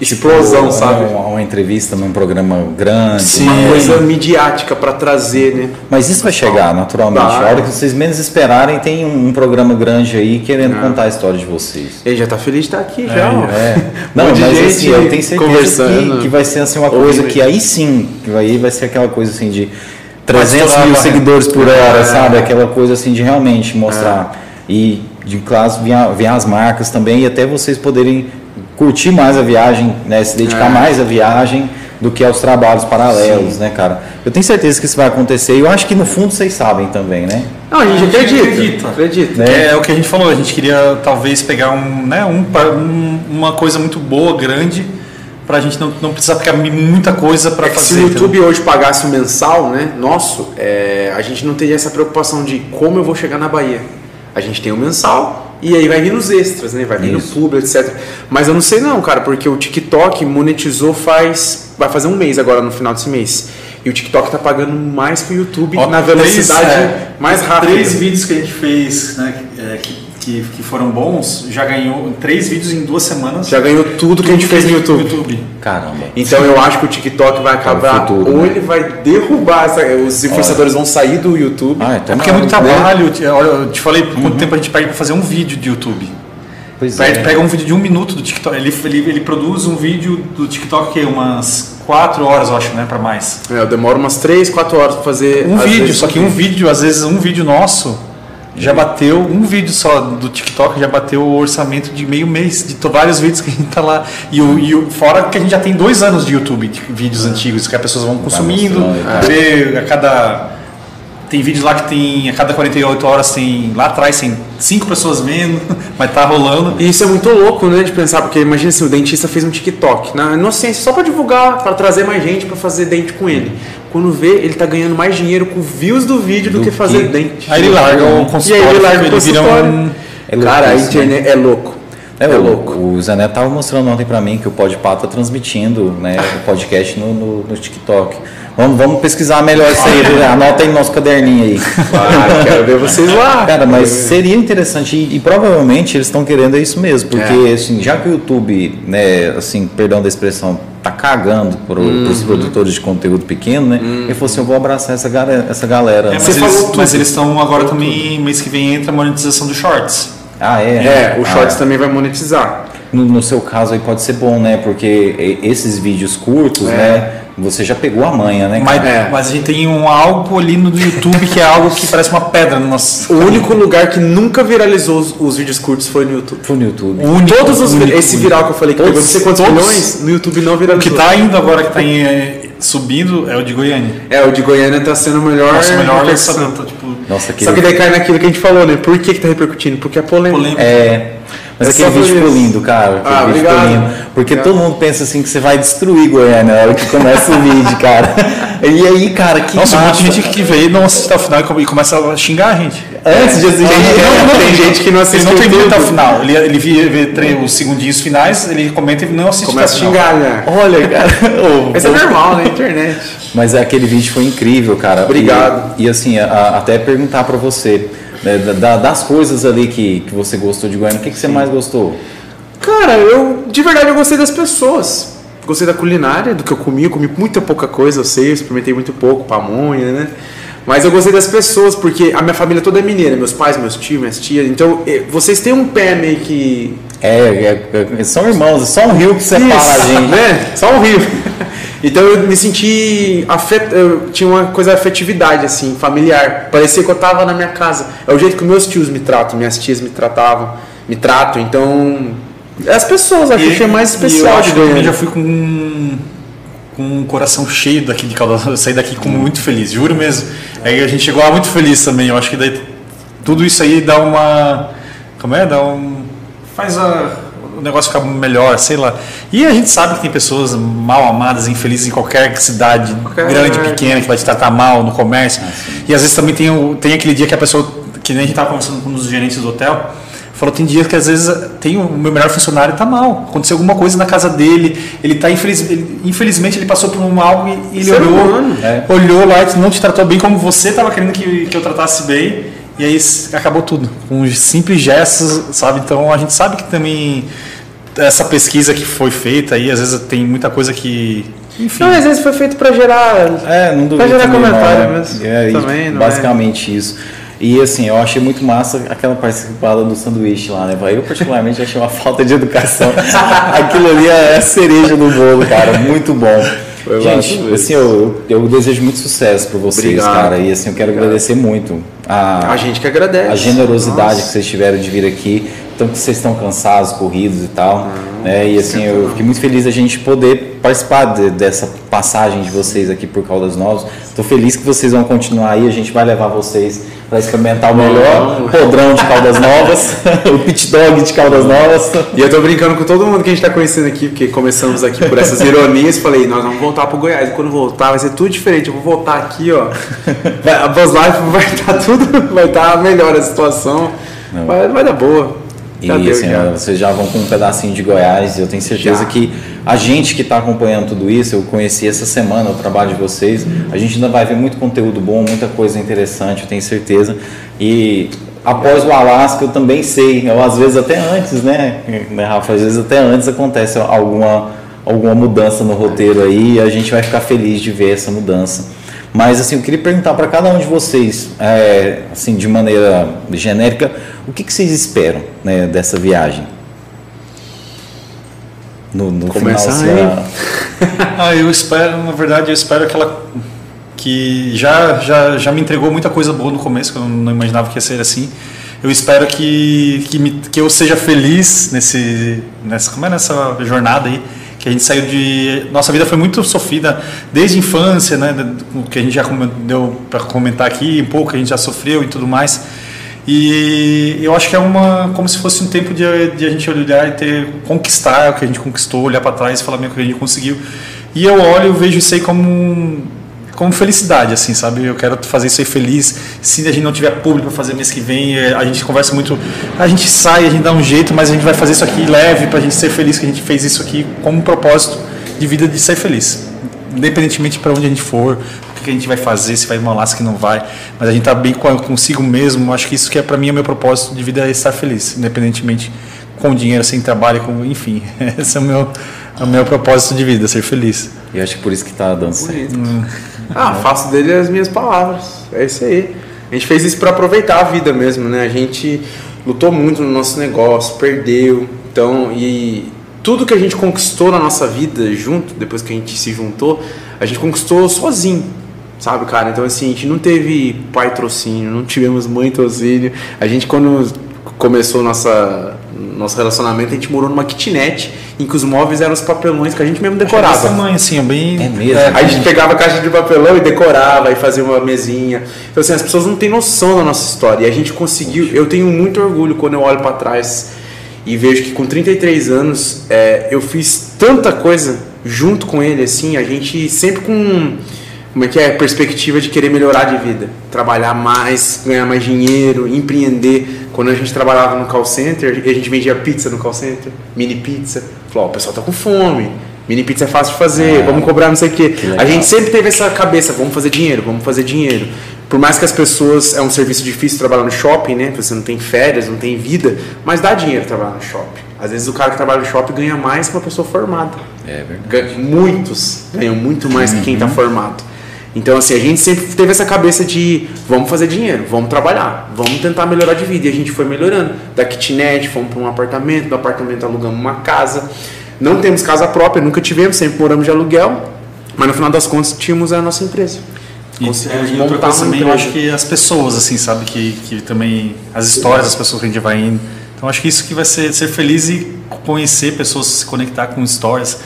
explosão, tipo, sabe? Uma, uma, entrevista num programa grande. Sim. Uma coisa midiática para trazer, né? Mas isso vai chegar naturalmente. A hora que vocês menos esperarem, tem um, um programa grande aí querendo é. contar a história de vocês. Ele já tá feliz de estar aqui, já. É. Não, mas assim, eu tenho certeza que, que vai ser assim uma coisa que aí sim, que aí vai ser aquela coisa assim de 300 mil seguidores por hora, é. sabe? Aquela coisa assim de realmente mostrar. É. E de classe vem as marcas também e até vocês poderem curtir mais a viagem, né, se dedicar é. mais à viagem do que aos trabalhos paralelos, Sim. né, cara? Eu tenho certeza que isso vai acontecer e eu acho que no fundo vocês sabem também, né? Não, a gente acredita. acredita. acredita. Né? É, é, o que a gente falou, a gente queria talvez pegar um, né, um, um uma coisa muito boa, grande, para a gente não, não precisar ficar muita coisa para é fazer. Se o YouTube então. hoje pagasse o mensal, né, nosso, é, a gente não teria essa preocupação de como eu vou chegar na Bahia. A gente tem o mensal, e aí vai vir nos extras, né? Vai vir Isso. no publi, etc. Mas eu não sei não, cara, porque o TikTok monetizou faz. Vai fazer um mês agora no final desse mês. E o TikTok tá pagando mais que o YouTube Ó, na velocidade três, é, mais rápida. Três vídeos que a gente fez, né? É, que que, que foram bons, já ganhou três vídeos em duas semanas. Já ganhou tudo, tudo que a gente fez no YouTube. YouTube. Caramba. Então eu acho que o TikTok vai acabar, futuro, ou né? ele vai derrubar, essa, os influenciadores Olha. vão sair do YouTube. Ah, então é porque é muito trabalho. Né? Olha, eu te falei uhum. quanto tempo a gente perde para fazer um vídeo de YouTube. Pois pega, é. pega um vídeo de um minuto do TikTok, ele, ele, ele produz um vídeo do TikTok que é umas quatro horas, eu acho, né, para mais. É, eu demoro umas três, quatro horas para fazer um vídeo, só que um vídeo, às vezes um vídeo nosso já bateu um vídeo só do TikTok já bateu o orçamento de meio mês de vários vídeos que a gente tá lá. E o, e o fora que a gente já tem dois anos de YouTube de vídeos é. antigos que as pessoas vão consumindo. ver a cada tem vídeos lá que tem a cada 48 horas tem lá atrás tem cinco pessoas vendo mas tá rolando. E isso é muito louco né de pensar porque imagina se assim, o dentista fez um TikTok na inocência só para divulgar para trazer mais gente para fazer dente com ele quando vê, ele tá ganhando mais dinheiro com views do vídeo do, do que fazer que... dente. Aí ele larga o consultório. E aí ele larga o consultório. Um... É Cara, a internet né? é louco. É, é louco. O Zané tava mostrando ontem para mim que o Podpah tá transmitindo né, o podcast no, no, no, TikTok. Vamos, vamos pesquisar melhor isso aí. Anota aí no nosso caderninho aí. Claro, quero ver vocês lá. Cara, mas seria interessante e, e provavelmente eles estão querendo isso mesmo, porque é. assim, já que o YouTube, né, assim, perdão da expressão, tá cagando para uhum. os produtores de conteúdo pequeno, né? Uhum. Ele falou assim, eu vou abraçar essa galera. Essa galera. É, mas, eles, mas, eles, estão agora também, mês que vem entra a monetização dos shorts. Ah, é? É, o shorts ah, também vai monetizar. No, no, seu caso aí pode ser bom, né? Porque esses vídeos curtos, é. né? Você já pegou a manha, né? Mas, é. mas, a gente tem um algo ali no YouTube que é algo que parece uma pedra no nosso. O único lugar que nunca viralizou os, os vídeos curtos foi no YouTube. Foi no YouTube. Único, Todos os único, esse viral que eu falei que todos, pegou não sei quantos todos, milhões, no YouTube não viralizou. O que tá indo agora, que tá em, é, subindo, é o de Goiânia. É, o de Goiânia tá sendo o melhor. Nossa, melhor lançamento. Tá, tipo... Nossa, que Só que daí cai naquilo que a gente falou, né? Por que, que tá repercutindo? Porque é polêmica. polêmica. É. Mas é aquele vídeo ficou lindo, cara. Aquele ah, vídeo obrigado. ficou lindo. Porque obrigado. todo mundo pensa assim que você vai destruir Goiânia na hora que começa o vídeo, cara. E aí, cara, que. Nossa, massa. um monte de gente que veio não assiste até o final e começa a xingar a gente. Antes de assistir. Tem, tem, tem gente que não assiste. Ele não tem até o final. Ele, ele vê, vê os segundinhos finais, ele comenta e não assiste Começa a xingar, né? Olha, cara. Oh, Isso é normal na internet. Mas aquele vídeo foi incrível, cara. Obrigado. E, e assim, a, até perguntar para você. Né, da, das coisas ali que, que você gostou de Goiânia, o que, que você mais gostou? Cara, eu de verdade eu gostei das pessoas. Gostei da culinária, do que eu comi. Eu comi muita pouca coisa, eu sei, eu experimentei muito pouco, pamonha, né? Mas eu gostei das pessoas, porque a minha família toda é mineira, meus pais, meus tios, minhas tias. Então, eh, vocês têm um pé meio que. É, é, é são irmãos, é só um rio que separa Isso, a gente. Né? Só um rio. Então eu me senti afet... eu tinha uma coisa de afetividade assim, familiar. Parecia que eu estava na minha casa. É o jeito que meus tios me tratam, minhas tias me tratavam, me tratam. Então as pessoas, acho que é mais especial. eu acho que eu já fui com com o coração cheio daqui de Caldas. Eu saí daqui com muito feliz, juro mesmo. Aí a gente chegou lá muito feliz também. Eu acho que daí tudo isso aí dá uma como é? Dá um faz a negócio ficar melhor, sei lá. E a gente sabe que tem pessoas mal amadas, infelizes em qualquer cidade, qualquer grande, pequena, que vai te tratar mal no comércio. Ah, e às vezes também tem, o, tem aquele dia que a pessoa, que nem a gente estava conversando com um dos gerentes do hotel, Falou, tem dias que às vezes tem o meu melhor funcionário está mal. Aconteceu alguma coisa na casa dele, ele está infeliz, ele, infelizmente ele passou por um algo e ele olhou, é. olhou lá e não te tratou bem como você estava querendo que, que eu tratasse bem. E aí acabou tudo, com simples gestos, sabe? Então a gente sabe que também essa pesquisa que foi feita aí, às vezes tem muita coisa que enfim. Não, às vezes foi feito para gerar, é, não pra gerar comentário, não, mas é, também, não é. basicamente é. isso. E assim, eu achei muito massa aquela participada do sanduíche lá, né? Eu particularmente achei uma falta de educação. Aquilo ali é a cereja do bolo, cara. Muito bom. Foi Gente, assim, eu, eu desejo muito sucesso para vocês, Obrigado. cara. E assim, eu quero Obrigado. agradecer muito a, a gente que agradece. A generosidade Nossa. que vocês tiveram de vir aqui. Tanto que vocês estão cansados, corridos e tal. né? E assim, eu fiquei muito feliz da gente poder participar de, dessa passagem de vocês aqui por Caldas Novas. Estou feliz que vocês vão continuar aí. A gente vai levar vocês para experimentar o melhor podrão de Caldas Novas, o pit dog de Caldas Novas. E eu estou brincando com todo mundo que a gente está conhecendo aqui, porque começamos aqui por essas ironias. Falei, nós vamos voltar para o Goiás. E quando voltar, vai ser tudo diferente. Eu vou voltar aqui, ó. a Buzz Life vai estar tá tudo, vai estar tá melhor a situação. Vai, vai dar boa. E assim, já. vocês já vão com um pedacinho de Goiás. Eu tenho certeza já. que a gente que está acompanhando tudo isso, eu conheci essa semana o trabalho de vocês. A gente ainda vai ver muito conteúdo bom, muita coisa interessante, eu tenho certeza. E após o Alasca, eu também sei, eu, às vezes até antes, né, né, Rafa? Às vezes até antes acontece alguma, alguma mudança no roteiro aí e a gente vai ficar feliz de ver essa mudança. Mas assim, eu queria perguntar para cada um de vocês, é, assim, de maneira genérica, o que, que vocês esperam né, dessa viagem? No, no Começar final, aí. ah, eu espero, na verdade, eu espero que ela que já, já, já me entregou muita coisa boa no começo, que eu não imaginava que ia ser assim. Eu espero que, que, me, que eu seja feliz nesse, nessa, como é nessa jornada aí que a gente saiu de nossa vida foi muito sofrida desde a infância né que a gente já deu para comentar aqui um pouco que a gente já sofreu e tudo mais e eu acho que é uma como se fosse um tempo de, de a gente olhar e ter conquistar o que a gente conquistou olhar para trás e falar o que a gente conseguiu e eu olho e vejo isso aí como como felicidade, assim, sabe? Eu quero fazer isso aí feliz. Se a gente não tiver público para fazer mês que vem, é, a gente conversa muito. A gente sai, a gente dá um jeito, mas a gente vai fazer isso aqui leve para a gente ser feliz que a gente fez isso aqui como um propósito de vida de ser feliz. Independentemente para onde a gente for, que a gente vai fazer, se vai molar, se não vai. Mas a gente tá bem consigo mesmo. Acho que isso que é para mim é o meu propósito de vida é estar feliz, independentemente com dinheiro, sem trabalho, com, enfim. Esse é o meu, é o meu propósito de vida, ser feliz. E acho que por isso que está dando certo. Ah, faço dele as minhas palavras. É isso aí. A gente fez isso para aproveitar a vida mesmo, né? A gente lutou muito no nosso negócio, perdeu. Então, e tudo que a gente conquistou na nossa vida junto, depois que a gente se juntou, a gente conquistou sozinho. Sabe, cara? Então, assim, a gente não teve pai trocínio, não tivemos mãe trocínio. A gente, quando começou nossa, nosso relacionamento, a gente morou numa kitnet em que os móveis eram os papelões que a gente mesmo decorava. Essa mãe, assim, é bem. É mesmo. É, a gente pegava a caixa de papelão e decorava e fazia uma mesinha. Então, assim, as pessoas não têm noção da nossa história. E a gente conseguiu. Eu tenho muito orgulho quando eu olho para trás e vejo que com 33 anos é, eu fiz tanta coisa junto com ele, assim, a gente sempre com como é que é? Perspectiva de querer melhorar de vida, trabalhar mais, ganhar mais dinheiro, empreender. Quando a gente trabalhava no call center, a gente vendia pizza no call center, mini pizza. Falou, oh, o pessoal tá com fome, mini pizza é fácil de fazer, é, vamos cobrar não sei o quê. A gente sempre teve essa cabeça, vamos fazer dinheiro, vamos fazer dinheiro. Por mais que as pessoas, é um serviço difícil trabalhar no shopping, né? Você não tem férias, não tem vida, mas dá dinheiro trabalhar no shopping. Às vezes o cara que trabalha no shopping ganha mais que uma pessoa formada. É verdade. Muitos ganham muito mais uhum. que quem está formado. Então, assim, a gente sempre teve essa cabeça de vamos fazer dinheiro, vamos trabalhar, vamos tentar melhorar de vida. E a gente foi melhorando. Da kitnet, fomos para um apartamento, do apartamento alugamos uma casa. Não temos casa própria, nunca tivemos, sempre moramos de aluguel, mas no final das contas tínhamos a nossa empresa. E, é, e outra coisa também, eu acho que as pessoas, assim, sabe, que, que também, as histórias das pessoas que a gente vai indo. Então, acho que isso que vai ser, ser feliz e conhecer pessoas, se conectar com histórias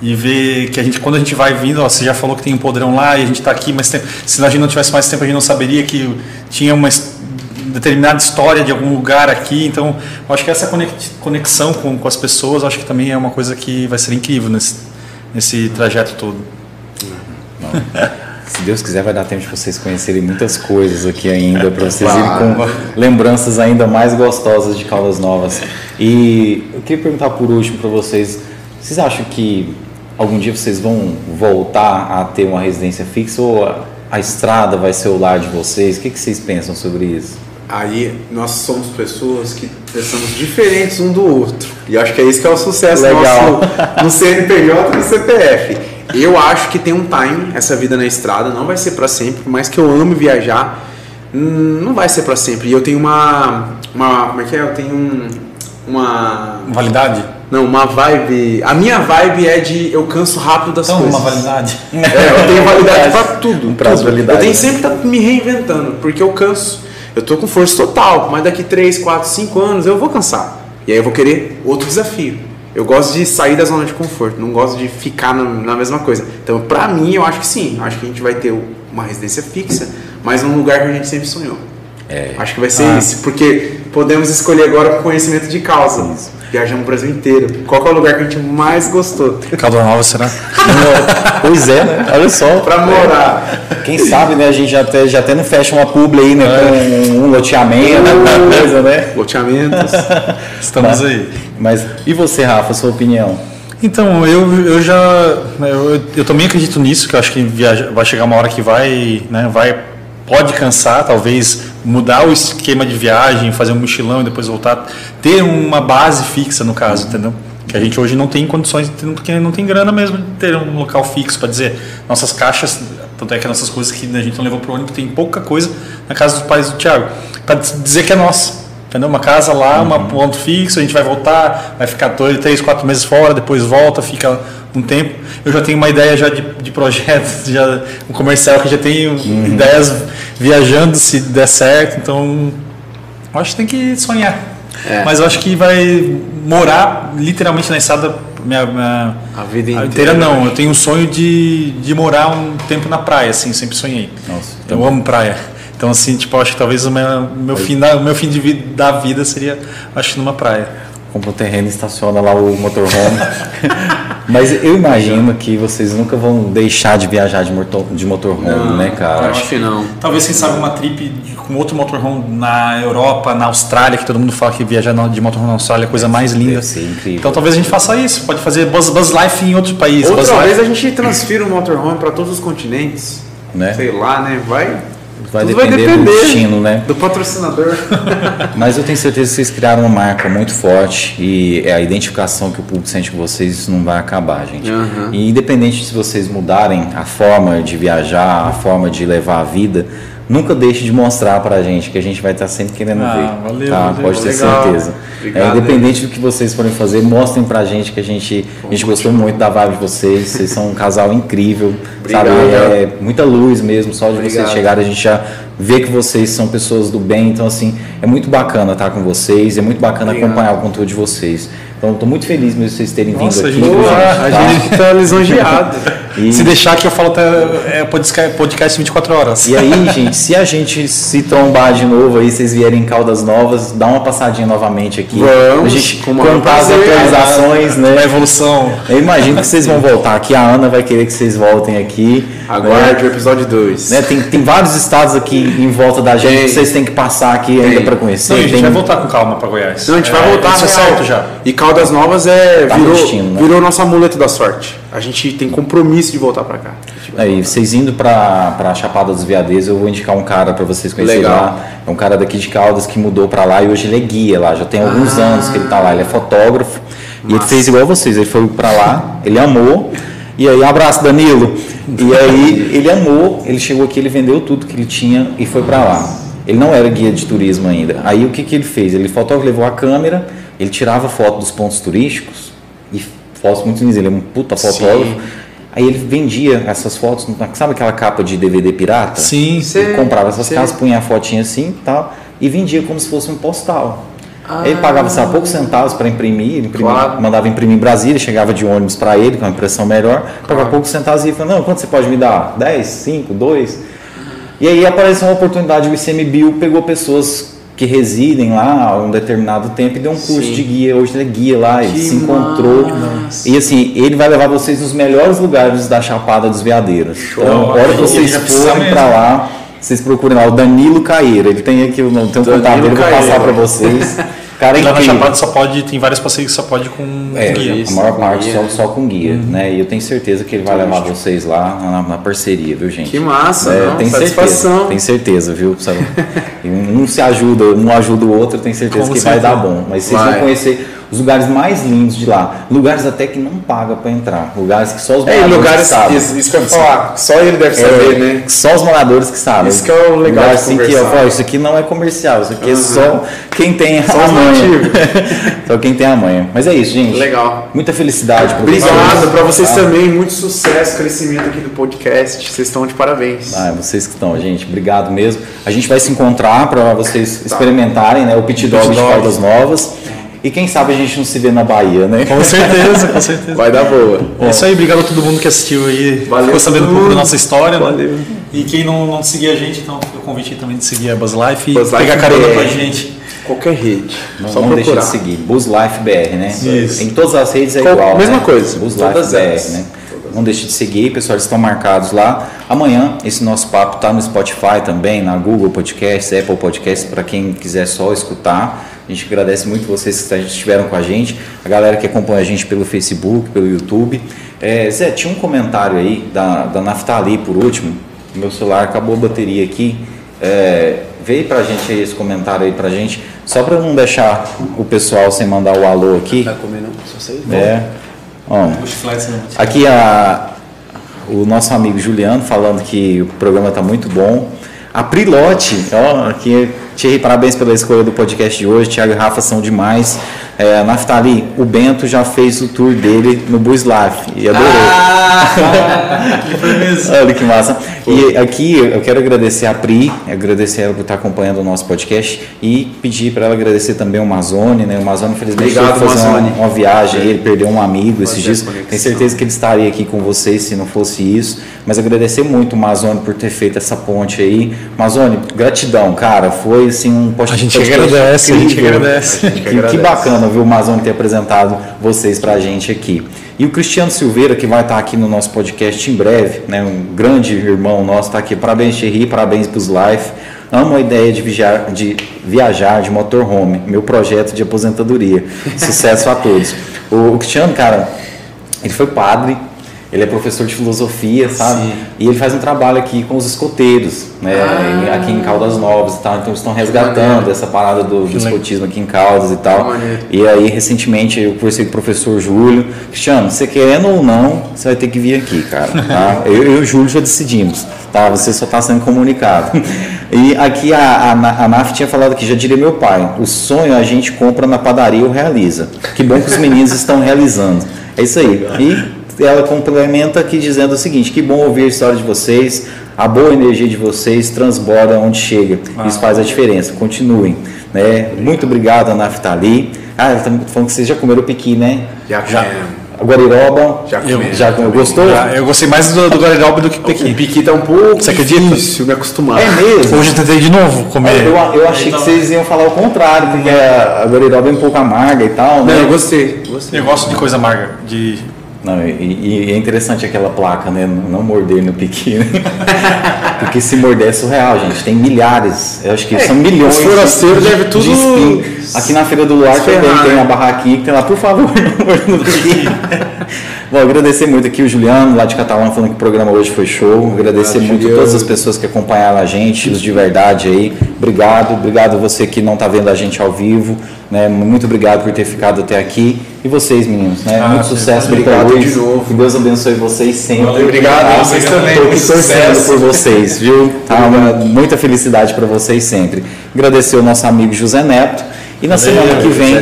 e ver que a gente, quando a gente vai vindo, ó, você já falou que tem um podrão lá e a gente está aqui, mas se a gente não tivesse mais tempo, a gente não saberia que tinha uma determinada história de algum lugar aqui. Então, acho que essa conexão com, com as pessoas, acho que também é uma coisa que vai ser incrível nesse, nesse trajeto todo. se Deus quiser, vai dar tempo de vocês conhecerem muitas coisas aqui ainda, para vocês irem com lembranças ainda mais gostosas de Caldas Novas. E eu queria perguntar por último para vocês: vocês acham que algum dia vocês vão voltar a ter uma residência fixa ou a estrada vai ser o lar de vocês? O que, que vocês pensam sobre isso? Aí nós somos pessoas que pensamos diferentes um do outro. E acho que é isso que é o sucesso Legal. nosso no CNPJ e no CPF. Eu acho que tem um time essa vida na estrada, não vai ser para sempre, mas que eu amo viajar, hum, não vai ser para sempre. E eu tenho uma, uma como é que é? Eu tenho um, uma validade. Não, uma vibe. A minha vibe é de eu canso rápido das então, coisas. uma validade. É, eu tenho validade para tudo. Um prazo tudo. validade. Eu tenho sempre que estar tá me reinventando, porque eu canso. Eu tô com força total, mas daqui 3, 4, 5 anos eu vou cansar. E aí eu vou querer outro desafio. Eu gosto de sair da zona de conforto, não gosto de ficar na, na mesma coisa. Então, pra mim, eu acho que sim. Acho que a gente vai ter uma residência fixa, mas num lugar que a gente sempre sonhou. É. Acho que vai ser ah. isso, porque podemos escolher agora com conhecimento de causa. Isso. Viajamos o Brasil inteiro. Qual é o lugar que a gente mais gostou? Calda Nova, será? pois é, né? Olha só. Pra morar. Quem sabe, né? A gente já até, já até não fecha uma publi aí, né? É. Com um loteamento, alguma coisa, né? Loteamentos. Estamos mas, aí. Mas e você, Rafa, sua opinião? Então, eu, eu já. Eu, eu também acredito nisso, que eu acho que viaja, vai chegar uma hora que vai, né, vai pode cansar, talvez mudar o esquema de viagem, fazer um mochilão e depois voltar, ter uma base fixa no caso, uhum. entendeu? Que a gente hoje não tem condições, porque não tem grana mesmo de ter um local fixo para dizer. Nossas caixas, tanto é que nossas coisas que a gente não levou para o ônibus, tem pouca coisa na casa dos pais do Tiago, para dizer que é nossa. Entendeu? Uma casa lá, uhum. um ponto fixo, a gente vai voltar, vai ficar dois, três, quatro meses fora, depois volta, fica um tempo. Eu já tenho uma ideia já de, de projetos, já, um comercial que já tenho uhum. ideias viajando se der certo, então acho que tem que sonhar. É. Mas eu acho que vai morar literalmente na estrada minha, minha a vida inteira, inteira não. Eu tenho um sonho de, de morar um tempo na praia, assim, sempre sonhei. Nossa, eu amo praia. Então, assim, tipo, acho que talvez o meu, meu, fim, da, o meu fim de vida, da vida seria, acho, numa praia. Compra um terreno e estaciona lá o motorhome. Mas eu imagino que vocês nunca vão deixar de viajar de, motor, de motorhome, não, né, cara? Acho que não. Talvez, quem sabe, uma trip com outro motorhome na Europa, na Austrália, que todo mundo fala que viajar de motorhome na Austrália é a coisa mais linda. Deve ser incrível. Então talvez a gente faça isso. Pode fazer Buzz, Buzz Life em outros países. Outra vez a gente transfira o motorhome para todos os continentes. Né? Sei lá, né? Vai vai Tudo depender, vai depender do destino, né? Do patrocinador. Mas eu tenho certeza que vocês criaram uma marca muito forte e é a identificação que o público sente com vocês isso não vai acabar, gente. Uhum. E independente se vocês mudarem a forma de viajar, a forma de levar a vida, nunca deixe de mostrar para a gente, que a gente vai estar sempre querendo ah, ver. Valeu, tá? valeu, Pode ter legal. certeza. Obrigado, é, independente do que vocês forem fazer, mostrem para a gente que a gente, a gente gostou muito da vibe de vocês. Vocês são um casal incrível, Obrigado. sabe? É muita luz mesmo, só de Obrigado. vocês chegarem a gente já vê que vocês são pessoas do bem. Então, assim, é muito bacana estar com vocês, é muito bacana acompanhar o conteúdo de vocês. Então, estou muito feliz mesmo vocês terem Nossa, vindo aqui. Gente, gente, a tá? gente está lisonjeado. E... Se deixar que eu falo até é podcast 24 horas. E aí, gente, se a gente se trombar de novo aí, vocês vierem em Caldas Novas, dá uma passadinha novamente aqui. Vamos, a gente contar as atualizações, né? A evolução. Eu imagino que vocês vão voltar aqui. A Ana vai querer que vocês voltem aqui. Aguarde né? o episódio 2. Né? Tem, tem vários estados aqui em volta da gente tem. que vocês têm que passar aqui tem. ainda para conhecer. Não, a gente tem... vai voltar com calma para Goiás. Não, a gente é, vai voltar. Isso é certo já. E Caldas Novas é, tá virou, destino, né? virou nosso amuleto da sorte. A gente tem compromisso de voltar para cá. Aí, vocês indo para a Chapada dos Veadeiros, eu vou indicar um cara para vocês conhecerem Legal. lá. É um cara daqui de Caldas que mudou para lá e hoje ele é guia lá. Já tem alguns ah. anos que ele está lá. Ele é fotógrafo. Nossa. E ele fez igual vocês. Ele foi para lá, ele amou. E aí, um abraço, Danilo. E aí, ele amou. Ele chegou aqui, ele vendeu tudo que ele tinha e foi para lá. Ele não era guia de turismo ainda. Aí, o que, que ele fez? Ele fotógrafo, levou a câmera, ele tirava foto dos pontos turísticos e fotos muito lindas. Ele é um puta fotógrafo. Sim. Aí ele vendia essas fotos, sabe aquela capa de DVD pirata? Sim, sim. Ele comprava essas casas, punha a fotinha assim e tal, e vendia como se fosse um postal. Ah. Ele pagava, lá, poucos centavos para imprimir, imprimir claro. mandava imprimir em Brasília, chegava de ônibus para ele, com uma impressão melhor, pagava claro. poucos centavos e ele falou, não, quanto você pode me dar? 10, 5, 2? E aí apareceu uma oportunidade, o ICMBio pegou pessoas que residem lá há um determinado tempo e deu um curso Sim. de guia. Hoje ele é guia lá, ele que se encontrou. Massa. E assim, ele vai levar vocês nos melhores lugares da Chapada dos Veadeiros. Show. Então, hora que vocês forem para lá, vocês procurem lá o Danilo Caeira. Ele tem aqui, não tem um contato dele, vou passar para vocês. Cara, lá na Chapada só pode, tem vários passeios que só pode com é, guia. A maior parte só, só com guia, uhum. né? E eu tenho certeza que ele vai levar vocês lá na, na parceria, viu, gente? Que massa, é, não, tem certeza, tem certeza, viu? um se ajuda, um ajuda o outro, tem certeza que vai dar bom. Mas vocês vai. vão conhecer os lugares mais lindos de lá. Lugares até que não paga para entrar. Lugares que só os moradores é, lugares, sabem. Isso, isso que eu ia falar. Só ele deve saber, é, né? Só os moradores que sabem. Isso que é o legal Lugar, assim, que, ó, Isso aqui não é comercial. Isso aqui uhum. é só quem tem só a manha. só quem tem a manha. Mas é isso, gente. Legal. Muita felicidade para vocês. Obrigado para vocês tá? também. Muito sucesso, crescimento aqui do podcast. Vocês estão de parabéns. Ah, vocês que estão, gente. Obrigado mesmo. A gente vai se encontrar para vocês tá. experimentarem né, o Pit Dog de Caldas Novas. E quem sabe a gente não se vê na Bahia, né? Com certeza, com certeza. Vai dar boa. É isso aí, obrigado a todo mundo que assistiu aí. Valeu. Ficou sabendo um pouco da nossa história. Né? Valeu. Né? E quem não, não seguir a gente, então o convite também de seguir a Buzz Life Buzz e pegar carona com a gente. Qualquer rede. Não, Só não deixa de seguir. Buzz Life BR, né? Isso. Em todas as redes é Qual, igual. Mesma né? coisa. Buzz Life BR, elas. né? Não deixe de seguir, pessoal, eles estão marcados lá. Amanhã esse nosso papo está no Spotify também, na Google Podcast, Apple Podcast, para quem quiser só escutar. A gente agradece muito vocês que estiveram com a gente, a galera que acompanha a gente pelo Facebook, pelo YouTube. É, Zé, tinha um comentário aí da, da Naftali por último. Meu celular acabou a bateria aqui. É, veio pra gente aí esse comentário aí pra gente, só para não deixar o pessoal sem mandar o alô aqui. Tá comendo, só sei. É. Aqui a, o nosso amigo Juliano falando que o programa tá muito bom. A Prilote, ó, aqui Thierry, parabéns pela escolha do podcast de hoje. Tiago e Rafa são demais. É, Naftali, o Bento já fez o tour dele no Buslav e adorou. Ah, que. Olha que massa. E aqui eu quero agradecer a Pri, agradecer ela por estar acompanhando o nosso podcast e pedir para ela agradecer também o Mazone, né? O Mazone, infelizmente, Obrigado, foi fazer uma, uma, viagem, ele perdeu um amigo esses dias. Tenho certeza que ele estaria aqui com vocês se não fosse isso. Mas agradecer muito o Mazone por ter feito essa ponte aí. Mazone, gratidão, cara. Foi assim um podcast. A gente agradece, incrível. a gente agradece. Que, que bacana, viu, o Mazone ter apresentado vocês pra gente aqui. E o Cristiano Silveira, que vai estar aqui no nosso podcast em breve, né? Um grande irmão nosso está aqui. Parabéns, Thierry, parabéns para os Life. Amo a ideia de viajar, de viajar de motorhome, meu projeto de aposentadoria. Sucesso a todos. O, o Cristiano, cara, ele foi padre, ele é professor de filosofia, sabe? Sim. E ele faz um trabalho aqui com os escoteiros, né? Ah. Aqui em Caldas Novas e tal. Então eles estão resgatando essa parada do, do escotismo aqui em Caldas e tal. E aí, recentemente, eu conversei com o professor Júlio. Cristiano, você querendo ou não, você vai ter que vir aqui, cara. Tá? eu, eu e o Júlio já decidimos, tá? Você só está sendo comunicado. E aqui a, a, a NAF tinha falado que já diria meu pai, o sonho a gente compra na padaria ou realiza. Que bom que os meninos estão realizando. É isso aí. E ela complementa aqui dizendo o seguinte: que bom ouvir a história de vocês, a boa energia de vocês transborda onde chega. Ah, Isso faz a diferença. Continuem. Né? Muito obrigado, Naftali. Ah, ela está falando que vocês já comeram piqui, né? Já. já. Guariroba, já, eu, já gostou? Já, eu gostei mais do, do Guariroba do que Pequi. O Pequi tá um pouco Você acredita? difícil me acostumar. É mesmo? Hoje eu tentei de novo comer. Eu, eu achei então, que vocês iam falar o contrário, porque a Guariroba é um pouco amarga e tal. Né? Não, eu gostei, gostei. Eu gosto de coisa amarga, de não, e, e, é interessante aquela placa, né? Não morder no piqui, né? Porque se morder é surreal, gente. Tem milhares, eu acho que é, são milhões. Os forasteiros de, tudo. De Aqui na Feira do Luar também tem né? a barraquinha que tem lá, por favor, não no piqui. Bom, agradecer muito aqui o Juliano, lá de Catalão, falando que o programa hoje foi show. Agradecer muito Juliano. todas as pessoas que acompanharam a gente, os de verdade aí. Obrigado, obrigado você que não está vendo a gente ao vivo. Né? Muito obrigado por ter ficado até aqui. E vocês, meninos, né? Ah, muito sucesso obrigado de novo. Que Deus abençoe vocês sempre. Valeu, obrigado, vocês também. Estou aqui torcendo por vocês, viu? Tá, uma, muita felicidade para vocês sempre. Agradecer o nosso amigo José Neto e na Valeu, semana que vem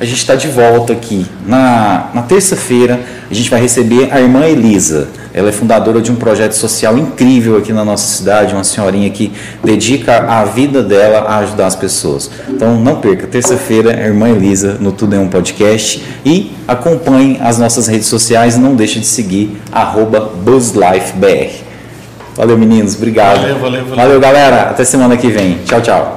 a gente está de volta aqui. Na, na terça-feira a gente vai receber a irmã Elisa. Ela é fundadora de um projeto social incrível aqui na nossa cidade, uma senhorinha que dedica a vida dela a ajudar as pessoas. Então não perca, terça-feira, a irmã Elisa no Tudo em um Podcast e acompanhe as nossas redes sociais e não deixe de seguir BuzzLifeBR. Valeu, meninos. Obrigado. Valeu, valeu, valeu. Valeu, galera. Até semana que vem. Tchau, tchau.